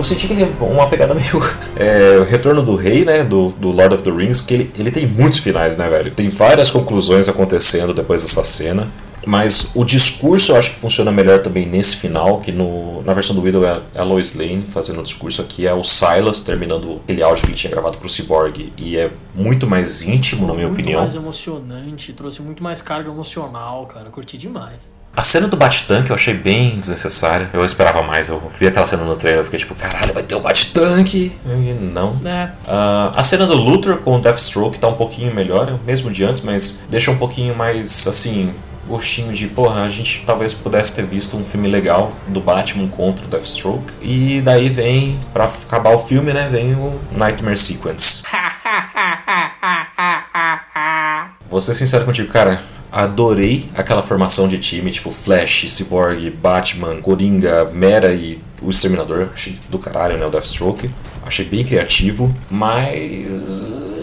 Eu senti que ele é uma pegada [LAUGHS] meio. É, o Retorno do Rei, né? Do, do Lord of the Rings, que ele, ele tem muitos finais, né, velho? Tem várias conclusões acontecendo depois dessa cena. Mas o discurso eu acho que funciona melhor também nesse final, que no, na versão do Widow é a Lois Lane fazendo o discurso aqui, é o Silas terminando aquele áudio que ele tinha gravado pro Cyborg. E é muito mais íntimo, na minha muito opinião. mais emocionante, trouxe muito mais carga emocional, cara. Curti demais. A cena do bate-tanque eu achei bem desnecessária. Eu esperava mais. Eu vi aquela cena no trailer, eu fiquei tipo, caralho, vai ter o bate-tanque. E Não. É. Ah, a cena do Luthor com o Deathstroke tá um pouquinho melhor, mesmo de antes, mas deixa um pouquinho mais assim. Gostinho de, porra, a gente talvez pudesse ter visto um filme legal do Batman contra o Deathstroke. E daí vem, pra acabar o filme, né? Vem o Nightmare Sequence. [LAUGHS] Vou ser sincero contigo, cara. Adorei aquela formação de time, tipo Flash, Cyborg, Batman, Coringa, Mera e o Exterminador. Achei do caralho, né? O Deathstroke. Achei bem criativo, mas.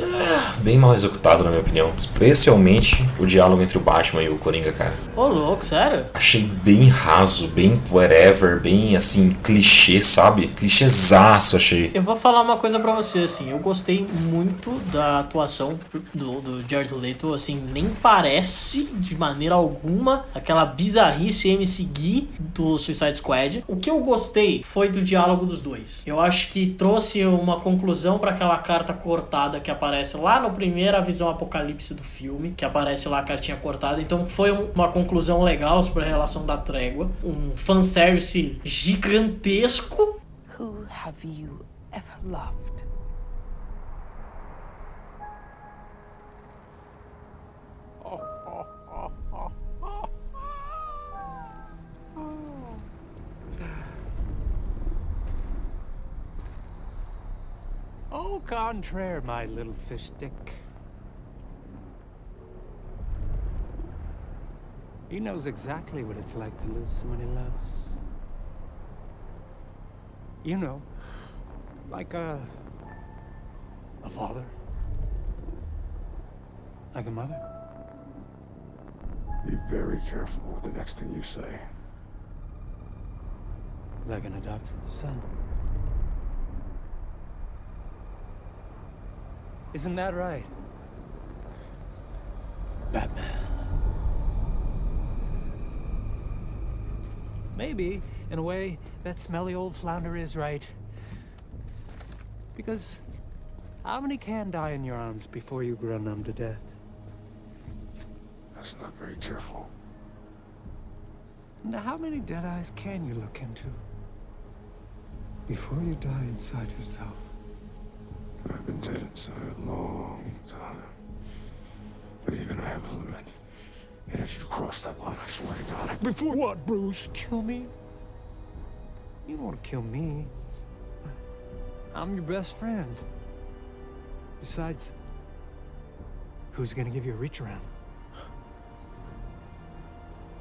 Bem mal executado, na minha opinião. Especialmente o diálogo entre o Batman e o Coringa, cara. Ô, louco, sério? Achei bem raso, bem whatever, bem assim, clichê, sabe? Clichêzaço, achei. Eu vou falar uma coisa pra você, assim, eu gostei muito da atuação do, do Jared Leto, assim, nem parece de maneira alguma aquela bizarrice MC Gui do Suicide Squad. O que eu gostei foi do diálogo dos dois. Eu acho que trouxe uma conclusão pra aquela carta cortada que aparece lá no primeira visão apocalipse do filme, que aparece lá a cartinha cortada. Então foi um- uma conclusão legal sobre a relação da trégua, um fanservice gigantesco Who have you ever loved? Au contraire, my little fish stick. He knows exactly what it's like to lose someone he loves. You know, like a. a father. Like a mother. Be very careful with the next thing you say. Like an adopted son. Isn't that right? Batman. Maybe, in a way, that smelly old flounder is right. Because how many can die in your arms before you grow numb to death? That's not very careful. And how many dead eyes can you look into before you die inside yourself? I've been dead inside a long time. But even I have a limit. And if you cross that line, I swear to God, I... Before what, Bruce? Kill me? You don't want to kill me. I'm your best friend. Besides, who's gonna give you a reach around?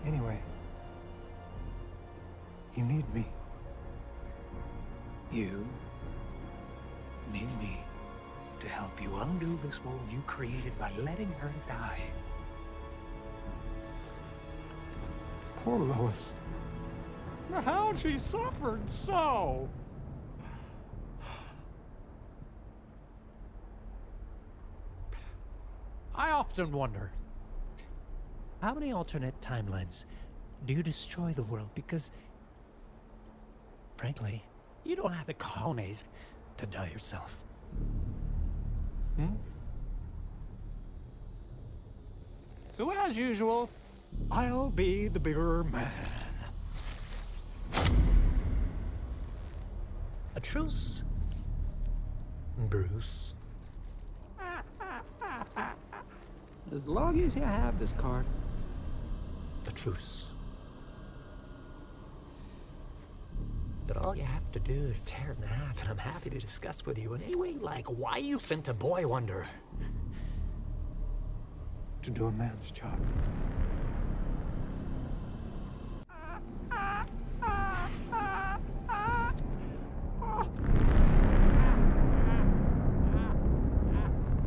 Anyway, you need me. You need me to help you undo this world you created by letting her die. Poor Lois. How she suffered so. I often wonder how many alternate timelines do you destroy the world? Because, frankly, you don't have the colonies to die yourself. Hmm? So, as usual, I'll be the bigger man. A truce, Bruce. As long as you have this card, a truce. But all you have to do is tear it in half, and I'm happy to discuss with you in any way like why you sent a boy wonder to do a man's job.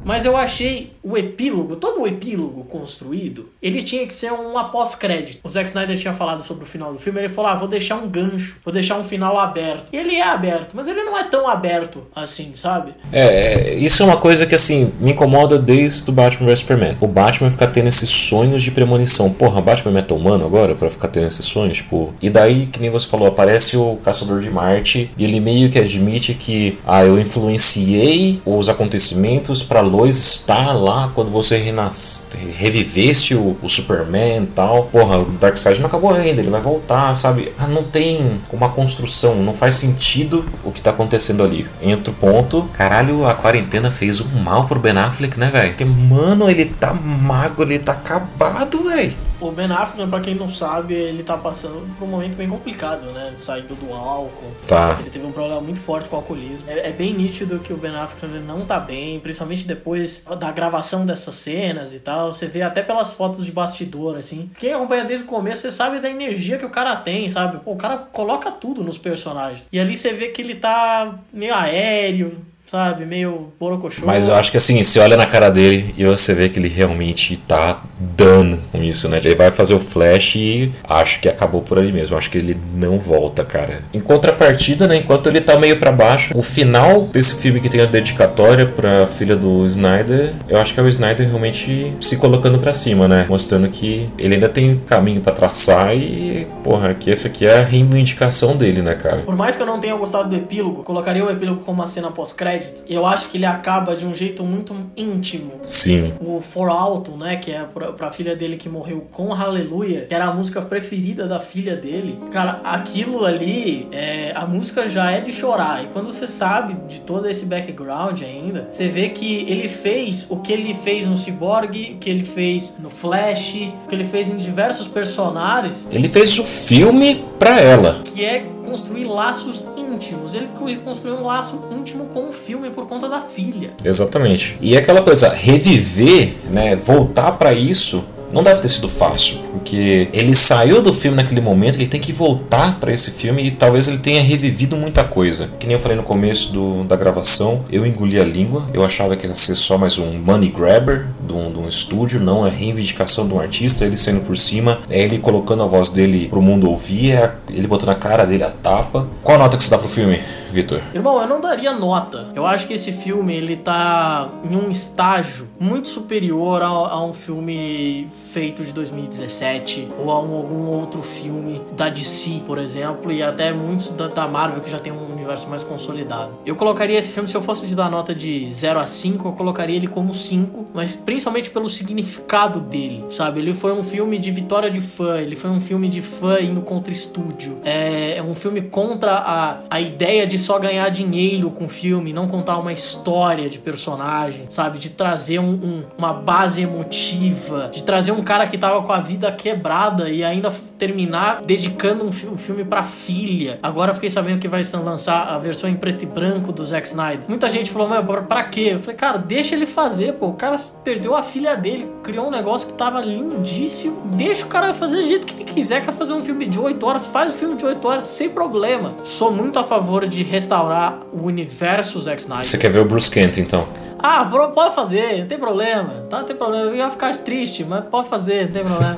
Mas eu achei o epílogo, todo o epílogo construído, ele tinha que ser um pós-crédito. O Zack Snyder tinha falado sobre o final do filme, ele falou: ah, vou deixar um gancho, vou deixar um final aberto. E ele é aberto, mas ele não é tão aberto assim, sabe? É, é, isso é uma coisa que assim me incomoda desde o Batman vs Superman. O Batman ficar tendo esses sonhos de premonição. Porra, Batman é tão humano agora pra ficar tendo esses sonhos, tipo. E daí, que nem você falou, aparece o Caçador de Marte e ele meio que admite que ah, eu influenciei os acontecimentos pra Lois estar lá quando você renas... reviveste o, o Superman e tal. Porra, o Darkseid não acabou ainda, ele vai voltar, sabe? Ah, não tem uma construção, não faz sentido o que tá acontecendo ali. Em outro ponto, caralho, a quarentena fez um mal pro Ben Affleck, né, velho? Porque, mano, ele tá mago, ele tá acabado, velho. O Ben Affleck, pra quem não sabe, ele tá passando por um momento bem complicado, né? Saindo do álcool. Tá. Ele teve um problema muito forte com o alcoolismo. É, é bem nítido que o Ben Affleck não tá bem, principalmente depois da gravação dessas cenas e tal. Você vê até pelas fotos de bastidor, assim. Quem acompanha desde o começo, você sabe da energia que o cara tem, sabe? Pô, o cara coloca tudo nos personagens. E ali você vê que ele tá meio aéreo, sabe? Meio borocochô. Mas eu acho que assim, você olha na cara dele e você vê que ele realmente tá dando com isso, né? Ele vai fazer o flash e acho que acabou por ali mesmo. Acho que ele não volta, cara. Em contrapartida, né? Enquanto ele tá meio para baixo, o final desse filme que tem a dedicatória pra filha do Snyder, eu acho que é o Snyder realmente se colocando para cima, né? Mostrando que ele ainda tem caminho para traçar e, porra, que essa aqui é a reivindicação dele, né, cara? Por mais que eu não tenha gostado do epílogo, colocaria o epílogo como uma cena pós-crédito. Eu acho que ele acaba de um jeito muito íntimo. Sim. O For Alto, né, que é pra, pra filha dele que morreu com Hallelujah, que era a música preferida da filha dele. Cara, aquilo ali, é, a música já é de chorar. E quando você sabe de todo esse background ainda, você vê que ele fez o que ele fez no Cyborg, o que ele fez no Flash, o que ele fez em diversos personagens. Ele fez o filme pra ela. Que é construir laços íntimos. Ele construiu um laço íntimo com o filme por conta da filha. Exatamente. E é aquela coisa, reviver, né, voltar para isso não deve ter sido fácil, porque ele saiu do filme naquele momento, ele tem que voltar para esse filme e talvez ele tenha revivido muita coisa. Que nem eu falei no começo do, da gravação, eu engoli a língua, eu achava que ia ser só mais um money grabber de um, de um estúdio, não a reivindicação de um artista, ele saindo por cima, é ele colocando a voz dele pro mundo ouvir, é ele botando a cara dele a tapa. Qual a nota que você dá pro filme? Vitor? Irmão, eu não daria nota. Eu acho que esse filme ele tá em um estágio muito superior a, a um filme feito de 2017 ou a um, algum outro filme da DC, por exemplo, e até muitos da, da Marvel que já tem um universo mais consolidado. Eu colocaria esse filme, se eu fosse dar nota de 0 a 5, eu colocaria ele como 5, mas principalmente pelo significado dele, sabe? Ele foi um filme de vitória de fã, ele foi um filme de fã indo contra estúdio. É, é um filme contra a, a ideia de só ganhar dinheiro com o filme, não contar uma história de personagem, sabe? De trazer um, um, uma base emotiva, de trazer um cara que tava com a vida quebrada e ainda terminar dedicando um, fi filme pra filha. Agora fiquei sabendo que vai lançar a versão em preto e branco do Zack Snyder. Muita gente falou, mas pra quê? Eu falei, cara, deixa ele fazer, pô. O cara perdeu a filha dele, criou um negócio que tava lindíssimo. Deixa o cara fazer do jeito que ele quiser. Quer fazer um filme de 8 horas, faz o um filme de 8 horas sem problema. Sou muito a favor de restaurar o universo Zack Snyder. Você quer ver o Bruce Kent, então? Ah, pode fazer, não tem problema. Tá, não tem problema. Eu ia ficar triste, mas pode fazer, não tem problema.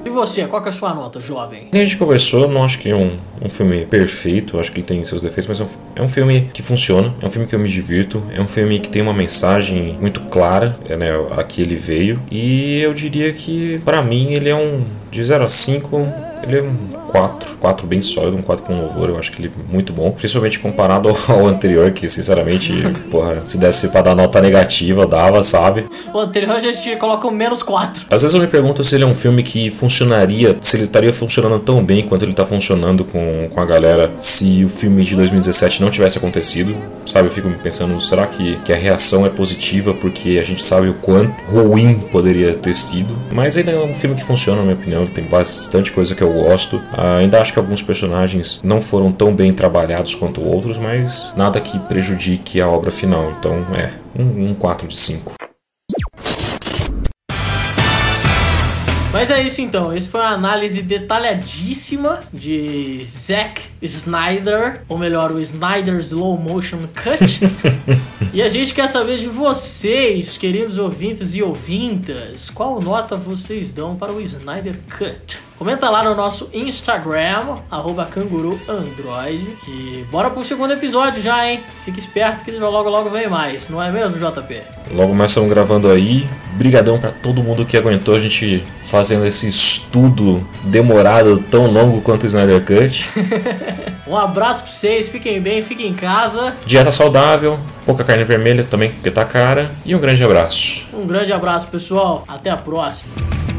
[LAUGHS] e você, qual que é a sua nota, jovem? A gente conversou, não acho que é um, um filme perfeito, acho que ele tem seus defeitos, mas é um, é um, filme que funciona, é um filme que eu me divirto, é um filme que tem uma mensagem muito clara, é, né, a que ele veio, e eu diria que, para mim, ele é um de 0 a 5, ele é um 4, 4 bem sólido, um 4 com louvor, eu acho que ele é muito bom, principalmente comparado ao, [LAUGHS] ao anterior, que sinceramente, porra, se desse pra dar nota negativa, dava, sabe? O anterior a gente coloca um menos 4. Às vezes eu me pergunto se ele é um filme que funcionaria, se ele estaria funcionando tão bem quanto ele tá funcionando com, com a galera se o filme de 2017 não tivesse acontecido, sabe? Eu fico me pensando, será que, que a reação é positiva porque a gente sabe o quanto ruim poderia ter sido? Mas ele é um filme que funciona, na minha opinião, tem bastante coisa que eu gosto. Uh, ainda acho que alguns personagens não foram tão bem trabalhados quanto outros, mas nada que prejudique a obra final. Então é um, um 4 de 5. Mas é isso então, esse foi uma análise detalhadíssima de Zack Snyder, ou melhor, o Snyder Slow Motion Cut. [LAUGHS] e a gente quer saber de vocês, queridos ouvintes e ouvintas, qual nota vocês dão para o Snyder Cut? Comenta lá no nosso Instagram, arroba canguruandroid. E bora pro segundo episódio já, hein? Fique esperto que logo logo vem mais, não é mesmo, JP? Logo mais estamos gravando aí. Brigadão para todo mundo que aguentou a gente fazendo esse estudo demorado tão longo quanto o Snyder Cut. [LAUGHS] um abraço pra vocês, fiquem bem, fiquem em casa. Dieta saudável, pouca carne vermelha também, porque tá cara. E um grande abraço. Um grande abraço, pessoal. Até a próxima.